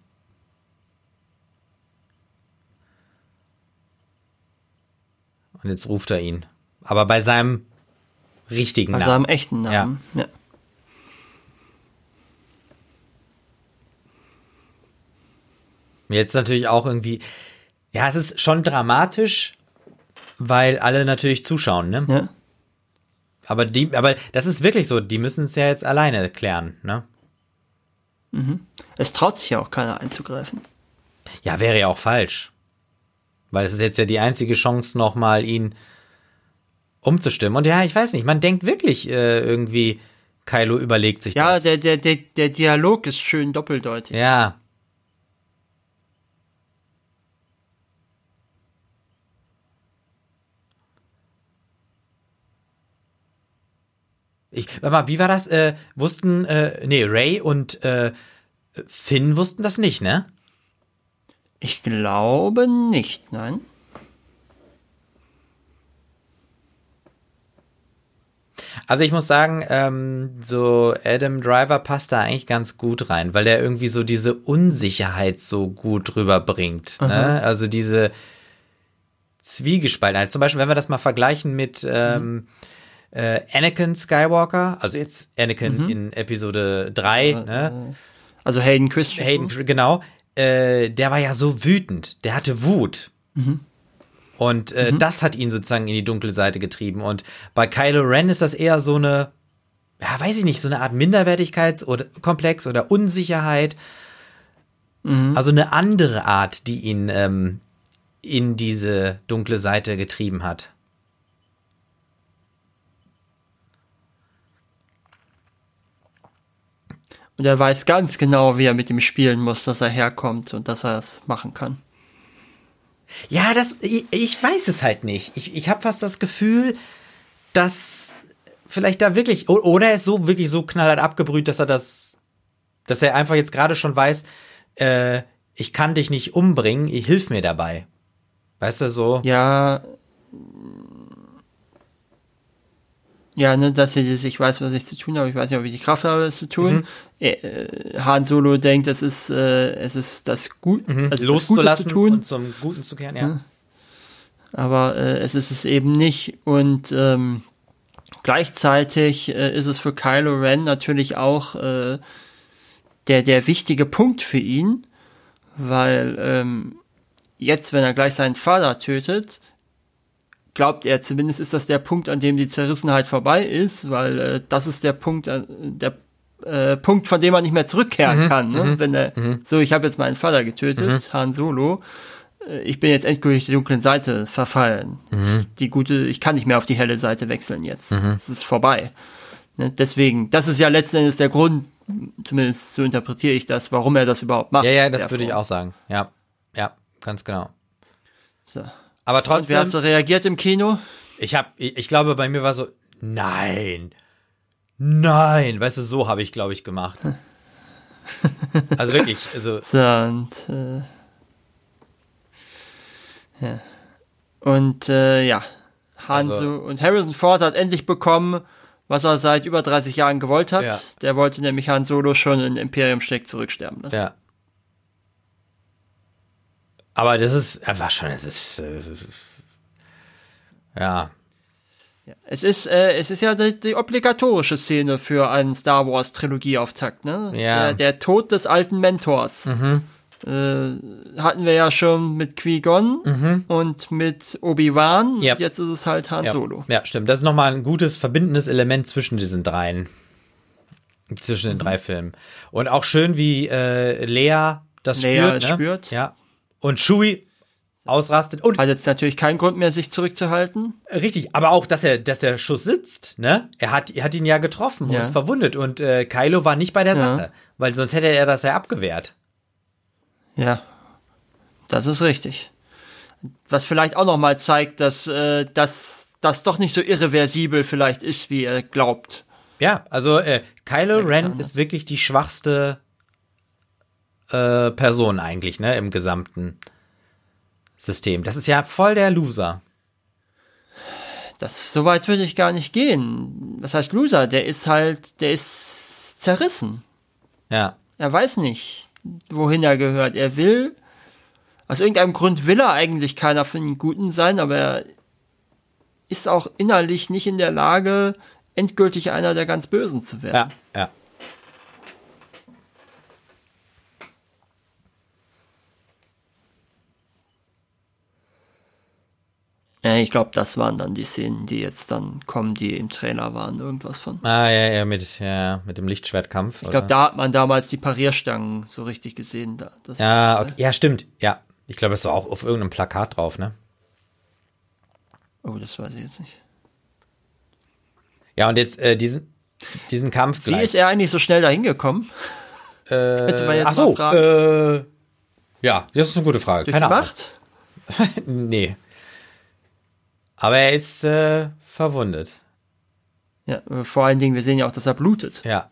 Und jetzt ruft er ihn. Aber bei seinem richtigen Namen. seinem echten Namen. Ja. Jetzt natürlich auch irgendwie, ja, es ist schon dramatisch, weil alle natürlich zuschauen, ne? ja. Aber die, aber das ist wirklich so, die müssen es ja jetzt alleine klären, ne? Es traut sich ja auch keiner einzugreifen. Ja, wäre ja auch falsch. Weil es ist jetzt ja die einzige Chance, nochmal ihn umzustimmen. Und ja, ich weiß nicht, man denkt wirklich äh, irgendwie, Kylo überlegt sich Ja, das. der, der, der, der Dialog ist schön doppeldeutig. Ja. Ich, warte mal, wie war das? Äh, wussten, äh, nee, Ray und äh, Finn wussten das nicht, ne? Ich glaube nicht, nein. Also ich muss sagen, ähm, so Adam Driver passt da eigentlich ganz gut rein, weil der irgendwie so diese Unsicherheit so gut rüberbringt. Ne? Also diese Zwiegespaltenheit. Zum Beispiel, wenn wir das mal vergleichen mit ähm, äh, Anakin Skywalker, also jetzt Anakin in Episode 3, ne? Also Hayden Christensen. Hayden, genau, äh, der war ja so wütend, der hatte Wut. Und äh, das hat ihn sozusagen in die dunkle Seite getrieben. Und bei Kylo Ren ist das eher so eine, ja, weiß ich nicht, so eine Art Minderwertigkeitskomplex oder Unsicherheit. Also eine andere Art, die ihn ähm, in diese dunkle Seite getrieben hat. Und er weiß ganz genau, wie er mit ihm spielen muss, dass er herkommt und dass er es machen kann. Ja, das, ich, ich weiß es halt nicht. Ich, ich habe fast das Gefühl, dass vielleicht da wirklich, oder er ist so wirklich so knallhart abgebrüht, dass er das, dass er einfach jetzt gerade schon weiß, äh, ich kann dich nicht umbringen, ich hilf mir dabei. Weißt du, so. Ja. Ja, ne, dass ich, ich weiß, was ich zu tun habe. Ich weiß nicht, ob ich die Kraft habe, das zu tun. Äh, Han Solo denkt, es ist, äh, es ist das Gut, also das Gute loszulassen zu tun. und zum Guten zu kehren, ja. aber äh, es ist es eben nicht. Und ähm, gleichzeitig äh, ist es für Kylo Ren natürlich auch äh, der, der wichtige Punkt für ihn, weil ähm, jetzt, wenn er gleich seinen Vater tötet, glaubt er, zumindest ist das der Punkt, an dem die Zerrissenheit vorbei ist, weil äh, das ist der Punkt, äh, der äh, Punkt, von dem man nicht mehr zurückkehren kann. Ne? Wenn er, so, ich habe jetzt meinen Vater getötet, Han Solo, äh, ich bin jetzt endgültig der dunklen Seite verfallen. Ich, die gute, ich kann nicht mehr auf die helle Seite wechseln jetzt. Es ist vorbei. Ne? Deswegen, das ist ja letzten Endes der Grund, zumindest so interpretiere ich das, warum er das überhaupt macht. Ja, ja, das würde ich auch sagen. Ja, ja, ganz genau. So. Aber Und wie trotzdem, hast du reagiert im Kino? ich habe, ich, glaube, bei mir war so, nein, nein, weißt du, so habe ich, glaube ich, gemacht. Also wirklich, also So, und, äh, ja. Und äh, ja, Han Also- so, und Harrison Ford hat endlich bekommen, was er seit über 30 Jahren gewollt hat. Ja. Der wollte nämlich Han Solo schon in Imperium Steck zurücksterben lassen. Ja. Aber das ist einfach schon, es ist, äh, ja. Es ist, äh, es ist ja die, die obligatorische Szene für einen Star Wars Trilogieauftakt, ne? Ja. Der, der Tod des alten Mentors. Äh, hatten wir ja schon mit Qui-Gon und mit Obi-Wan. Und Jetzt ist es halt Han Solo. ja, stimmt. Das ist nochmal ein gutes verbindendes Element zwischen diesen dreien. Zwischen den drei Filmen. Und auch schön, wie äh, Lea das Leia spürt. ne? spürt. Ja. Und Chewie ausrastet. Und Hat jetzt natürlich keinen Grund mehr, sich zurückzuhalten. Richtig, aber auch, dass er, dass der Schuss sitzt, ne? Er hat, er hat ihn ja getroffen Ja. und verwundet und äh, Kylo war nicht bei der Ja. Sache, weil sonst hätte er das ja abgewehrt. Ja, das ist richtig. Was vielleicht auch nochmal zeigt, dass äh, dass das doch nicht so irreversibel vielleicht ist, wie er glaubt. Ja, also äh, Kylo Ren ist wirklich die schwachste äh, Person eigentlich, ne, im gesamten System. Das ist ja voll der Loser. Das so weit würde ich gar nicht gehen. Was heißt Loser? Der ist halt, der ist zerrissen. Ja, Er weiß nicht, wohin er gehört. Er will, aus irgendeinem Grund will er eigentlich keiner von den Guten sein, aber er ist auch innerlich nicht in der Lage, endgültig einer der ganz Bösen zu werden. ja, ja. Ich glaube, das waren dann die Szenen, die jetzt dann kommen, die im Trailer waren, irgendwas von. Ah, ja, ja, mit, ja, mit dem Lichtschwertkampf. Ich glaube, da hat man damals die Parierstangen so richtig gesehen. Da. Ja, okay. ja, stimmt. Ja, ich glaube, es war auch auf irgendeinem Plakat drauf, ne? Oh, das weiß ich jetzt nicht. Ja, und jetzt äh, diesen, diesen Kampf Wie gleich. ist er eigentlich so schnell dahin gekommen? Könnte man jetzt Ach so, äh, ja, das ist eine gute Frage. Durch Keine. Macht? Nee. Aber er ist äh, verwundet. Ja, äh, vor allen Dingen, wir sehen ja auch, dass er blutet. Ja.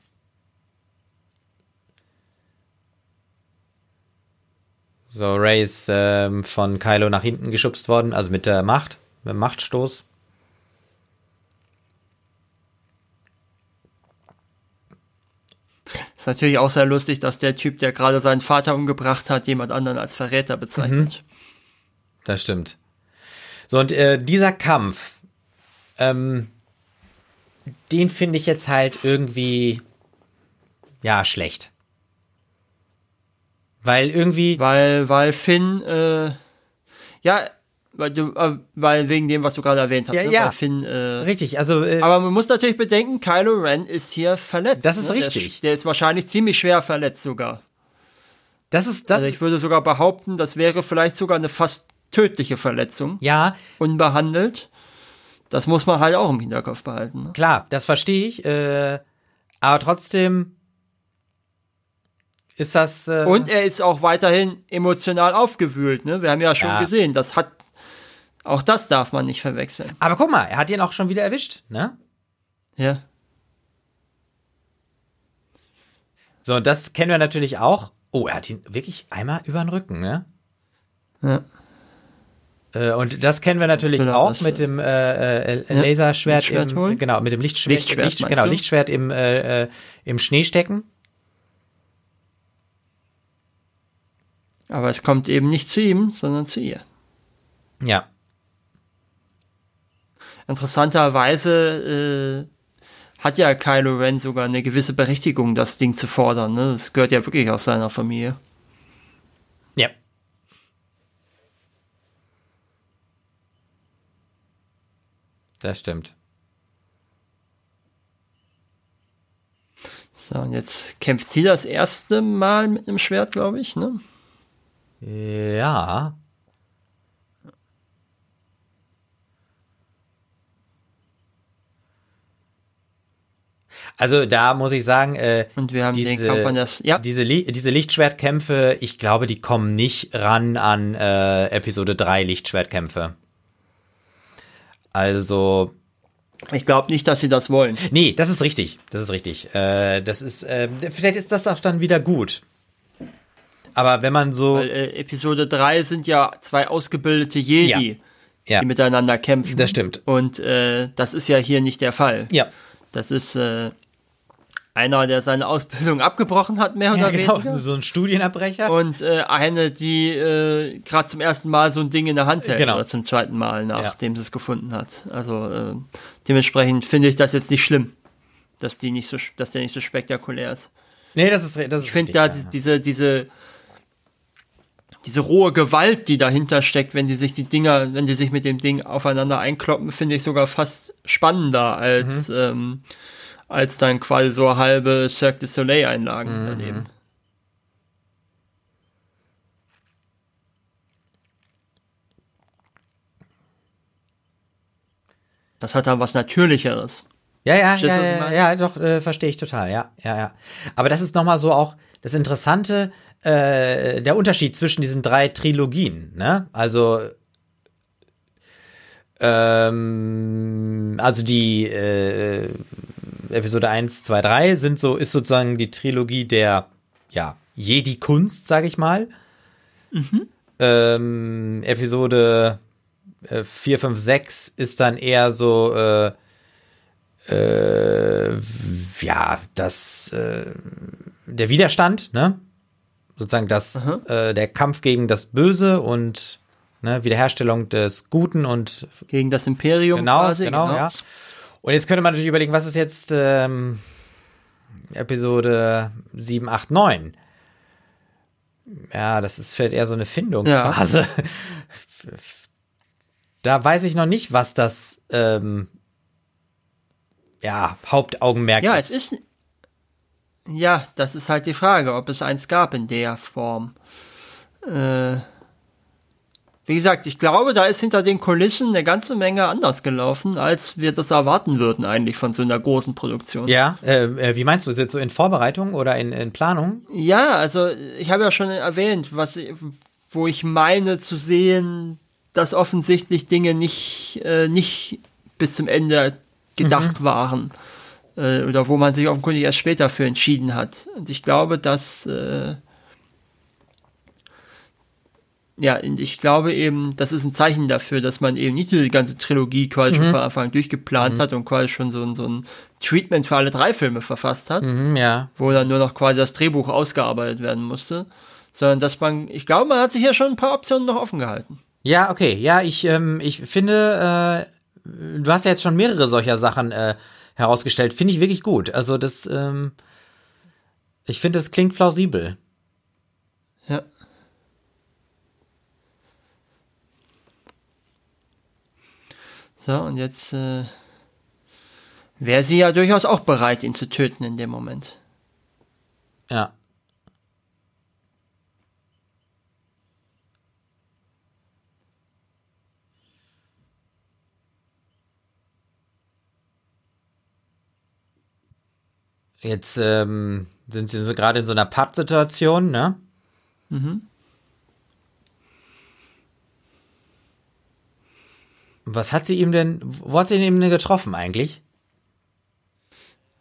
So, Ray ist ähm, von Kylo nach hinten geschubst worden, also mit der Macht, mit dem Machtstoß. Ist natürlich auch sehr lustig, dass der Typ, der gerade seinen Vater umgebracht hat, jemand anderen als Verräter bezeichnet. Mhm. Das stimmt. So, und äh, dieser Kampf, ähm, den finde ich jetzt halt irgendwie, ja, schlecht. Weil irgendwie. Weil, weil Finn, äh, ja, weil du, äh, weil wegen dem, was du gerade erwähnt hast, ja, ne? ja. Finn, äh, richtig, also. Äh, aber man muss natürlich bedenken, Kylo Ren ist hier verletzt. Das ist ne? richtig. Der, der, ist wahrscheinlich ziemlich schwer verletzt sogar. Das ist das. Also ich würde sogar behaupten, das wäre vielleicht sogar eine fast tödliche Verletzung. Ja. Unbehandelt. Das muss man halt auch im Hinterkopf behalten. Ne? Klar, das verstehe ich. Äh, aber trotzdem ist das. Äh Und er ist auch weiterhin emotional aufgewühlt. Ne? Wir haben ja schon ja. gesehen, das hat auch das darf man nicht verwechseln. Aber guck mal, er hat ihn auch schon wieder erwischt, ne? Ja. So, das kennen wir natürlich auch. Oh, er hat ihn wirklich einmal über den Rücken, ne? Ja. Äh, und das kennen wir natürlich genau, auch mit dem äh, äh, Laserschwert, ja, im, genau, mit dem Lichtschwert, Lichtschwert, Licht, genau, Lichtschwert im, äh, äh, im Schnee stecken. Aber es kommt eben nicht zu ihm, sondern zu ihr. Ja. Interessanterweise äh, hat ja Kylo Ren sogar eine gewisse Berechtigung, das Ding zu fordern. Ne? Das gehört ja wirklich aus seiner Familie. Das stimmt. So, und jetzt kämpft sie das erste Mal mit einem Schwert, glaube ich, ne? Ja. Also da muss ich sagen, äh, und wir haben diese, den Kampf an das, ja. diese, diese Lichtschwertkämpfe, ich glaube, die kommen nicht ran an äh, Episode 3 Lichtschwertkämpfe. Also ich glaube nicht, dass sie das wollen. Nee, das ist richtig. Das ist richtig. Äh, das ist, äh, vielleicht ist das auch dann wieder gut. Aber wenn man so. Weil, äh, Episode 3 sind ja zwei ausgebildete Jedi, ja. Ja. die miteinander kämpfen. Das stimmt. Und äh, das ist ja hier nicht der Fall. Ja. Das ist äh, einer, der seine Ausbildung abgebrochen hat, mehr oder ja, genau, weniger. So ein Studienabbrecher. Und äh, eine, die äh, gerade zum ersten Mal so ein Ding in der Hand hält. Genau. Oder zum zweiten Mal, nachdem ja. sie es gefunden hat. Also äh, dementsprechend finde ich das jetzt nicht schlimm, dass die nicht so, dass der nicht so spektakulär ist. Nee, das ist, das ist Ich finde da ja. diese, diese, diese rohe Gewalt, die dahinter steckt, wenn die sich die Dinger, wenn die sich mit dem Ding aufeinander einkloppen, finde ich sogar fast spannender als, mhm. ähm, als dann quasi so halbe Cirque du Soleil Einlagen mhm. daneben. Das hat dann was Natürlicheres. Ja, ja, ja, ja, ja, doch, äh, verstehe ich total, ja, ja, ja. Aber das ist nochmal so auch das Interessante, äh, der Unterschied zwischen diesen drei Trilogien, ne? Also, ähm, also die äh, Episode 1, 2, 3 sind so, ist sozusagen die Trilogie der, ja, Jedi-Kunst, sag ich mal. Mhm. Ähm, Episode 4, 5, 6 ist dann eher so, äh, äh, ja, das, äh, der Widerstand, ne? Sozusagen das, äh, der Kampf gegen das Böse und ne, Wiederherstellung des Guten und gegen das Imperium. Genau, quasi, genau, genau, ja. Und jetzt könnte man natürlich überlegen, was ist jetzt ähm, Episode 7, 8, 9? Ja, das ist vielleicht eher so eine Findungsphase. Ja. da weiß ich noch nicht, was das ähm, ja, Hauptaugenmerk ja, ist. Ja, es ist ja, das ist halt die Frage, ob es eins gab in der Form. Äh, wie gesagt, ich glaube, da ist hinter den Kulissen eine ganze Menge anders gelaufen, als wir das erwarten würden eigentlich von so einer großen Produktion. Ja, äh, äh wie meinst du, ist jetzt so in Vorbereitung oder in, in Planung? Ja, also ich habe ja schon erwähnt, was, wo ich meine zu sehen, dass offensichtlich Dinge nicht, äh, nicht bis zum Ende gedacht mhm. waren äh, oder wo man sich offenkundig erst später für entschieden hat. Und ich glaube, dass, äh, ja, ich glaube eben, das ist ein Zeichen dafür, dass man eben nicht die ganze Trilogie quasi mhm. schon von Anfang an durchgeplant mhm. hat und quasi schon so ein, so ein Treatment für alle drei Filme verfasst hat. Mhm, ja. Wo dann nur noch quasi das Drehbuch ausgearbeitet werden musste. Sondern dass man, ich glaube, man hat sich ja schon ein paar Optionen noch offen gehalten. Ja, okay. Ja, ich, ähm, ich finde, äh, du hast ja jetzt schon mehrere solcher Sachen äh, herausgestellt. Finde ich wirklich gut. Also das, ähm, ich finde, das klingt plausibel. So, und jetzt äh, wäre sie ja durchaus auch bereit, ihn zu töten in dem Moment. Ja. Jetzt ähm, sind sie so gerade in so einer Pattsituation, ne? Mhm. Was hat sie ihm denn, wo hat sie ihn denn getroffen eigentlich?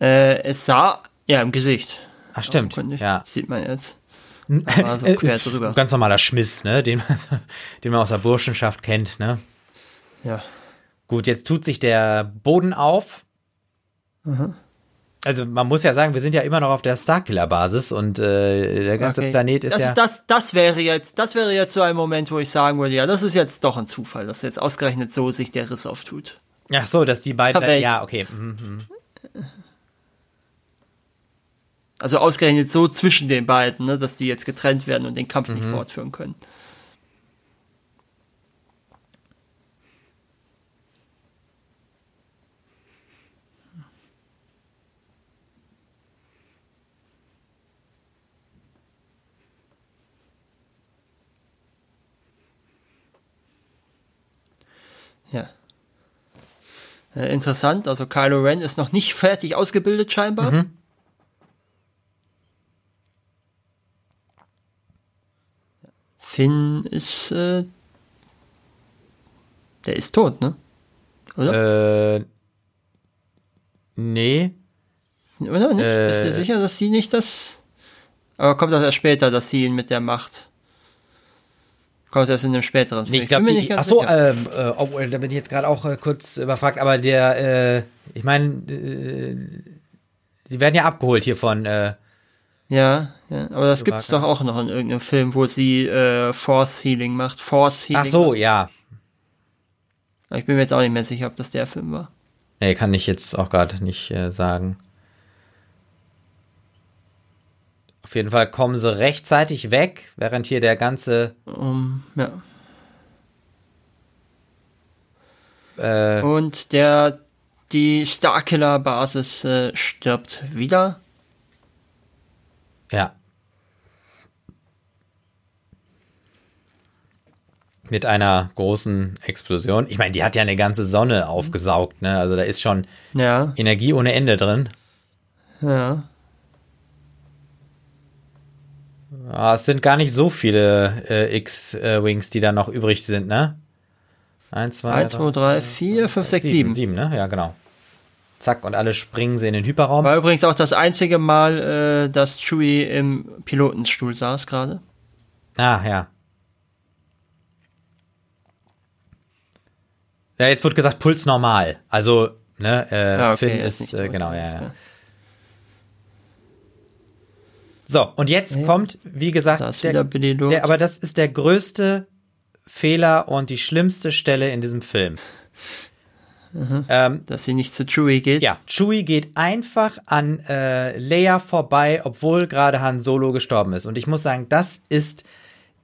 Äh, es sah, ja, im Gesicht. Ach, stimmt. Ja. Sieht man jetzt. War so quer drüber. Ganz normaler Schmiss, ne? Den, den man aus der Burschenschaft kennt, ne? Ja. Gut, jetzt tut sich der Boden auf. Mhm also man muss ja sagen, wir sind ja immer noch auf der Starkiller-Basis und äh, der ganze okay. Planet ist das, ja. Das, das wäre jetzt, das wäre jetzt so ein Moment, wo ich sagen würde, ja, das ist jetzt doch ein Zufall, dass jetzt ausgerechnet so sich der Riss auftut. Ach so, dass die beiden, dann, ja, okay. Mhm. Also ausgerechnet so zwischen den beiden, ne, dass die jetzt getrennt werden und den Kampf mhm. nicht fortführen können. Äh, interessant, also Kylo Ren ist noch nicht fertig ausgebildet scheinbar. Mhm. Finn ist, äh, der ist tot, ne? Oder? Äh, nee. Oder nicht? Äh, ist dir sicher, dass sie nicht das, aber kommt das erst später, dass sie ihn mit der Macht Kommt erst in einem späteren Film. Nee, ich glaube, die, ach so, ähm, äh, oh, da bin ich jetzt gerade auch äh, kurz überfragt, aber der, äh, ich meine, äh, die werden ja abgeholt hier von, äh, ja, ja, aber das gibt es doch auch noch in irgendeinem Film, wo sie äh, Force Healing macht. Force Healing. Ach so, macht. ja. Ich bin mir jetzt auch nicht mehr sicher, ob das der Film war. Nee, kann ich jetzt auch gerade nicht sagen. Auf jeden Fall kommen sie rechtzeitig weg, während hier der ganze. Um, ja. Äh, Und der die Starkiller-Basis äh, stirbt wieder. Ja. Mit einer großen Explosion. Ich meine, die hat ja eine ganze Sonne aufgesaugt, ne? Also da ist schon ja. Energie ohne Ende drin. Ja. Ah, es sind gar nicht so viele äh, X-Wings, die da noch übrig sind, ne? Eins, zwei, Eins, zwei, drei, vier, fünf, sechs, sieben. Sieben, ne? Ja, genau. Zack, und alle springen sie in den Hyperraum. War übrigens auch das einzige Mal, äh, dass Chewie im Pilotenstuhl saß gerade. Ah, ja. Ja, jetzt wird gesagt, Puls normal. Also, ne, äh, ja, okay, Finn ist, ist äh, genau, ja, ja. So, und jetzt ja, kommt, wie gesagt, der, der, aber das ist der größte Fehler und die schlimmste Stelle in diesem Film. Mhm. Ähm, Dass sie nicht zu Chewie geht. Ja, Chewie geht einfach an äh, Leia vorbei, obwohl gerade Han Solo gestorben ist. Und ich muss sagen, das ist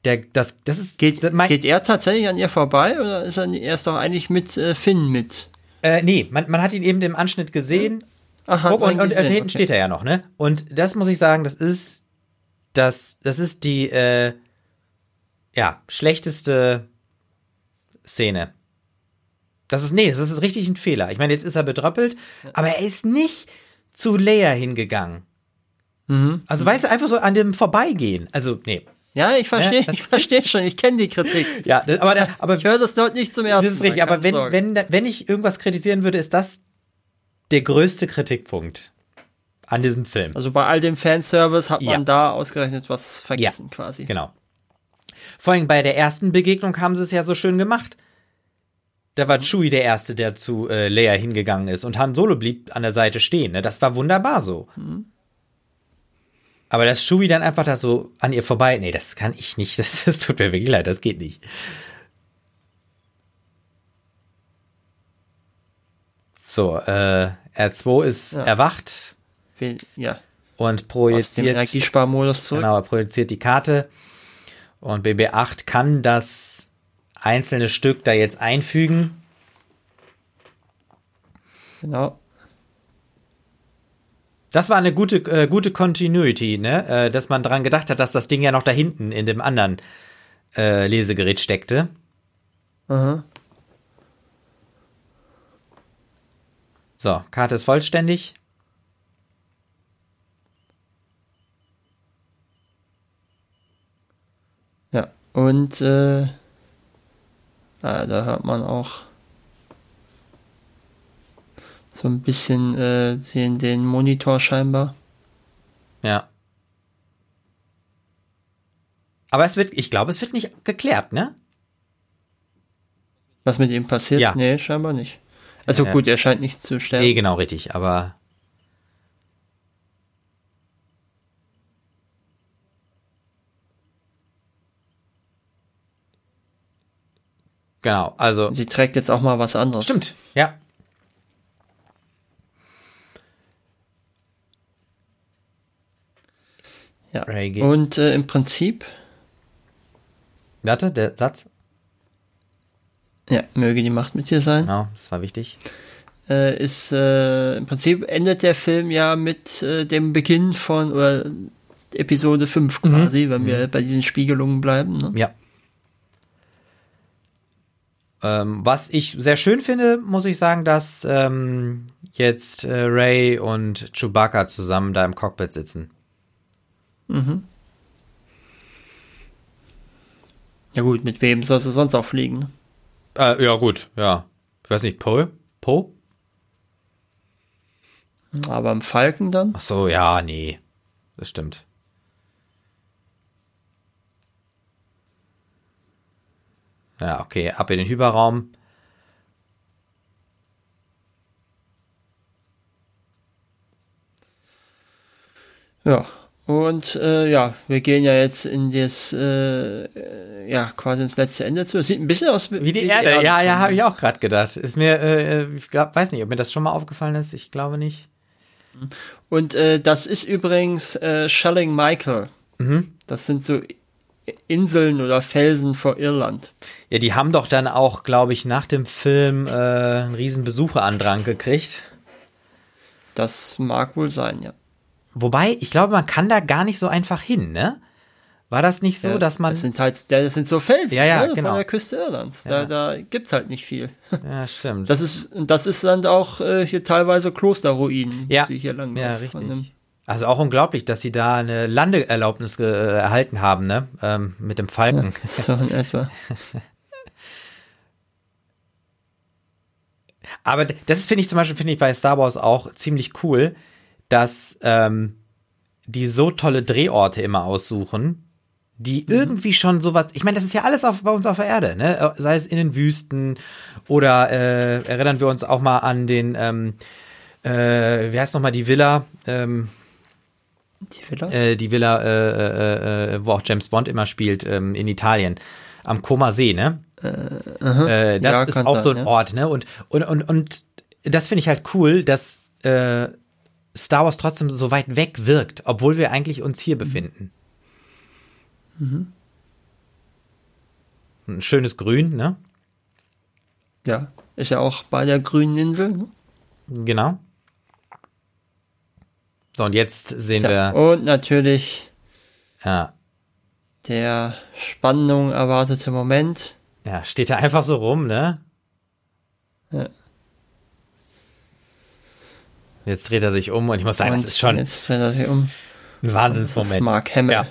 der, das, das ist. Geht, mein, geht er tatsächlich an ihr vorbei oder ist er, er ist doch eigentlich mit äh, Finn mit? Äh, nee, man, man hat ihn eben im Anschnitt gesehen. Aha, und, und, und, hinten okay. steht er ja noch, ne? Und das muss ich sagen, das ist das, das ist die, äh, ja, schlechteste Szene. Das ist, nee, das ist richtig ein Fehler. Ich meine, jetzt ist er bedröppelt, aber er ist nicht zu Leia hingegangen. Mhm. Also, weißt du, einfach so an dem Vorbeigehen. Also, nee. Ja, ich verstehe, ja, ich verstehe schon, ich kenne die Kritik. Ja, das, aber, aber ich höre das dort nicht zum ersten Mal. Das ist richtig, aber wenn, wenn, wenn ich irgendwas kritisieren würde, ist das der größte Kritikpunkt an diesem Film. Also bei all dem Fanservice hat man ja. da ausgerechnet was vergessen ja, quasi. Genau. Vor allem bei der ersten Begegnung haben sie es ja so schön gemacht. Da war Chewie der Erste, der zu äh, Leia hingegangen ist und Han Solo blieb an der Seite stehen. Ne? Das war wunderbar so. Mhm. Aber dass Chewie dann einfach da so an ihr vorbei, nee, das kann ich nicht. Das, das tut mir wirklich leid, das geht nicht. So, äh, R2 ist ja. erwacht. Ja. Und projiziert. Aus dem Energiesparmodus zurück. Genau, projiziert die Karte. Und BB8 kann das einzelne Stück da jetzt einfügen. Genau. Das war eine gute, äh, gute Continuity, ne? Äh, dass man daran gedacht hat, dass das Ding ja noch da hinten in dem anderen äh, Lesegerät steckte. Aha. So, Karte ist vollständig. Ja, und äh, ja, da hört man auch so ein bisschen äh, den, den Monitor scheinbar. Ja. Aber es wird, ich glaube, es wird nicht geklärt, ne? Was mit ihm passiert? Ja. Nee, scheinbar nicht. Also gut, er scheint nicht zu sterben. Nee, genau, richtig, aber Genau, also. Sie trägt jetzt auch mal was anderes. Stimmt, ja. Ja. Und äh, im Prinzip. Warte, der Satz. Ja, möge die Macht mit dir sein. Genau, das war wichtig. Äh, ist äh, im Prinzip endet der Film ja mit äh, dem Beginn von oder Episode 5 mhm. quasi, mhm. wenn wir mhm. bei diesen Spiegelungen bleiben. Ne? Ja. Ähm, was ich sehr schön finde, muss ich sagen, dass ähm, jetzt äh, Ray und Chewbacca zusammen da im Cockpit sitzen. Mhm. Ja gut, mit wem soll sie sonst auch fliegen? Äh, ja gut, ja. Ich weiß nicht, Poe? Poe? Aber im Falken dann? Ach so, ja, nee. Das stimmt. Ja, okay, ab in den Hyperraum. Ja, und äh, ja, wir gehen ja jetzt in das, äh, ja, quasi ins letzte Ende zu. Es sieht ein bisschen aus wie die, Erde. Erde. Ja, ja, habe ich auch gerade gedacht. Ist mir, äh, ich glaub, weiß nicht, ob mir das schon mal aufgefallen ist. Ich glaube nicht. Und äh, das ist übrigens äh, Shelling Michael. Mhm. Das sind so Inseln oder Felsen vor Irland. Ja, die haben doch dann auch, glaube ich, nach dem Film äh, einen riesen Besucherandrang gekriegt. Das mag wohl sein, ja. Wobei, ich glaube, man kann da gar nicht so einfach hin, ne? War das nicht so, ja, dass man. Das sind halt, das sind so Felsen ja, ja, ne, genau. von der Küste Irlands. Da, da gibt's halt nicht viel. Ja, stimmt. Das ist, das ist dann auch äh, hier teilweise Klosterruinen, ja. die hier lang Ja, richtig. Also auch unglaublich, dass sie da eine Landeerlaubnis äh, erhalten haben, ne? Ähm, mit dem Falken. So in etwa. Aber das finde ich zum Beispiel, finde ich bei Star Wars auch ziemlich cool, dass ähm, die so tolle Drehorte immer aussuchen, die mhm. irgendwie schon sowas, ich meine, das ist ja alles auf, bei uns auf der Erde, ne? Sei es in den Wüsten oder äh, erinnern wir uns auch mal an den, ähm, äh, wie heißt nochmal die Villa? Ähm, die Villa? Äh, die Villa, äh, äh, äh, wo auch James Bond immer spielt, ähm, in Italien. Am Koma See, ne? Das ja, ist auch sein, so ein ja. Ort, ne? Und, und, und, und das finde ich halt cool, dass äh, Star Wars trotzdem so weit weg wirkt, obwohl wir eigentlich uns hier befinden. Mhm. Ein schönes Grün, ne? Ja, ist ja auch bei der grünen Insel. Ne? Genau. So, und jetzt sehen ja, wir. Und natürlich ja. der Spannung erwartete Moment. Ja, steht da einfach so rum, ne? Ja. Jetzt dreht er sich um und ich muss sagen, und das ist schon jetzt dreht er sich um. ein Wahnsinnsmoment. Das ist Mark Hamill. Ja.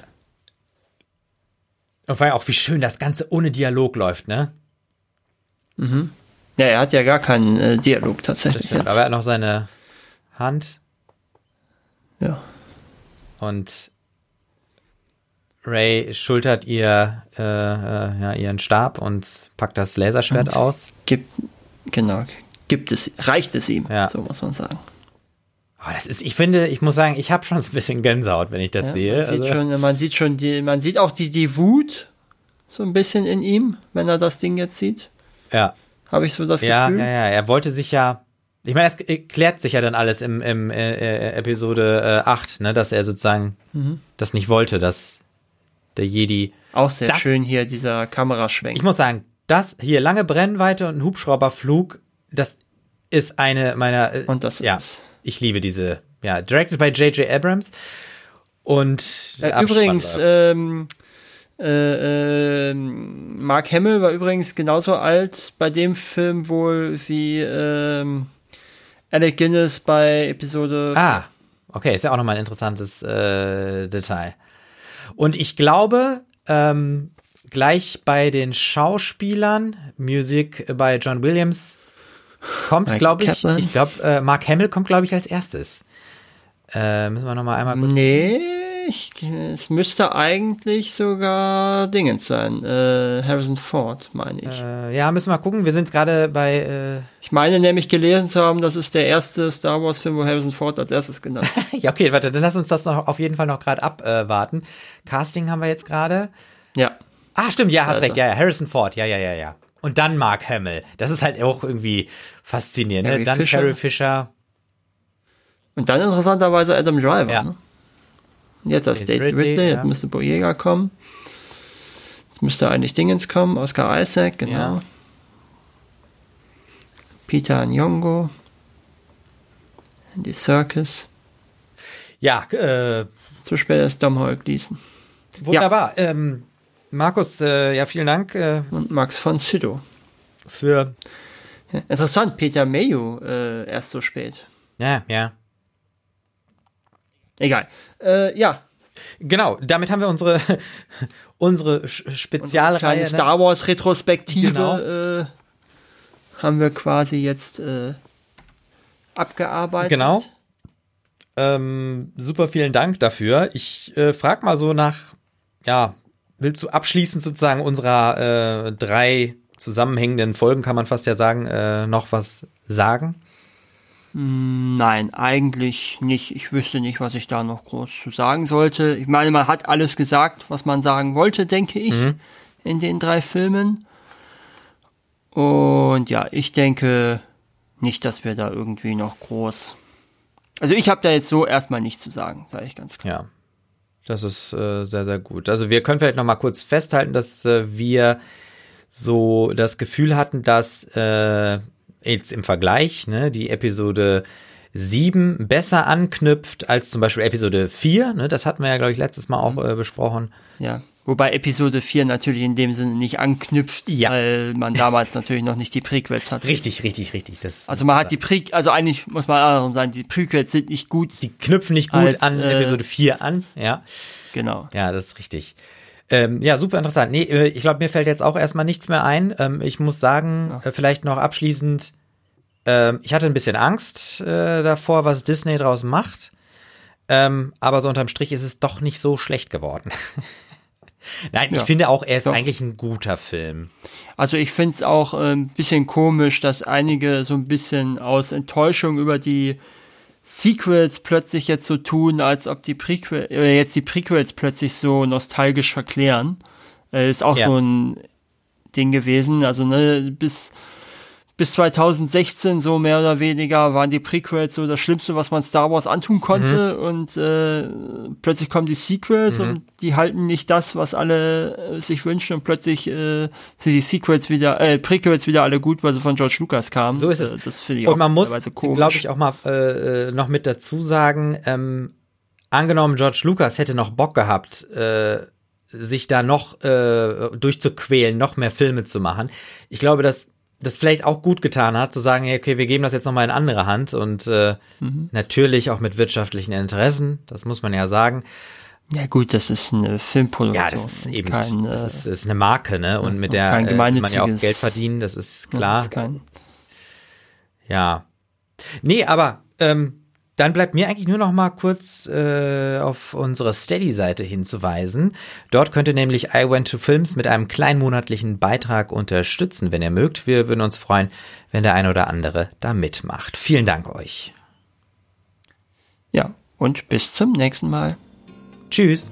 Und vor allem auch, wie schön das Ganze ohne Dialog läuft, ne? Mhm. Ja, er hat ja gar keinen äh, Dialog tatsächlich. Jetzt. Aber er hat noch seine Hand ja. Und Ray schultert ihr äh, äh, ja, ihren Stab und packt das Laserschwert Und aus. Gibt, genau, gibt es, reicht es ihm, Ja. so muss man sagen. Oh, das ist, ich finde, ich muss sagen, ich habe schon so ein bisschen Gänsehaut, wenn ich das Ja, sehe. man, sieht Also, schon, man sieht schon die, man sieht auch die, die Wut so ein bisschen in ihm, wenn er das Ding jetzt sieht. ja, Habe ich so das ja, Gefühl. ja, ja. Er wollte sich ja. Ich meine, es klärt sich ja dann alles im, im äh, äh, Episode äh, 8, ne, dass er sozusagen Mhm. das nicht wollte, dass der Jedi. Auch sehr Das- schön hier, dieser Kameraschwenk. Ich muss sagen, das hier lange Brennweite und ein Hubschrauberflug, das ist eine meiner. äh, Und das ja, ist- ich liebe diese. Ja, directed by J.J. Abrams. Und Äh, Abspann übrigens, ähm, äh, ähm, Mark Hamill war übrigens genauso alt bei dem Film wohl wie ähm, Alec Guinness bei Episode. Ah, okay, ist ja auch nochmal ein interessantes äh, Detail. Und ich glaube, ähm, gleich bei den Schauspielern, Musik bei John Williams, kommt, glaube ich, ich glaube, äh, Mark Hamill kommt, glaube ich, als erstes. Äh, müssen wir nochmal einmal kurz. Nee, ich, es müsste eigentlich sogar Dingens sein. Äh, Harrison Ford, meine ich. Äh, ja, müssen wir mal gucken. Wir sind gerade bei. Äh, Ich meine nämlich gelesen zu haben, das ist der erste Star Wars-Film, wo Harrison Ford als erstes genannt wird. ja, okay, warte, dann lass uns das noch auf jeden Fall noch gerade abwarten. Casting haben wir jetzt gerade. ja. Ah, stimmt, ja, hast Also. recht, ja, ja, Harrison Ford, ja, ja, ja, ja. Und dann Mark Hamill. Das ist halt auch irgendwie faszinierend, ne? Carrie Dann Fisher. Carrie Fisher. Und dann interessanterweise Adam Driver. Ja. Ne? Jetzt als Daisy Ridley, Ridley, ja. jetzt müsste Boyega kommen. Jetzt müsste eigentlich Dingens kommen, Oscar Isaac, genau. Ja. Peter Nyong'o. Andy Circus. Ja, äh, Zu spät ist Domhnall Gleeson. wunderbar. Ähm, Markus, äh, ja, vielen Dank äh, Und Max von Sydow. für. Ja, interessant, Peter Mayo äh, erst so spät. Ja, ja. Egal. Äh, ja, Genau, damit haben wir unsere, unsere Spezialreihe. kleine ne? Star Wars Retrospektive Genau. äh, haben wir quasi jetzt äh, abgearbeitet. Genau. Ähm, super vielen Dank dafür. Ich frage mal so nach, ja, willst du abschließend sozusagen unserer äh, drei zusammenhängenden Folgen, kann man fast ja sagen, äh, noch was sagen? Nein, eigentlich nicht. Ich wüsste nicht, was ich da noch groß zu sagen sollte. Ich meine, man hat alles gesagt, was man sagen wollte, denke ich, in den drei Filmen. Und ja, ich denke nicht, dass wir da irgendwie noch groß. Also ich habe da jetzt so erstmal nichts zu sagen, sage ich ganz klar. Ja, das ist äh, sehr, sehr gut. Also wir können vielleicht noch mal kurz festhalten, dass äh, wir so das Gefühl hatten, dass äh, jetzt im Vergleich ne, die Episode 7 besser anknüpft als zum Beispiel Episode 4. Ne, das hatten wir ja, glaube ich, letztes Mal auch äh, besprochen. Ja. Wobei Episode 4 natürlich in dem Sinne nicht anknüpft, Ja. weil man damals natürlich noch nicht die Prequels hatte. Richtig, richtig, richtig. Das, Also man hat die Pre also eigentlich muss man andersrum sagen, die Prequels sind nicht gut. die knüpfen nicht gut Als, an äh, Episode 4 an. Ja, genau. ja, das ist richtig. Ähm, ja, super interessant. Nee, äh, ich glaube, mir fällt jetzt auch erstmal nichts mehr ein. Ähm, ich muss sagen, äh, vielleicht noch abschließend, ähm, ich hatte ein bisschen Angst äh, davor, was Disney draus macht. Ähm, aber so unterm Strich ist es doch nicht so schlecht geworden. Nein, ich Ja, finde auch, er ist doch. eigentlich ein guter Film. Also ich finde es auch äh, ein bisschen komisch, dass einige so ein bisschen aus Enttäuschung über die Sequels plötzlich jetzt so tun, als ob die Prequel, äh, jetzt die Prequels plötzlich so nostalgisch verklären. Äh, ist auch Ja. so ein Ding gewesen. Also ne, bis bis 2016 so mehr oder weniger waren die Prequels so das Schlimmste, was man Star Wars antun konnte Mhm. und äh, plötzlich kommen die Sequels und die halten nicht das, was alle äh, sich wünschen und plötzlich äh, sind die Sequels wieder, äh, Prequels wieder alle gut, weil sie von George Lucas kamen. So ist es. Äh, das finde ich Und auch man muss, glaube ich, auch mal äh, äh, noch mit dazu sagen, ähm, angenommen, George Lucas hätte noch Bock gehabt, äh, sich da noch äh, durchzuquälen, noch mehr Filme zu machen. Ich glaube, dass das vielleicht auch gut getan hat, zu sagen, ja, okay, wir geben das jetzt nochmal in andere Hand und äh, Mhm. natürlich auch mit wirtschaftlichen Interessen, das muss man ja sagen. ja gut, das ist eine Filmproduktion. Ja, das ist eben, kein, das äh, ist, ist eine Marke, ne? Und mit der äh, man ja auch Geld verdienen, das ist ja, klar. das ist kein, Ja. Nee, aber ähm, dann bleibt mir eigentlich nur noch mal kurz äh, auf unsere Steady-Seite hinzuweisen. Dort könnt ihr nämlich I Went to Films mit einem kleinen monatlichen Beitrag unterstützen, wenn ihr mögt. Wir würden uns freuen, wenn der eine oder andere da mitmacht. Vielen Dank euch. Ja, und bis zum nächsten Mal. Tschüss.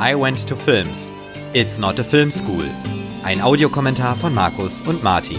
I Went to Films. It's not a film school. Ein Audiokommentar von Markus und Martin.